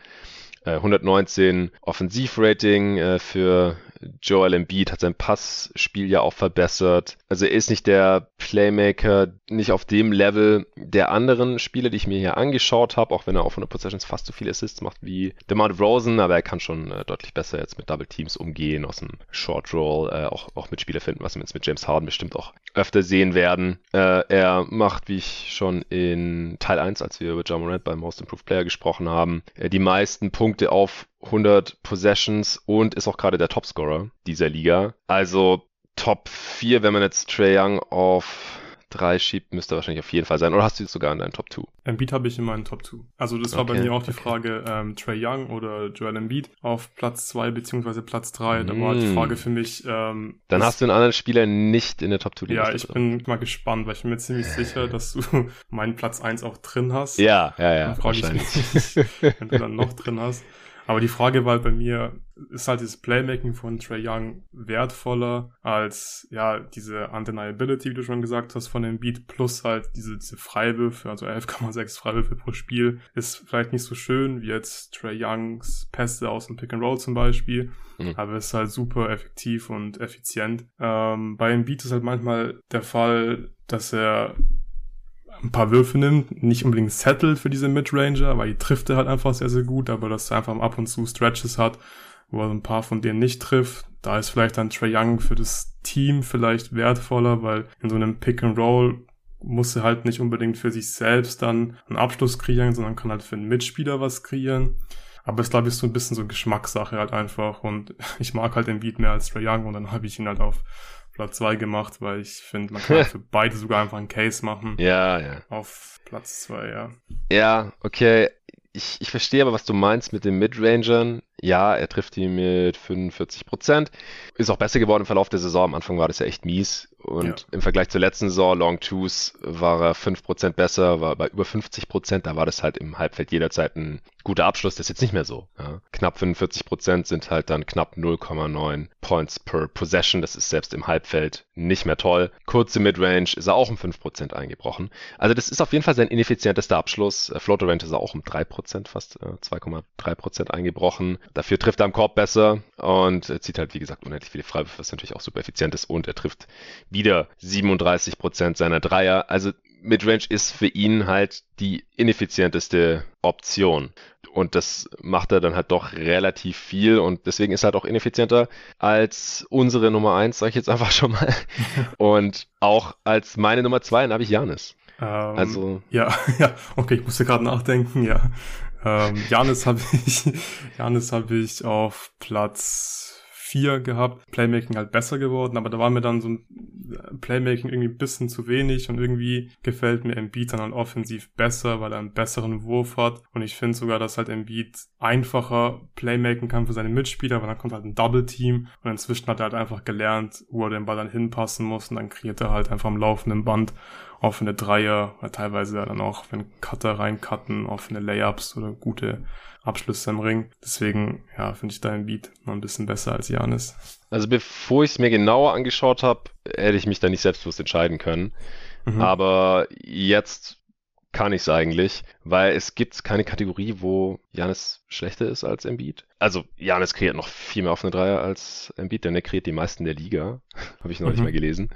119 äh, Offensivrating äh, für Joel Embiid hat sein Passspiel ja auch verbessert. Also er ist nicht der Playmaker, nicht auf dem Level der anderen Spieler, die ich mir hier angeschaut habe, auch wenn er auf 100 Possessions fast so viele Assists macht wie DeMar Rosen, aber er kann schon äh, deutlich besser jetzt mit Double Teams umgehen, aus dem Short Roll, äh, auch, auch mit Spieler finden, was wir jetzt mit James Harden bestimmt auch öfter sehen werden. Äh, er macht, wie ich schon in Teil 1, als wir über John Morant beim Most Improved Player gesprochen haben, äh, die meisten Punkte auf 100 Possessions und ist auch gerade der Topscorer dieser Liga. Also Top 4, wenn man jetzt Trey Young auf 3 schiebt, müsste wahrscheinlich auf jeden Fall sein. Oder hast du jetzt sogar in deinen Top 2? Embiid habe ich in meinen Top 2. Also das war okay, bei mir auch die. Frage ähm, Trey Young oder Joel Embiid auf Platz 2 beziehungsweise Platz 3. Da war die hm. Frage für mich. Ähm, Dann hast du einen anderen Spieler nicht in der Top 2. Ja, ich bin mal gespannt, weil ich bin mir ziemlich sicher, dass du meinen Platz 1 auch drin hast. Ja, ja, ja. Dann frage ich mich, wenn du dann noch drin hast. Aber die Frage war halt bei mir, ist halt dieses Playmaking von Trey Young wertvoller als ja diese Undeniability, wie du schon gesagt hast, von dem Beat, plus halt diese, diese Freiwürfe, also 11,6 Freiwürfe pro Spiel, ist vielleicht nicht so schön wie jetzt Trey Youngs Pässe aus dem Pick and Roll zum Beispiel, mhm. aber ist halt super effektiv und effizient. Ähm, bei dem Beat ist halt manchmal der Fall, dass er ein paar Würfe nimmt, nicht unbedingt settelt für diese Midranger, weil die trifft er halt einfach sehr, sehr gut, aber dass er einfach ab und zu Stretches hat, wo er ein paar von denen nicht trifft. Da ist vielleicht dann Trey Young für das Team vielleicht wertvoller, weil in so einem Pick and Roll muss er halt nicht unbedingt für sich selbst dann einen Abschluss kreieren, sondern kann halt für einen Mitspieler was kreieren. Aber es glaube ich so ein bisschen so Geschmackssache halt einfach und ich mag halt den Beat mehr als Trey Young und dann habe ich ihn halt auf Platz 2 gemacht, weil ich finde, man kann für beide sogar einfach einen Case machen. Ja, ja. Auf Platz 2, ja. Ja, okay. Ich, ich verstehe aber, was du meinst mit den Midrangern. Ja, er trifft die mit 45 Prozent. Ist auch besser geworden im Verlauf der Saison. Am Anfang war das ja echt mies. Und ja. im Vergleich zur letzten Saison, Long Twos, war er 5% besser, war bei über 50%. Da war das halt im Halbfeld jederzeit ein guter Abschluss. Das ist jetzt nicht mehr so. Ja. Knapp 45% sind halt dann knapp 0,9 Points per Possession. Das ist selbst im Halbfeld nicht mehr toll. Kurze Midrange ist er auch um 5% eingebrochen. Also das ist auf jeden Fall sein ineffizientester Abschluss. Floater Range ist er auch um 3%, fast äh, 2,3% eingebrochen. Dafür trifft er am Korb besser und zieht halt, wie gesagt, unendlich viele Freiwürfe, was natürlich auch super effizient ist. Und er trifft wieder 37 Prozent seiner Dreier. Also Midrange ist für ihn halt die ineffizienteste Option. Und das macht er dann halt doch relativ viel und deswegen ist er halt auch ineffizienter als unsere Nummer eins, sage ich jetzt einfach schon mal. und auch als meine Nummer zwei, dann habe ich Janis. Ähm, also. Ja, ja, okay, ich musste gerade nachdenken, ja. Ähm, Janis habe ich, Janis habe ich auf Platz 4 gehabt. Playmaking halt besser geworden, aber da war mir dann so ein äh, Playmaking irgendwie ein bisschen zu wenig und irgendwie gefällt mir Embiid dann halt offensiv besser, weil er einen besseren Wurf hat und ich finde sogar, dass halt Embiid einfacher Playmaking kann für seine Mitspieler, weil dann kommt halt ein Double Team und inzwischen hat er halt einfach gelernt, wo er den Ball dann hinpassen muss und dann kreiert er halt einfach am laufenden Band offene Dreier, oder teilweise dann auch, wenn Cutter reincutten, offene Layups oder gute Abschlüsse im Ring. Deswegen, ja, finde ich dein Beat noch ein bisschen besser als Janis. Also bevor ich es mir genauer angeschaut habe, hätte ich mich da nicht selbstbewusst entscheiden können. Mhm. Aber jetzt kann ich es eigentlich, weil es gibt keine Kategorie, wo Janis schlechter ist als Embiid. Also Janis kreiert noch viel mehr offene Dreier als Embiid, denn er kreiert die meisten der Liga, habe ich noch mhm. nicht mehr gelesen.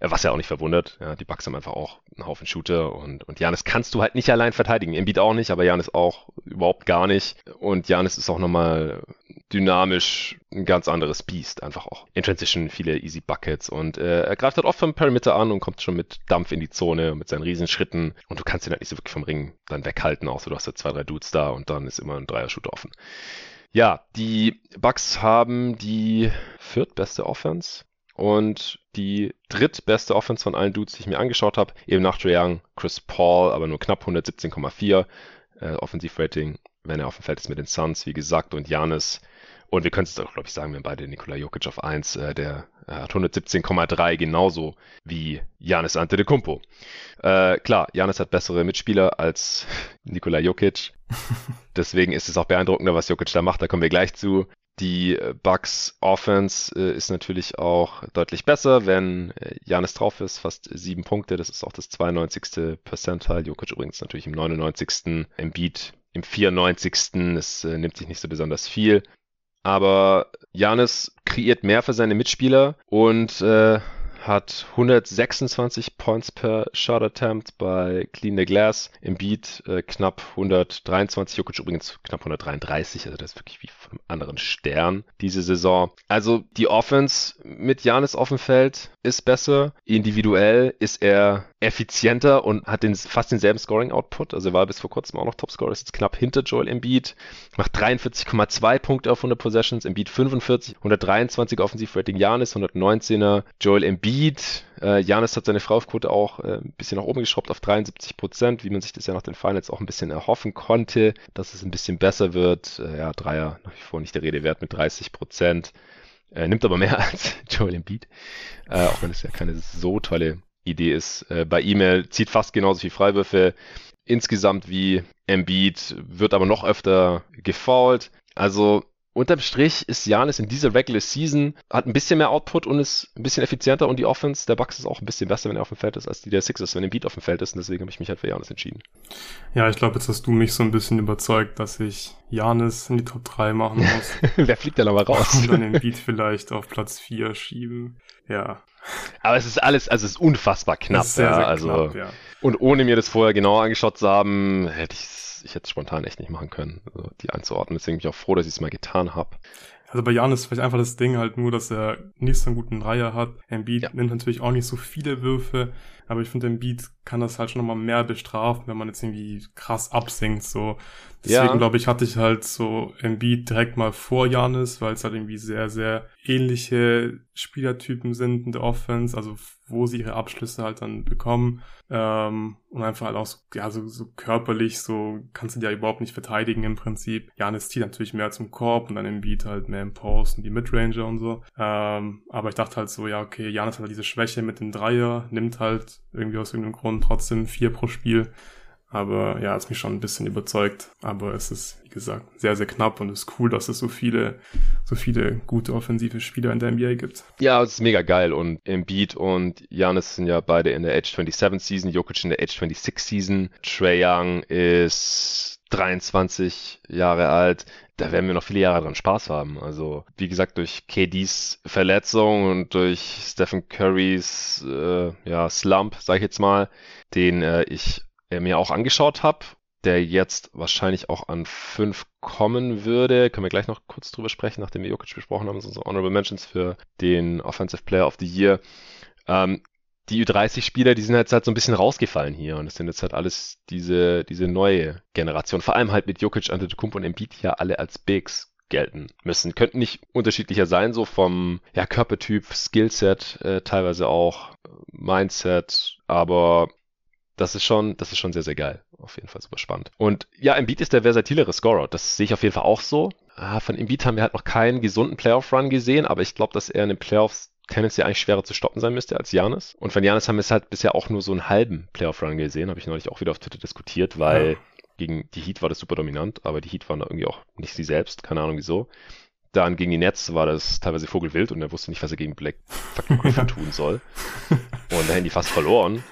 Äh, was ja auch nicht verwundert. Ja, die Bucks haben einfach auch einen Haufen Shooter und und Janis kannst du halt nicht allein verteidigen. Embiid auch nicht, aber Janis auch überhaupt gar nicht. Und Janis ist auch nochmal dynamisch ein ganz anderes Biest, einfach auch. In Transition viele easy Buckets und äh, er greift halt oft vom Perimeter an und kommt schon mit Dampf in die Zone mit seinen Riesenschritten und du kannst ihn halt nicht so wirklich vom Ring dann weghalten, außer du hast ja zwei, drei Dudes da und dann ist immer ein Dreier-Shooter offen. Ja, die Bucks haben die viertbeste Offense und die drittbeste Offense von allen Dudes, die ich mir angeschaut habe, eben nach Trae Young, Chris Paul, aber nur knapp 117,4 äh, Offensivrating, wenn er auf dem Feld ist mit den Suns, wie gesagt, und Janis und wir können es auch, glaube ich, sagen, wir haben beide Nikola Jokic auf 1, äh, der hat 117,3 genauso wie Janis Antetokounmpo. Äh, klar, Janis hat bessere Mitspieler als Nikola Jokic. Deswegen ist es auch beeindruckender, was Jokic da macht. Da kommen wir gleich zu. Die äh, Bucks Offense äh, ist natürlich auch deutlich besser, wenn Janis äh, drauf ist, fast sieben Punkte. Das ist auch das 92. Percentile. Jokic übrigens natürlich im 99. Embiid im 94. Es äh, nimmt sich nicht so besonders viel. Aber Janis kreiert mehr für seine Mitspieler und äh, hat 126 Points per Shot Attempt bei Clean the Glass. Im Beat äh, knapp 123, Jokic übrigens knapp 133, also das ist wirklich wie von einem anderen Stern diese Saison. Also die Offense mit Janis auf dem Feld ist besser. Individuell ist er effizienter und hat den, fast denselben Scoring-Output. Also er war bis vor kurzem auch noch Topscorer, ist jetzt knapp hinter Joel Embiid. Macht 43,2 Punkte auf 100 Possessions, Embiid 45, 123 Offensivrating Janis, 119er Joel Embiid. Äh, Janis hat seine Freiwurfquote auch äh, ein bisschen nach oben geschraubt auf 73 Prozent, wie man sich das ja nach den Finals auch ein bisschen erhoffen konnte, dass es ein bisschen besser wird. Äh, ja, Dreier nach wie vor nicht der Rede wert mit 30 Prozent. Äh, nimmt aber mehr als Joel Embiid, äh, auch wenn es ja keine so tolle Idee ist. Äh, bei E-Mail zieht fast genauso viel Freiwürfe insgesamt wie Embiid, wird aber noch öfter gefoult. Also unterm Strich ist Janis in dieser Regular Season, hat ein bisschen mehr Output und ist ein bisschen effizienter und die Offense der Bucks ist auch ein bisschen besser, wenn er auf dem Feld ist, als die der Sixers, wenn Embiid auf dem Feld ist und deswegen habe ich mich halt für Janis entschieden. Ja, ich glaube, jetzt hast du mich so ein bisschen überzeugt, dass ich Janis in die Top 3 machen muss. Wer fliegt denn aber raus? Und dann Embiid vielleicht auf Platz 4 schieben. Ja. Aber es ist alles, also es ist unfassbar knapp. Ist sehr, ja, sehr also, knapp, ja. Und ohne mir das vorher genauer angeschaut zu haben, hätte ich es ich hätte es spontan echt nicht machen können, also die einzuordnen. Deswegen bin ich auch froh, dass ich es mal getan habe. Also bei Jan ist vielleicht einfach das Ding halt nur, dass er nicht so einen guten Reiher hat. Embiid ja. nimmt natürlich auch nicht so viele Würfe, aber ich finde, Embiid kann das halt schon nochmal mehr bestrafen, wenn man jetzt irgendwie krass absinkt, so. Deswegen, ja. glaube ich, hatte ich halt so Embiid direkt mal vor Janis, weil es halt irgendwie sehr, sehr ähnliche Spielertypen sind in der Offense, also wo sie ihre Abschlüsse halt dann bekommen. Ähm, und einfach halt auch so, ja, so, so körperlich, so kannst du dir ja überhaupt nicht verteidigen im Prinzip. Janis zieht natürlich mehr zum Korb und dann im Beat halt mehr im Post und die Midranger und so. Ähm, aber ich dachte halt so, ja, okay, Janis hat halt diese Schwäche mit dem Dreier, nimmt halt irgendwie aus irgendeinem Grund trotzdem vier pro Spiel. Aber ja, hat mich schon ein bisschen überzeugt. Aber es ist, wie gesagt, sehr, sehr knapp und es ist cool, dass es so viele, so viele gute offensive Spieler in der NBA gibt. Ja, es ist mega geil. Und Embiid und Janis sind ja beide in der Age 27 Season, Jokic in der Age 26 Season. Trey Young ist 23 Jahre alt da werden wir noch viele Jahre dran Spaß haben. Also, wie gesagt, durch KDs Verletzung und durch Stephen Currys äh, ja, Slump, sag ich jetzt mal, den äh, ich mir auch angeschaut habe, der jetzt wahrscheinlich auch an 5 kommen würde. Können wir gleich noch kurz drüber sprechen, nachdem wir Jokic besprochen haben. Sind so Honorable Mentions für den Offensive Player of the Year. Ähm, die Ü30-Spieler, die sind jetzt halt so ein bisschen rausgefallen hier und das sind jetzt halt alles diese, diese neue Generation. Vor allem halt mit Jokic, Antetokounmpo und Embiid, ja alle als Bigs gelten müssen. Könnten nicht unterschiedlicher sein, so vom ja, Körpertyp, Skillset, äh, teilweise auch Mindset, aber das ist schon, das ist schon sehr, sehr geil. Auf jeden Fall super spannend. Und ja, Embiid ist der versatilere Scorer. Das sehe ich auf jeden Fall auch so. Ah, von Embiid haben wir halt noch keinen gesunden Playoff-Run gesehen, aber ich glaube, dass er in den Playoffs tendenziell eigentlich schwerer zu stoppen sein müsste als Janis. Und von Janis haben wir es halt bisher auch nur so einen halben Playoff-Run gesehen, habe ich neulich auch wieder auf Twitter diskutiert, weil ja. gegen die Heat war das super dominant, aber die Heat waren da irgendwie auch nicht sie selbst, keine Ahnung wieso. Dann gegen die Nets war das teilweise Vogelwild und er wusste nicht, was er gegen Black fucking Griffin tun soll. Und da hätten die fast verloren.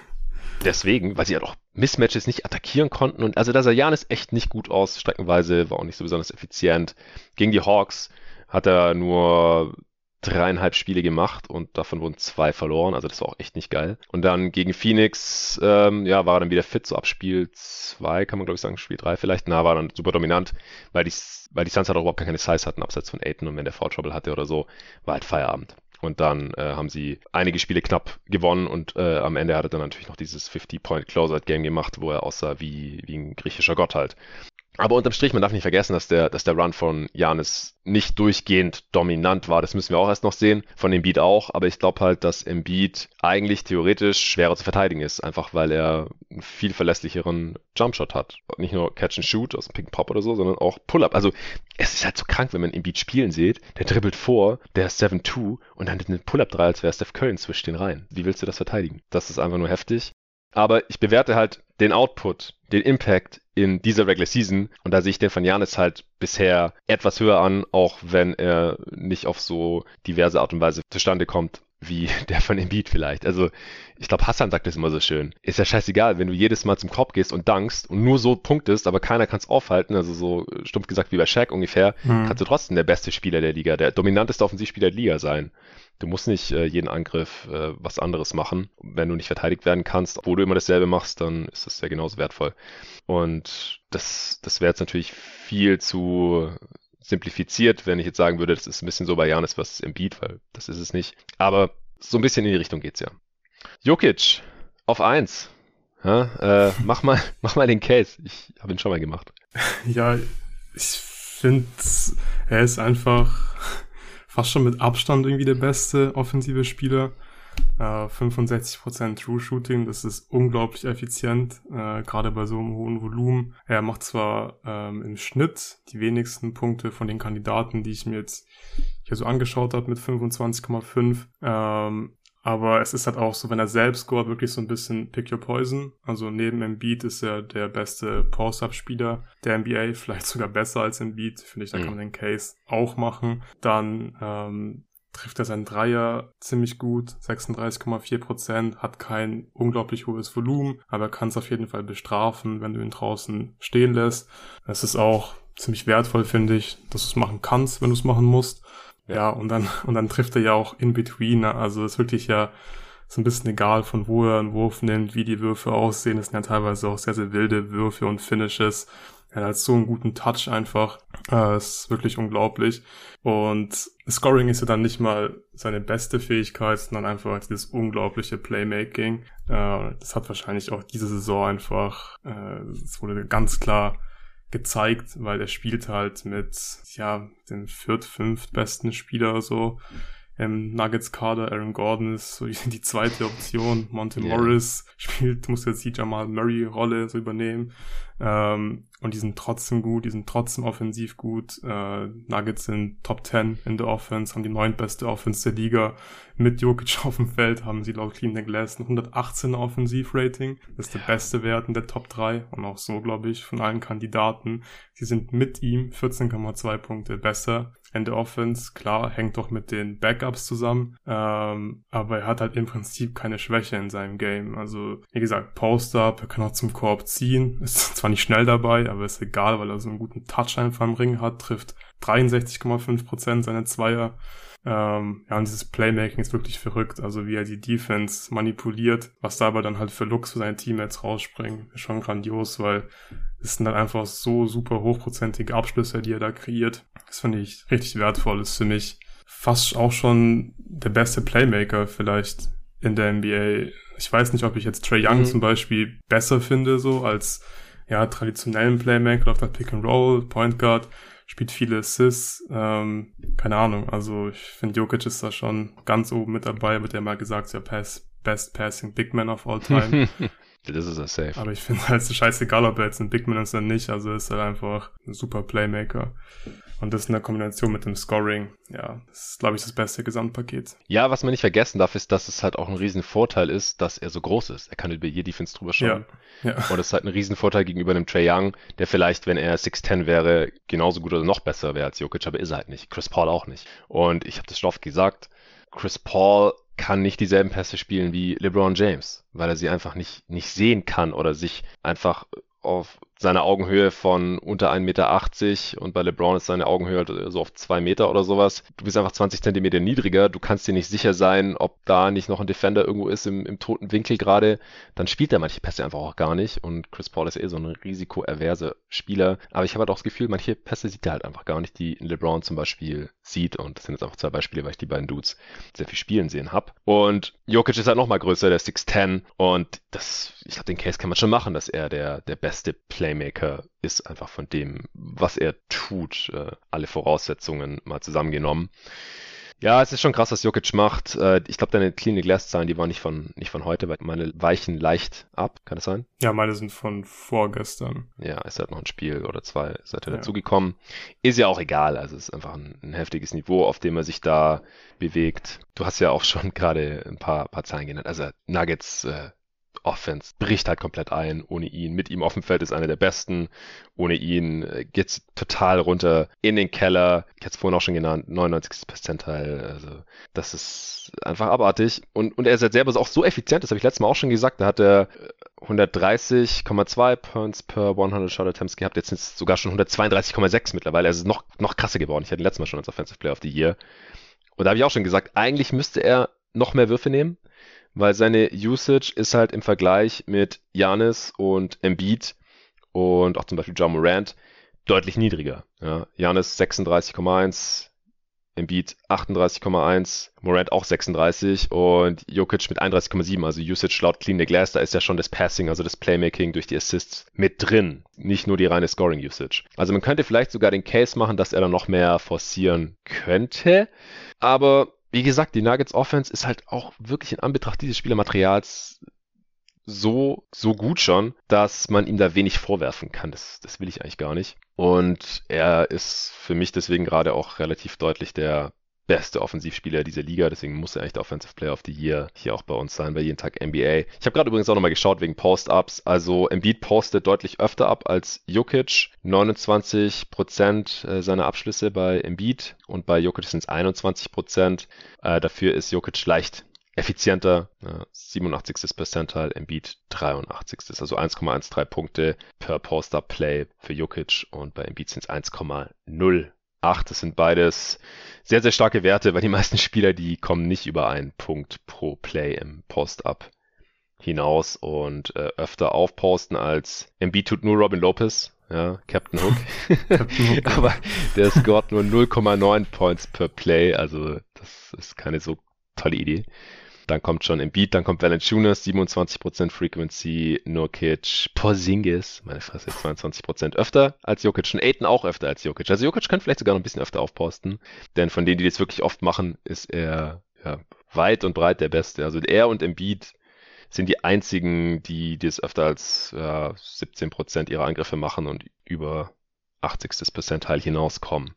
Deswegen, weil sie halt auch Mismatches nicht attackieren konnten. Und also da sah Janis echt nicht gut aus, streckenweise, war auch nicht so besonders effizient. Gegen die Hawks hat er nur dreieinhalb Spiele gemacht und davon wurden zwei verloren, also das war auch echt nicht geil. Und dann gegen Phoenix, ähm, ja, war er dann wieder fit, so ab Spiel 2 kann man glaube ich sagen, Spiel 3 vielleicht, na, war dann super dominant, weil die, weil die Suns halt auch überhaupt keine Size hatten, abseits von Aiden und wenn der Foul Trouble hatte oder so, war halt Feierabend. Und dann äh, haben sie einige Spiele knapp gewonnen und äh, am Ende hat er dann natürlich noch dieses 50-Point-Closeout-Game gemacht, wo er aussah wie, wie ein griechischer Gott halt. Aber unterm Strich, man darf nicht vergessen, dass der, dass der Run von Janis nicht durchgehend dominant war. Das müssen wir auch erst noch sehen. Von Embiid auch. Aber ich glaube halt, dass Embiid eigentlich theoretisch schwerer zu verteidigen ist. Einfach weil er einen viel verlässlicheren Jumpshot hat. Nicht nur Catch and Shoot aus dem and Pop oder so, sondern auch Pull-Up. Also es ist halt so krank, wenn man Embiid spielen sieht. Der dribbelt vor, der ist 7-2 und dann einen Pull-Up 3, als wäre Steph Curry zwischen den Reihen. Wie willst du das verteidigen? Das ist einfach nur heftig. Aber ich bewerte halt den Output, den Impact in dieser Regular Season. Und da sehe ich den von Janis halt bisher etwas höher an, auch wenn er nicht auf so diverse Art und Weise zustande kommt, wie der von Embiid vielleicht. Also ich glaube, Hassan sagt das immer so schön. Ist ja scheißegal, wenn du jedes Mal zum Korb gehst und dankst und nur so punktest, aber keiner kann es aufhalten, also so stumpf gesagt wie bei Shaq ungefähr, mhm. kannst du trotzdem der beste Spieler der Liga, der dominanteste Offensivspieler der Liga sein. Du musst nicht äh, jeden Angriff äh, was anderes machen. Wenn du nicht verteidigt werden kannst, obwohl du immer dasselbe machst, dann ist das ja genauso wertvoll. Und das, das wäre jetzt natürlich viel zu simplifiziert, wenn ich jetzt sagen würde, das ist ein bisschen so bei Janis was im Beat, weil das ist es nicht. Aber so ein bisschen in die Richtung geht's ja. Jokic auf eins. Ja, äh, mach mal, mach mal den Case. Ich habe ihn schon mal gemacht. Ja, ich finde, er ist einfach fast schon mit Abstand irgendwie der beste offensive Spieler. Äh, 65% True Shooting, das ist unglaublich effizient, äh, gerade bei so einem hohen Volumen. Er macht zwar ähm, im Schnitt die wenigsten Punkte von den Kandidaten, die ich mir jetzt hier so angeschaut habe mit 25,5, ähm, aber es ist halt auch so, wenn er selbst scoret, wirklich so ein bisschen Pick Your Poison. Also neben Embiid ist er der beste Post-Up-Spieler der NBA, vielleicht sogar besser als Embiid. Finde ich, da mhm. kann man den Case auch machen. Dann ähm, trifft er seinen Dreier ziemlich gut, 36,4 Prozent, hat kein unglaublich hohes Volumen, aber er kann es auf jeden Fall bestrafen, wenn du ihn draußen stehen lässt. Es ist auch ziemlich wertvoll, finde ich, dass du es machen kannst, wenn du es machen musst. Ja, und dann, und dann trifft er ja auch in between. Ne? Also ist wirklich ja so ein bisschen egal, von wo er einen Wurf nimmt, wie die Würfe aussehen. Es sind ja teilweise auch sehr, sehr wilde Würfe und Finishes. Er hat so einen guten Touch einfach. Äh, ist wirklich unglaublich. Und Scoring ist ja dann nicht mal seine beste Fähigkeit, sondern einfach dieses unglaubliche Playmaking. Äh, das hat wahrscheinlich auch diese Saison einfach, äh, es wurde ganz klar gezeigt, weil er spielt halt mit, ja, dem viert, fünft besten Spieler so im Nuggets-Kader. Aaron Gordon ist so die zweite Option. Monte yeah. Morris spielt, muss jetzt die Jamal Murray-Rolle so übernehmen. Ähm, und die sind trotzdem gut, die sind trotzdem offensiv gut. Äh, Nuggets sind Top 10 in der Offense, haben die neuntbeste Offense der Liga. Mit Jokic auf dem Feld haben sie laut Clean Glass ein 118er Offensivrating. Das ist der beste Wert in der Top 3 und auch so, glaube ich, von allen Kandidaten. Sie sind mit ihm 14,2 Punkte besser in der Offense. Klar, hängt doch mit den Backups zusammen, ähm, aber er hat halt im Prinzip keine Schwäche in seinem Game. Also, wie gesagt, Post-Up, er kann auch zum Korb ziehen, ist zwar nicht schnell dabei, aber ist egal, weil er so einen guten Touch einfach im Ring hat, trifft 63,5% seiner Zweier. Ähm, ja, und dieses Playmaking ist wirklich verrückt. Also wie er die Defense manipuliert, was dabei dann halt für Looks für seine Teammates rausspringen, ist schon grandios, weil es sind dann einfach so super hochprozentige Abschlüsse, die er da kreiert. Das finde ich richtig wertvoll. Ist für mich fast auch schon der beste Playmaker vielleicht in der NBA. Ich weiß nicht, ob ich jetzt Trey Young mhm. zum Beispiel besser finde, so als ja, traditionellen Playmaker auf der Pick and Roll, Point Guard spielt viele Assists. Ähm, keine Ahnung, also ich finde Jokic ist da schon ganz oben mit dabei, wird ja mal gesagt, ja, Pass, Best Passing Big Man of all time. das ist er safe. Aber ich finde halt scheißegal, ob er jetzt ein Big Man ist oder nicht, also ist er einfach ein super Playmaker. Und das in der Kombination mit dem Scoring, ja, das ist, glaube ich, das beste Gesamtpaket. Ja, was man nicht vergessen darf, ist, dass es halt auch ein Riesenvorteil ist, dass er so groß ist. Er kann über jede Defense drüber schauen. Ja, ja. Und es ist halt ein Riesenvorteil gegenüber einem Trey Young, der vielleicht, wenn er 6'10 wäre, genauso gut oder noch besser wäre als Jokic, aber ist er halt nicht. Chris Paul auch nicht. Und ich habe das schon oft gesagt, Chris Paul kann nicht dieselben Pässe spielen wie LeBron James, weil er sie einfach nicht, nicht sehen kann oder sich einfach auf seine Augenhöhe von unter 1,80 Meter und bei LeBron ist seine Augenhöhe halt so auf 2 Meter oder sowas. Du bist einfach 20 Zentimeter niedriger, du kannst dir nicht sicher sein, ob da nicht noch ein Defender irgendwo ist im, im toten Winkel gerade. Dann spielt er manche Pässe einfach auch gar nicht und Chris Paul ist eh so ein risikoerverse Spieler. Aber ich habe halt auch das Gefühl, manche Pässe sieht er halt einfach gar nicht, die LeBron zum Beispiel sieht und das sind jetzt einfach zwei Beispiele, weil ich die beiden Dudes sehr viel spielen sehen habe. Und Jokic ist halt nochmal größer, der ist 6'10 und das, ich glaube, den Case kann man schon machen, dass er der, der beste Player Playmaker ist, einfach von dem, was er tut, äh, alle Voraussetzungen mal zusammengenommen. Ja, es ist schon krass, was Jokic macht. Äh, ich glaube, deine Clean Glass Zahlen, die waren nicht von, nicht von heute, weil meine weichen leicht ab. Kann das sein? Ja, meine sind von vorgestern. Ja, ist halt noch ein Spiel oder zwei seit er ja. dazugekommen. Ist ja auch egal. Also es ist einfach ein, ein, heftiges Niveau, auf dem er sich da bewegt. Du hast ja auch schon gerade ein paar, paar Zahlen genannt. Also Nuggets, äh, Offense bricht halt komplett ein ohne ihn. Mit ihm auf dem Feld ist einer der besten. Ohne ihn äh, geht's total runter in den Keller. Ich hatte es vorhin auch schon genannt, 99. Percentile. Also das ist einfach abartig. Und, und er ist halt selber auch so effizient, das habe ich letztes Mal auch schon gesagt. Da hat er 130,2 äh, Points per 100 Shot Attempts gehabt. Jetzt sind es sogar schon 132,6 mittlerweile. Also noch, noch krasser geworden. Ich hatte ihn letztes Mal schon als Offensive Player of the Year. Und da habe ich auch schon gesagt, eigentlich müsste er noch mehr Würfe nehmen weil seine Usage ist halt im Vergleich mit Janis und Embiid und auch zum Beispiel John Morant deutlich niedriger. Ja, Janis 36,1, Embiid 38,1, Morant auch 36 und Jokic mit 31,7. Also Usage laut Clean the Glass, da ist ja schon das Passing, also das Playmaking durch die Assists mit drin. Nicht nur die reine Scoring Usage. Also man könnte vielleicht sogar den Case machen, dass er dann noch mehr forcieren könnte. Aber wie gesagt, die Nuggets Offense ist halt auch wirklich in Anbetracht dieses Spielermaterials so, so gut schon, dass man ihm da wenig vorwerfen kann. Das, das will ich eigentlich gar nicht. Und er ist für mich deswegen gerade auch relativ deutlich der beste Offensivspieler dieser Liga, deswegen muss er der Offensive Player of the Year hier auch bei uns sein, bei jeden Tag NBA. Ich habe gerade übrigens auch nochmal geschaut wegen Post-Ups. Also Embiid postet deutlich öfter ab als Jokic. 29% äh, seiner Abschlüsse bei Embiid und bei Jokic sind es 21%. Äh, dafür ist Jokic leicht effizienter, 87. Percentile, Embiid 83. Also 1,13 Punkte per Post-Up-Play für Jokic und bei Embiid sind es 1,0 8. Das sind beides sehr, sehr starke Werte, weil die meisten Spieler, die kommen nicht über einen Punkt pro Play im Post-Up hinaus und äh, öfter aufposten als Embiid tut nur Robin Lopez, ja, Captain Hook. Captain Hook. Aber der scored nur 0,9 Points per Play, also das ist keine so tolle Idee. Dann kommt schon Embiid, dann kommt Valanciunas, 27% Frequency, Nurkic, Porzingis, meine Fresse, 22% öfter als Jokic und Aiton auch öfter als Jokic. Also Jokic könnte vielleicht sogar noch ein bisschen öfter aufposten, denn von denen, die das wirklich oft machen, ist er ja, weit und breit der Beste. Also er und Embiid sind die einzigen, die das öfter als ja, 17% ihrer Angriffe machen und über 80. Percentile hinauskommen.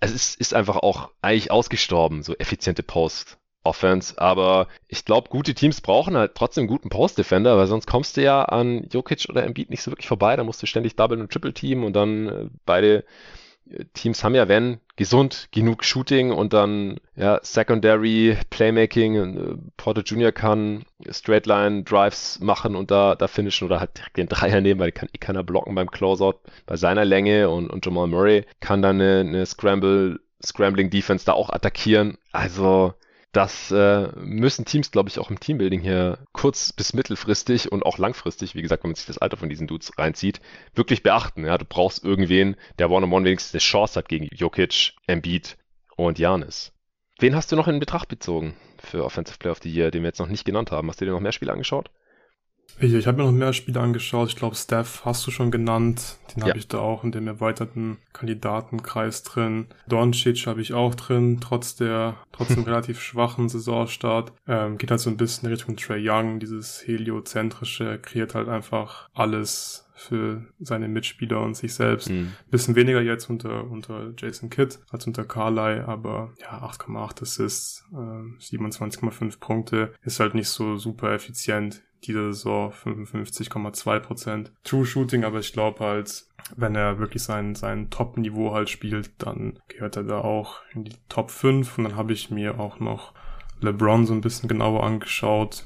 Es ist, ist einfach auch eigentlich ausgestorben, so effiziente Post. Offense, aber ich glaube, gute Teams brauchen halt trotzdem guten Post-Defender, weil sonst kommst du ja an Jokic oder Embiid nicht so wirklich vorbei, da musst du ständig Double und Triple Team und dann äh, beide Teams haben ja, wenn, gesund genug Shooting und dann ja, Secondary Playmaking. Äh, Porter Jr. kann Straightline Drives machen und da, da finishen oder halt direkt den Dreier nehmen, weil kann eh keiner blocken beim Closeout bei seiner Länge und, und Jamal Murray kann dann eine, eine Scramble, Scrambling Defense da auch attackieren. Also das äh, müssen Teams, glaube ich, auch im Teambuilding hier kurz- bis mittelfristig und auch langfristig, wie gesagt, wenn man sich das Alter von diesen Dudes reinzieht, wirklich beachten. Ja, du brauchst irgendwen, der One-on-One wenigstens eine Chance hat gegen Jokic, Embiid und Janis. Wen hast du noch in Betracht bezogen für Offensive Player of the Year, den wir jetzt noch nicht genannt haben? Hast du dir noch mehr Spiele angeschaut? Ich, ich habe mir noch mehr Spiele angeschaut. Ich glaube, Steph hast du schon genannt. Den ja. habe ich da auch in dem erweiterten Kandidatenkreis drin. Doncic habe ich auch drin, trotz der trotzdem relativ schwachen Saisonstart. Ähm, geht halt so ein bisschen in Richtung Trey Young, dieses heliozentrische, kreiert halt einfach alles für seine Mitspieler und sich selbst. Mhm. Bisschen weniger jetzt unter, unter Jason Kidd als unter Carly, aber ja, 8,8 Assists, äh, 27,5 Punkte, ist halt nicht so super effizient diese Saison 55,2% True Shooting, aber ich glaube halt, wenn er wirklich sein, sein Top-Niveau halt spielt, dann gehört er da auch in die Top 5 und dann habe ich mir auch noch LeBron so ein bisschen genauer angeschaut.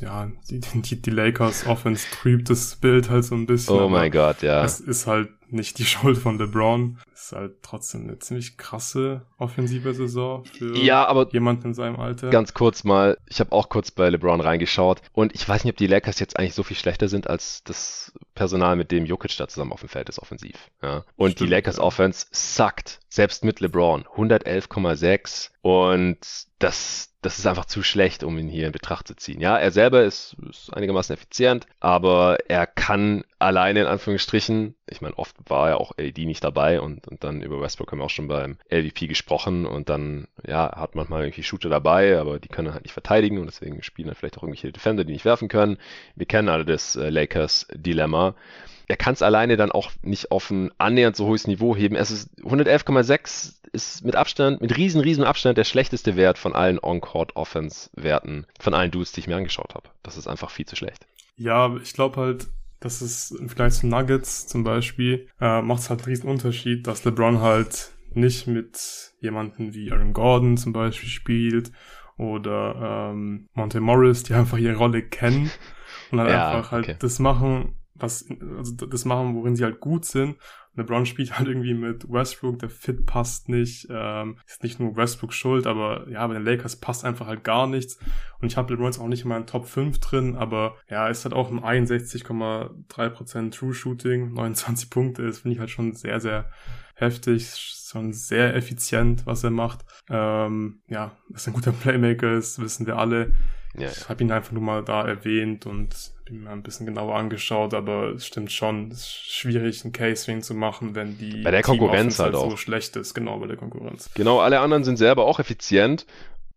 Ja, die, die, die Lakers Offense trübt das Bild halt so ein bisschen. Oh mein Gott, ja. Es ist halt nicht die Schuld von LeBron. Ist halt trotzdem eine ziemlich krasse offensive Saison für ja, aber jemanden in seinem Alter. Ganz kurz mal, ich habe auch kurz bei LeBron reingeschaut und ich weiß nicht, ob die Lakers jetzt eigentlich so viel schlechter sind als das Personal, mit dem Jokic da zusammen auf dem Feld ist, offensiv. Ja. Und Stimmt, die Lakers ja. Offense suckt, selbst mit LeBron. 111,6 und das, das ist einfach zu schlecht, um ihn hier in Betracht zu ziehen. Ja, er selber ist, ist einigermaßen effizient, aber er kann alleine in Anführungsstrichen, ich meine, oft war ja auch LD nicht dabei und, und dann über Westbrook haben wir auch schon beim LVP gesprochen und dann, ja, hat manchmal irgendwie Shooter dabei, aber die können halt nicht verteidigen und deswegen spielen dann vielleicht auch irgendwelche Defender, die nicht werfen können. Wir kennen alle das äh, Lakers-Dilemma. Er kann es alleine dann auch nicht auf ein annähernd so hohes Niveau heben. Es ist 111,6 ist mit Abstand, mit riesen, riesen Abstand der schlechteste Wert von allen On-Court-Offense-Werten, von allen Dudes, die ich mir angeschaut habe. Das ist einfach viel zu schlecht. Ja, ich glaube halt, das ist im Vergleich zu Nuggets zum Beispiel, äh, macht es halt einen riesen Unterschied, dass LeBron halt nicht mit jemanden wie Aaron Gordon zum Beispiel spielt oder ähm, Monte Morris, die einfach ihre Rolle kennen und dann ja, einfach halt okay. das machen, was, also das machen, worin sie halt gut sind LeBron spielt halt irgendwie mit Westbrook, der Fit passt nicht. Ähm, ist nicht nur Westbrook schuld, aber ja, bei den Lakers passt einfach halt gar nichts. Und ich habe LeBron jetzt auch nicht in meinen Top 5 drin, aber ja, ist halt auch ein 61,3% True Shooting, 29 Punkte, das finde ich halt schon sehr, sehr heftig, schon sehr effizient, was er macht. Ähm, ja, dass er ein guter Playmaker ist, wissen wir alle. Ja, ich habe ihn einfach nur mal da erwähnt und bin mir ein bisschen genauer angeschaut, aber es stimmt schon, es ist schwierig, einen Case ihn zu machen, wenn die bei der Konkurrenz halt, halt auch so schlecht ist, genau bei der Konkurrenz. Genau, alle anderen sind selber auch effizient,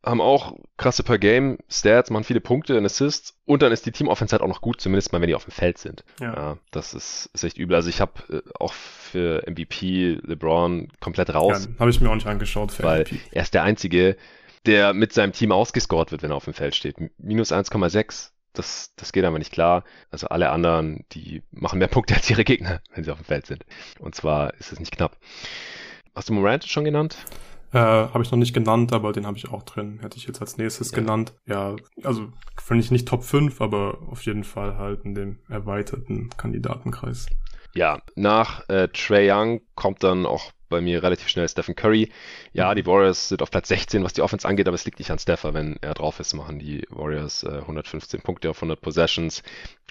haben auch krasse per Game Stats, machen viele Punkte und Assists und dann ist die Team Offense halt auch noch gut, zumindest mal wenn die auf dem Feld sind. Ja, ja das ist, ist echt übel. Also ich habe äh, auch für MVP LeBron komplett raus. Ja, habe ich mir auch nicht angeschaut für weil MVP. er ist der einzige der mit seinem Team ausgescored wird, wenn er auf dem Feld steht. Minus 1,6. Das, das geht aber nicht klar. Also alle anderen, die machen mehr Punkte als ihre Gegner, wenn sie auf dem Feld sind. Und zwar ist es nicht knapp. Hast du Morant schon genannt? Äh, habe ich noch nicht genannt, aber den habe ich auch drin. Hätte ich jetzt als nächstes ja. genannt. Ja, also finde ich nicht Top 5, aber auf jeden Fall halt in dem erweiterten Kandidatenkreis. Ja, nach äh, Trey Young kommt dann auch bei mir relativ schnell Stephen Curry. Ja, mhm. die Warriors sind auf Platz 16, was die Offense angeht, aber es liegt nicht an Stepher. Wenn er drauf ist, machen die Warriors äh, 115 Punkte auf 100 Possessions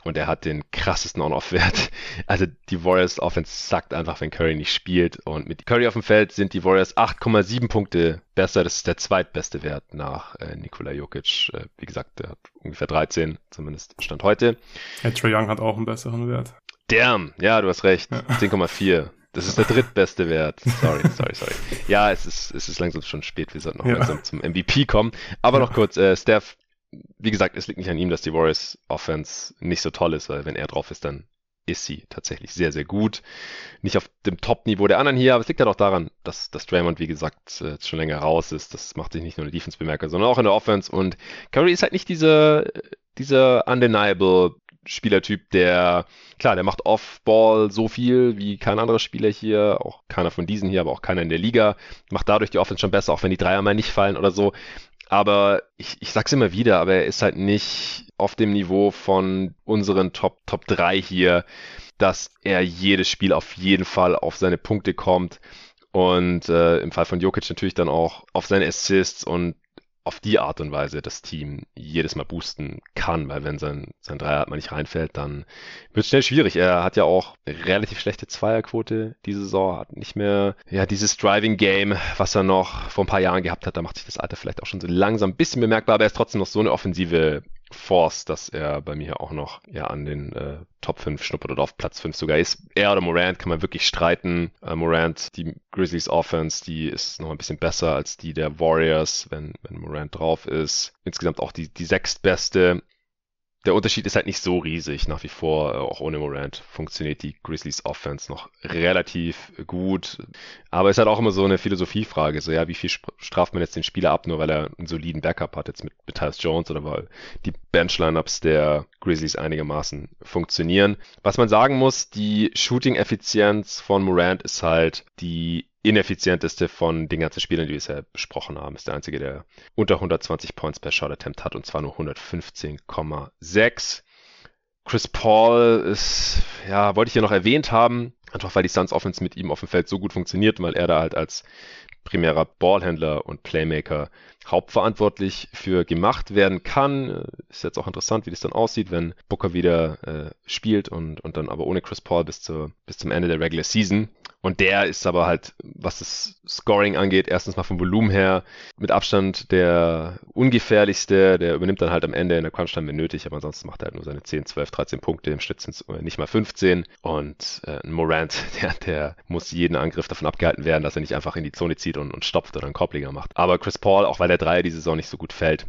und er hat den krassesten On-Off-Wert. Also die Warriors Offense sagt einfach, wenn Curry nicht spielt und mit Curry auf dem Feld sind die Warriors 8,7 Punkte besser. Das ist der zweitbeste Wert nach äh, Nikola Jokic. Äh, wie gesagt, der hat ungefähr 13, zumindest Stand heute. Ja, Trey Young hat auch einen besseren Wert. Damn, ja, du hast recht. Ja. 10,4. Das ist der drittbeste Wert. Sorry, sorry, sorry. Ja, es ist, es ist langsam schon spät. Wir sollten noch ja. langsam zum MVP kommen. Aber ja. noch kurz, äh, Steph, wie gesagt, es liegt nicht an ihm, dass die Warriors Offense nicht so toll ist, weil wenn er drauf ist, dann ist sie tatsächlich sehr, sehr gut. Nicht auf dem Top-Niveau der anderen hier, aber es liegt halt auch daran, dass, dass Draymond, wie gesagt, äh, schon länger raus ist. Das macht sich nicht nur in der Defense bemerkbar, sondern auch in der Offense. Und Curry ist halt nicht dieser, dieser undeniable Spielertyp, der, klar, der macht Off-Ball so viel wie kein anderer Spieler hier, auch keiner von diesen hier, aber auch keiner in der Liga, macht dadurch die Offense schon besser, auch wenn die Dreier mal nicht fallen oder so. Aber ich, ich sag's immer wieder, aber er ist halt nicht auf dem Niveau von unseren Top, Top 3 hier, dass er jedes Spiel auf jeden Fall auf seine Punkte kommt. Und äh, im Fall von Jokic natürlich dann auch auf seine Assists und auf die Art und Weise das Team jedes Mal boosten kann, weil wenn sein, sein Dreier mal nicht reinfällt, dann wird es schnell schwierig. Er hat ja auch relativ schlechte Zweierquote diese Saison, hat nicht mehr ja dieses Driving Game, was er noch vor ein paar Jahren gehabt hat. Da macht sich das Alter vielleicht auch schon so langsam ein bisschen bemerkbar, aber er ist trotzdem noch so eine offensive Force, dass er bei mir auch noch ja an den äh, Top 5 schnuppert oder auf Platz 5 sogar ist. Er oder Morant kann man wirklich streiten. Äh, Morant, die Grizzlies Offense, die ist noch ein bisschen besser als die der Warriors, wenn, wenn Morant drauf ist. Insgesamt auch die, die sechstbeste der Unterschied ist halt nicht so riesig. Nach wie vor, äh, auch ohne Morant, funktioniert die Grizzlies Offense noch relativ gut. Aber es ist halt auch immer so eine Philosophiefrage. So, ja, wie viel straft man jetzt den Spieler ab, nur weil er einen soliden Backup hat, jetzt mit, mit Tyus Jones oder weil die Bench-Lineups der Grizzlies einigermaßen funktionieren. Was man sagen muss, die Shooting-Effizienz von Morant ist halt die ineffizienteste von den ganzen Spielern, die wir bisher besprochen haben. Ist der einzige, der unter 120 Points per Shot Attempt hat und zwar nur 115,6. Chris Paul ist, ja, wollte ich ja noch erwähnt haben, einfach weil die Suns Offense mit ihm auf dem Feld so gut funktioniert, weil er da halt als primärer Ballhändler und Playmaker hauptverantwortlich für gemacht werden kann. Ist jetzt auch interessant, wie das dann aussieht, wenn Booker wieder äh, spielt und, und dann aber ohne Chris Paul bis, zur, bis zum Ende der Regular Season. Und der ist aber halt, was das Scoring angeht, erstens mal vom Volumen her mit Abstand der ungefährlichste. Der übernimmt dann halt am Ende in der Crunch-Time, wenn nötig, aber ansonsten macht er halt nur seine 10, 12, 13 Punkte. Im Schnitt sind es äh, nicht mal 15. Und äh, ein Morant, der, der muss jeden Angriff davon abgehalten werden, dass er nicht einfach in die Zone zieht und, und stopft oder einen Korbleger macht. Aber Chris Paul, auch weil der Dreier diese Saison nicht so gut fällt,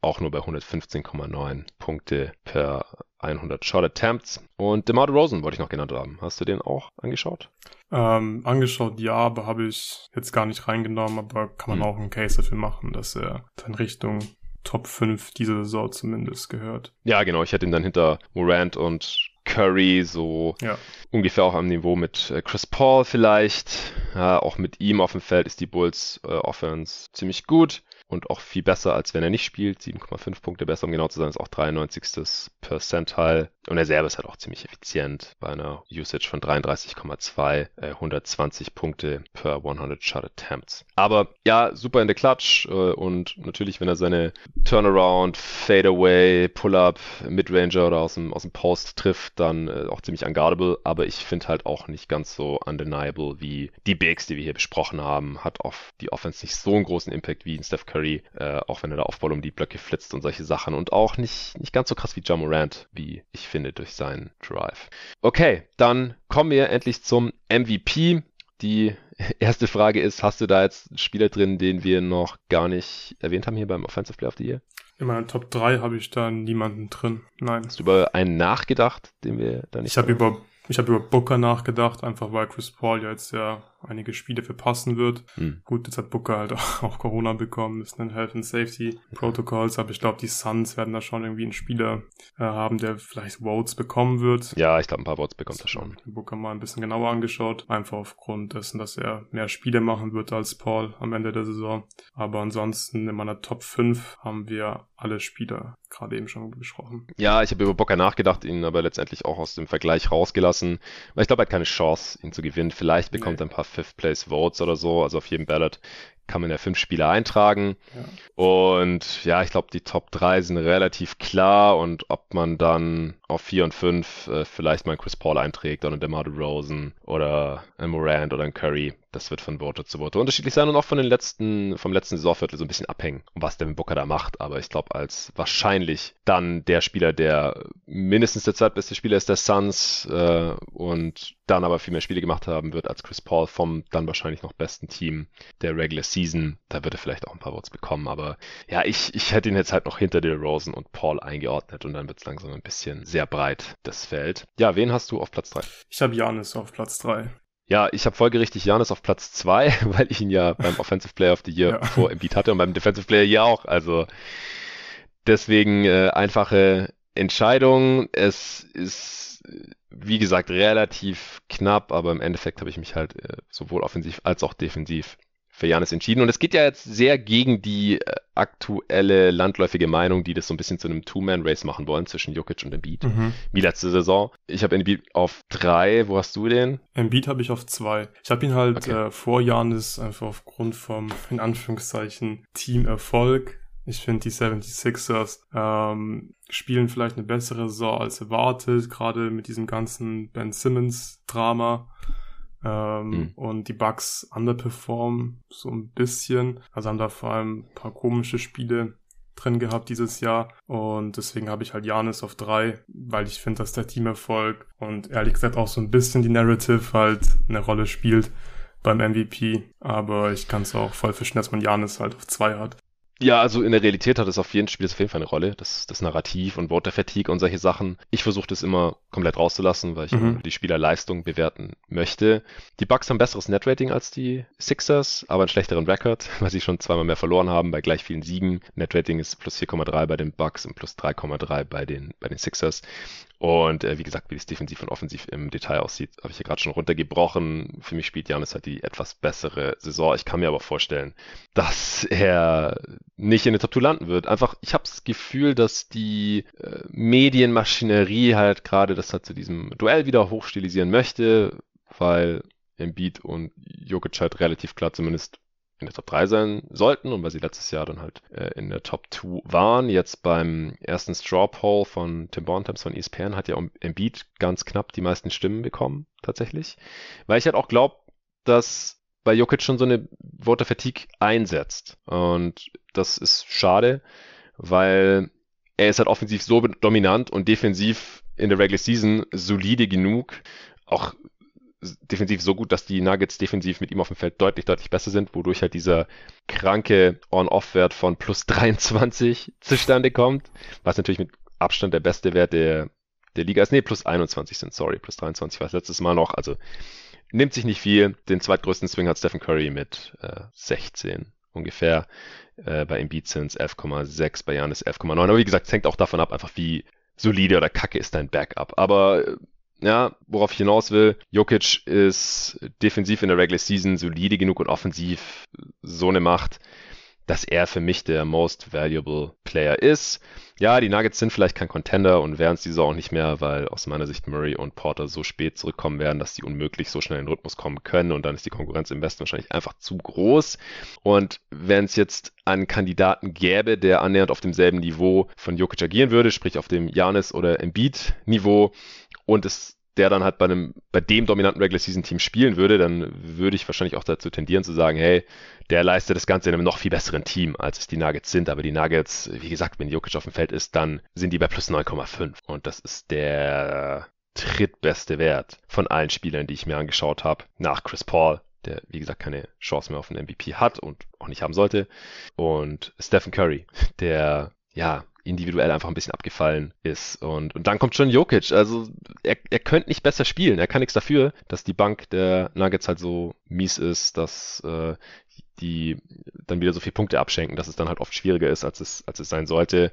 auch nur bei 115,9 Punkte per 100 Shot Attempts. Und DeMar DeRozan wollte ich noch genannt haben. Hast du den auch angeschaut? Ähm, angeschaut, ja, aber habe ich jetzt gar nicht reingenommen, aber kann man hm. auch einen Case dafür machen, dass er in Richtung Top 5 dieser Saison zumindest gehört. Ja, genau. Ich hätte ihn dann hinter Morant und Curry so ja. ungefähr auch am Niveau mit äh, Chris Paul vielleicht. Ja, auch mit ihm auf dem Feld ist die Bulls äh, Offense ziemlich gut und auch viel besser, als wenn er nicht spielt. 7,5 Punkte besser, um genau zu sein, ist auch 93. Percentile. Und er selber ist halt auch ziemlich effizient bei einer Usage von 33,2, äh, 120 Punkte per 100 Shot Attempts. Aber ja, super in der Clutch äh, und natürlich, wenn er seine Turnaround, Fadeaway, Pull-Up, Midranger oder aus dem, aus dem Post trifft, dann äh, auch ziemlich unguardable. Aber ich finde halt auch nicht ganz so undeniable wie die Bigs, die wir hier besprochen haben. Hat auf die Offense nicht so einen großen Impact wie in Steph Curry, äh, auch wenn er da Aufball um die Blöcke flitzt und solche Sachen. Und auch nicht, nicht ganz so krass wie John Morant, wie ich finde, durch seinen Drive. Okay, dann kommen wir endlich zum MVP. Die erste Frage ist, hast du da jetzt einen Spieler drin, den wir noch gar nicht erwähnt haben hier beim Offensive Player of the Year? In meinen Top 3 habe ich da niemanden drin. Nein. Hast du über einen nachgedacht, den wir da nicht Ich habe über ich habe über Booker nachgedacht, einfach weil Chris Paul ja jetzt ja einige Spiele verpassen wird. Hm. Gut, jetzt hat Booker halt auch Corona bekommen, ist ein Health and Safety Protocols, aber ich glaube, die Suns werden da schon irgendwie einen Spieler äh, haben, der vielleicht Votes bekommen wird. Ja, ich glaube, ein paar Votes bekommt er schon. Booker mal ein bisschen genauer angeschaut, einfach aufgrund dessen, dass er mehr Spiele machen wird als Paul am Ende der Saison. Aber ansonsten in meiner Top 5 haben wir alle Spieler gerade eben schon besprochen. Ja, ich habe über Booker nachgedacht, ihn aber letztendlich auch aus dem Vergleich rausgelassen, weil ich glaube, er hat keine Chance, ihn zu gewinnen. Vielleicht bekommt nee. er ein paar Fifth Place Votes oder so, also auf jedem Ballot kann man ja fünf Spieler eintragen. Ja. Und ja, ich glaube, die Top 3 sind relativ klar und ob man dann auf 4 und 5 äh, vielleicht mal einen Chris Paul einträgt oder einen DeMar Rosen oder einen Morant oder einen Curry, das wird von Voter zu Voter unterschiedlich sein und auch von den letzten, vom letzten Saisonviertel so ein bisschen abhängen, was Devin Booker da macht. Aber ich glaube, als wahrscheinlich dann der Spieler, der mindestens der zweitbeste Spieler ist der Suns äh, und dann aber viel mehr Spiele gemacht haben wird als Chris Paul vom dann wahrscheinlich noch besten Team der Regular Season. Da wird er vielleicht auch ein paar Votes bekommen. Aber ja, ich, ich hätte ihn jetzt halt noch hinter der Rosen und Paul eingeordnet und dann wird es langsam ein bisschen sehr breit, das Feld. Ja, wen hast du auf Platz 3? Ich habe Janis auf Platz 3. Ja, ich habe folgerichtig Janis auf Platz 2, weil ich ihn ja beim Offensive Player of the Year ja. vor Embiid hatte und beim Defensive Player ja auch. Also deswegen äh, einfache Entscheidung. Es ist, wie gesagt, relativ knapp, aber im Endeffekt habe ich mich halt äh, sowohl offensiv als auch defensiv für Janis entschieden. Und es geht ja jetzt sehr gegen die äh, aktuelle landläufige Meinung, die das so ein bisschen zu einem Two-Man-Race machen wollen zwischen Jokic und Embiid, mhm. wie letzte Saison. Ich habe Embiid auf drei. Wo hast du den? Embiid habe ich auf zwei. Ich habe ihn halt okay. äh, vor Janis einfach aufgrund vom, in Anführungszeichen, Teamerfolg ich finde, die 76ers ähm, spielen vielleicht eine bessere Saison als erwartet, gerade mit diesem ganzen Ben Simmons-Drama. Ähm, mhm. Und die Bucks underperformen so ein bisschen. Also haben da vor allem ein paar komische Spiele drin gehabt dieses Jahr. Und deswegen habe ich halt Janis auf drei, weil ich finde, dass der Teamerfolg und ehrlich gesagt auch so ein bisschen die Narrative halt eine Rolle spielt beim MVP. Aber ich kann es auch voll verstehen, dass man Janis halt auf zwei hat. Ja, also in der Realität hat es auf jeden Spiel auf jeden Fall eine Rolle, das, das Narrativ und Voter Fatigue und solche Sachen. Ich versuche das immer komplett rauszulassen, weil ich mhm. die Spielerleistung bewerten möchte. Die Bucks haben besseres Netrating als die Sixers, aber einen schlechteren Record, weil sie schon zweimal mehr verloren haben bei gleich vielen Siegen. Netrating ist plus 4,3 bei den Bucks und plus 3,3 bei den, bei den Sixers. Und äh, wie gesagt, wie es defensiv und offensiv im Detail aussieht, habe ich ja gerade schon runtergebrochen. Für mich spielt Janis halt die etwas bessere Saison. Ich kann mir aber vorstellen, dass er nicht in der Top 2 landen wird. Einfach, ich habe das Gefühl, dass die äh, Medienmaschinerie halt gerade das halt zu diesem Duell wieder hochstilisieren möchte, weil Embiid und Jokic halt relativ klar zumindest in der Top 3 sein sollten und weil sie letztes Jahr dann halt äh, in der Top 2 waren. Jetzt beim ersten Straw Poll von Tim Bontemps von ESPN hat ja Embiid ganz knapp die meisten Stimmen bekommen, tatsächlich. Weil ich halt auch glaube, dass bei Jokic schon so eine Voter Fatigue einsetzt. Und das ist schade, weil er ist halt offensiv so dominant und defensiv in der Regular Season solide genug, auch defensiv so gut, dass die Nuggets defensiv mit ihm auf dem Feld deutlich, deutlich besser sind, wodurch halt dieser kranke On-Off-Wert von plus 23 zustande kommt, was natürlich mit Abstand der beste Wert der, der Liga ist. Nee, plus 21 sind, sorry, plus 23 war es letztes Mal noch, also nimmt sich nicht viel. Den zweitgrößten Swing hat Stephen Curry mit äh, 16 ungefähr. Äh, bei Embiid sind es 11,6, bei Janis 11,9. Aber wie gesagt, es hängt auch davon ab, einfach wie solide oder kacke ist dein Backup. Aber äh, ja, worauf ich hinaus will, Jokic ist defensiv in der Regular Season solide genug und offensiv so eine Macht, dass er für mich der most valuable Player ist. Ja, die Nuggets sind vielleicht kein Contender und wären es diese auch nicht mehr, weil aus meiner Sicht Murray und Porter so spät zurückkommen werden, dass die unmöglich so schnell in den Rhythmus kommen können und dann ist die Konkurrenz im Westen wahrscheinlich einfach zu groß. Und wenn es jetzt einen Kandidaten gäbe, der annähernd auf demselben Niveau von Jokic agieren würde, sprich auf dem Janis oder Embiid Niveau, und es der dann halt bei einem, bei dem dominanten Regular Season Team spielen würde, dann würde ich wahrscheinlich auch dazu tendieren zu sagen, hey, der leistet das Ganze in einem noch viel besseren Team, als es die Nuggets sind. Aber die Nuggets, wie gesagt, wenn Jokic auf dem Feld ist, dann sind die bei plus 9,5. Und das ist der drittbeste Wert von allen Spielern, die ich mir angeschaut habe, nach Chris Paul, der, wie gesagt, keine Chance mehr auf einen MVP hat und auch nicht haben sollte. Und Stephen Curry, der ja, individuell einfach ein bisschen abgefallen ist. Und, und dann kommt schon Jokic. Also er, er könnte nicht besser spielen. Er kann nichts dafür, dass die Bank der Nuggets halt so mies ist, dass äh, die dann wieder so viele Punkte abschenken, dass es dann halt oft schwieriger ist, als es, als es sein sollte.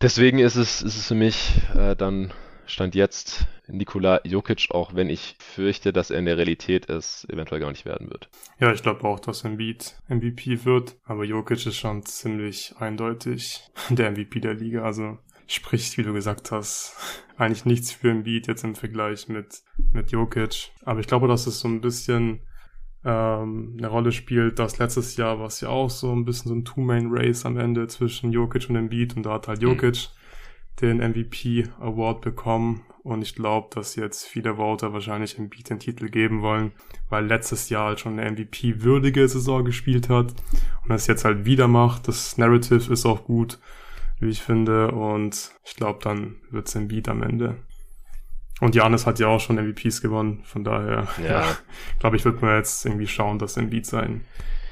Deswegen ist es, ist es für mich äh, dann Stand jetzt Nikola Jokic, auch wenn ich fürchte, dass er in der Realität es eventuell gar nicht werden wird. Ja, ich glaube auch, dass Embiid MVP wird, aber Jokic ist schon ziemlich eindeutig der MVP der Liga, also spricht, wie du gesagt hast, eigentlich nichts für Embiid jetzt im Vergleich mit, mit Jokic. Aber ich glaube, dass es so ein bisschen ähm, eine Rolle spielt, dass letztes Jahr war es ja auch so ein bisschen so ein Two-Main-Race am Ende zwischen Jokic und Embiid und da hat halt mhm. Jokic mhm den MVP Award bekommen und ich glaube, dass jetzt viele Voter wahrscheinlich Embiid den Titel geben wollen, weil letztes Jahr halt schon eine MVP-würdige Saison gespielt hat und das jetzt halt wieder macht. Das Narrative ist auch gut, wie ich finde und ich glaube, dann wird's Embiid am Ende. Und Janis hat ja auch schon MVPs gewonnen, von daher ja. ja glaube ich, wird man jetzt irgendwie schauen, dass Embiid sein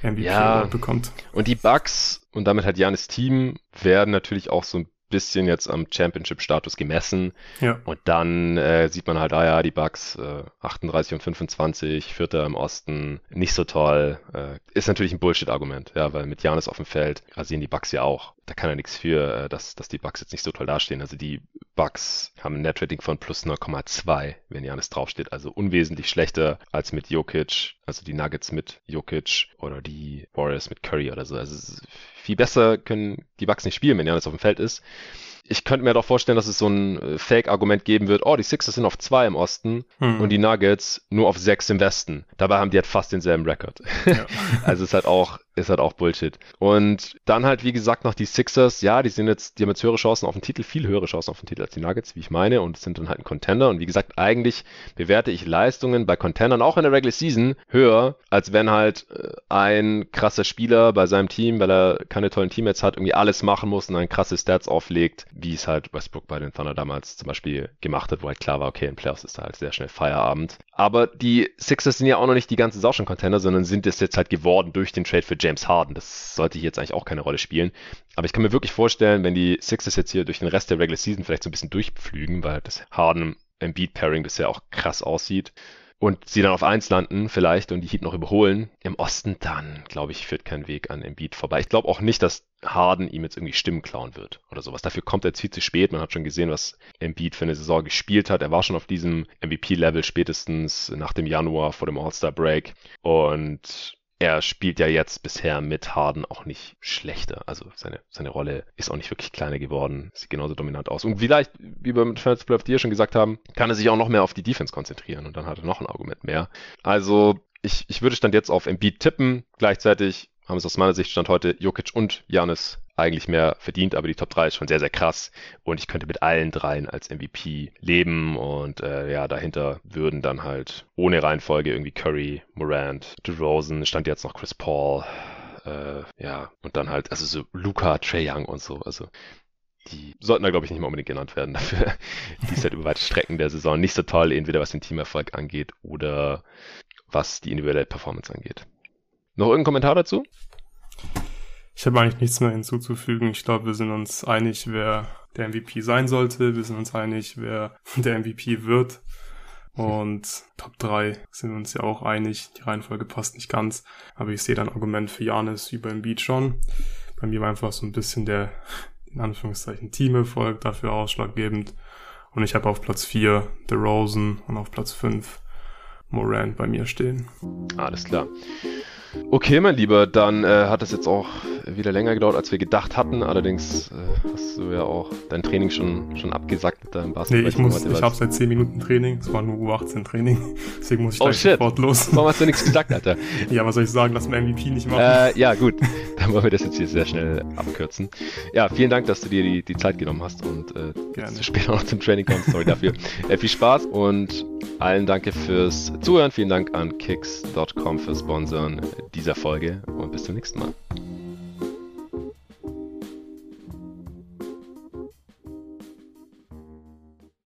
MVP ja. bekommt. Und die Bugs und damit hat Janis Team werden natürlich auch so ein bisschen jetzt am Championship-Status gemessen. Ja. Und dann äh, sieht man halt, ah ja, die Bucks äh, 38 und 25, Vierter im Osten, nicht so toll. Äh, ist natürlich ein Bullshit-Argument, ja, weil mit Janis auf dem Feld rasieren die Bucks ja auch. Da kann er nichts für, äh, dass, dass die Bucks jetzt nicht so toll dastehen. Also die Bucks haben ein Netrating von plus 0,2, wenn Janis draufsteht. Also unwesentlich schlechter als mit Jokic, also die Nuggets mit Jokic oder die Warriors mit Curry oder so. Also viel besser können die Bucks nicht spielen, wenn Janis auf dem Feld ist ich könnte mir doch vorstellen, dass es so ein äh, Fake-Argument geben wird, oh, die Sixers sind auf zwei im Osten hm. und die Nuggets nur auf sechs im Westen. Dabei haben die halt fast denselben Rekord. Ja. also ist halt auch, ist halt auch Bullshit. Und dann halt, wie gesagt, noch die Sixers, ja, die sind jetzt, die haben jetzt höhere Chancen auf den Titel, viel höhere Chancen auf den Titel als die Nuggets, wie ich meine, und sind dann halt ein Contender. Und wie gesagt, eigentlich bewerte ich Leistungen bei Contendern auch in der Regular Season höher, als wenn halt äh, ein krasser Spieler bei seinem Team, weil er keine tollen Teammates hat, irgendwie alles machen muss und dann krasse Stats auflegt, wie es halt Westbrook bei den Thunder damals zum Beispiel gemacht hat, wo halt klar war, okay, in Playoffs ist da halt sehr schnell Feierabend. Aber die Sixers sind ja auch noch nicht die ganze Sau schon Contender, sondern sind es jetzt halt geworden durch den Trade für James Harden. Das sollte hier jetzt eigentlich auch keine Rolle spielen. Aber ich kann mir wirklich vorstellen, wenn die Sixers jetzt hier durch den Rest der Regular Season vielleicht so ein bisschen durchpflügen, weil das Harden Embiid Pairing bisher auch krass aussieht, und sie dann auf 1 landen vielleicht und die Heat noch überholen im Osten, dann glaube ich, führt kein Weg an Embiid vorbei. Ich glaube auch nicht, dass Harden ihm jetzt irgendwie Stimmen klauen wird oder sowas. Dafür kommt er jetzt viel zu spät. Man hat schon gesehen, was Embiid für eine Saison gespielt hat. Er war schon auf diesem MVP-Level spätestens nach dem Januar vor dem All-Star-Break und er spielt ja jetzt bisher mit Harden auch nicht schlechter. Also seine, seine Rolle ist auch nicht wirklich kleiner geworden. Sieht genauso dominant aus. Und vielleicht, wie wir mit Fans Play of the schon gesagt haben, kann er sich auch noch mehr auf die Defense konzentrieren und dann hat er noch ein Argument mehr. Also ich, ich würde Stand jetzt auf Embiid tippen. Gleichzeitig haben es aus meiner Sicht Stand heute Jokic und Janis eigentlich mehr verdient, aber die Top 3 ist schon sehr, sehr krass. Und ich könnte mit allen dreien als MVP leben. Und äh, ja, dahinter würden dann halt ohne Reihenfolge irgendwie Curry, Morant, DeRozan, stand jetzt noch Chris Paul. Äh, ja, und dann halt, also so Luca, Trey Young und so. Also die sollten da, glaube ich, nicht mehr unbedingt genannt werden dafür. die ist halt über weite Strecken der Saison nicht so toll, entweder was den Teamerfolg angeht oder was die individuelle Performance angeht. Noch irgendein Kommentar dazu? Ich habe eigentlich nichts mehr hinzuzufügen. Ich glaube, wir sind uns einig, wer der MVP sein sollte. Wir sind uns einig, wer der MVP wird. Und Top 3 sind wir uns ja auch einig. Die Reihenfolge passt nicht ganz. Aber ich sehe dann Argument für Janis über Embiid schon. Bei mir war einfach so ein bisschen der, in Anführungszeichen, Teamerfolg dafür ausschlaggebend. Und ich habe auf Platz 4 The Rosen und auf Platz 5 Moran bei mir stehen. Alles klar. Okay, mein Lieber, dann äh, hat es jetzt auch wieder länger gedauert, als wir gedacht hatten. Allerdings äh, hast du ja auch dein Training schon, schon abgesagt mit deinem Basketball. Nee, ich, muss, ich habe seit 10 Minuten Training. Es war nur U18 Training. Deswegen muss ich oh, shit. sofort los. Warum hast du nichts gesagt, Alter? ja, was soll ich sagen? Lass mir MVP nicht machen. Äh, ja, gut. Dann wollen wir das jetzt hier sehr schnell abkürzen. Ja, vielen Dank, dass du dir die, die Zeit genommen hast und äh, jetzt später noch zum Training kommst. Sorry dafür. Äh, viel Spaß und allen danke fürs Zuhören. Vielen Dank an kicks.com für Sponsoren dieser Folge und bis zum nächsten Mal.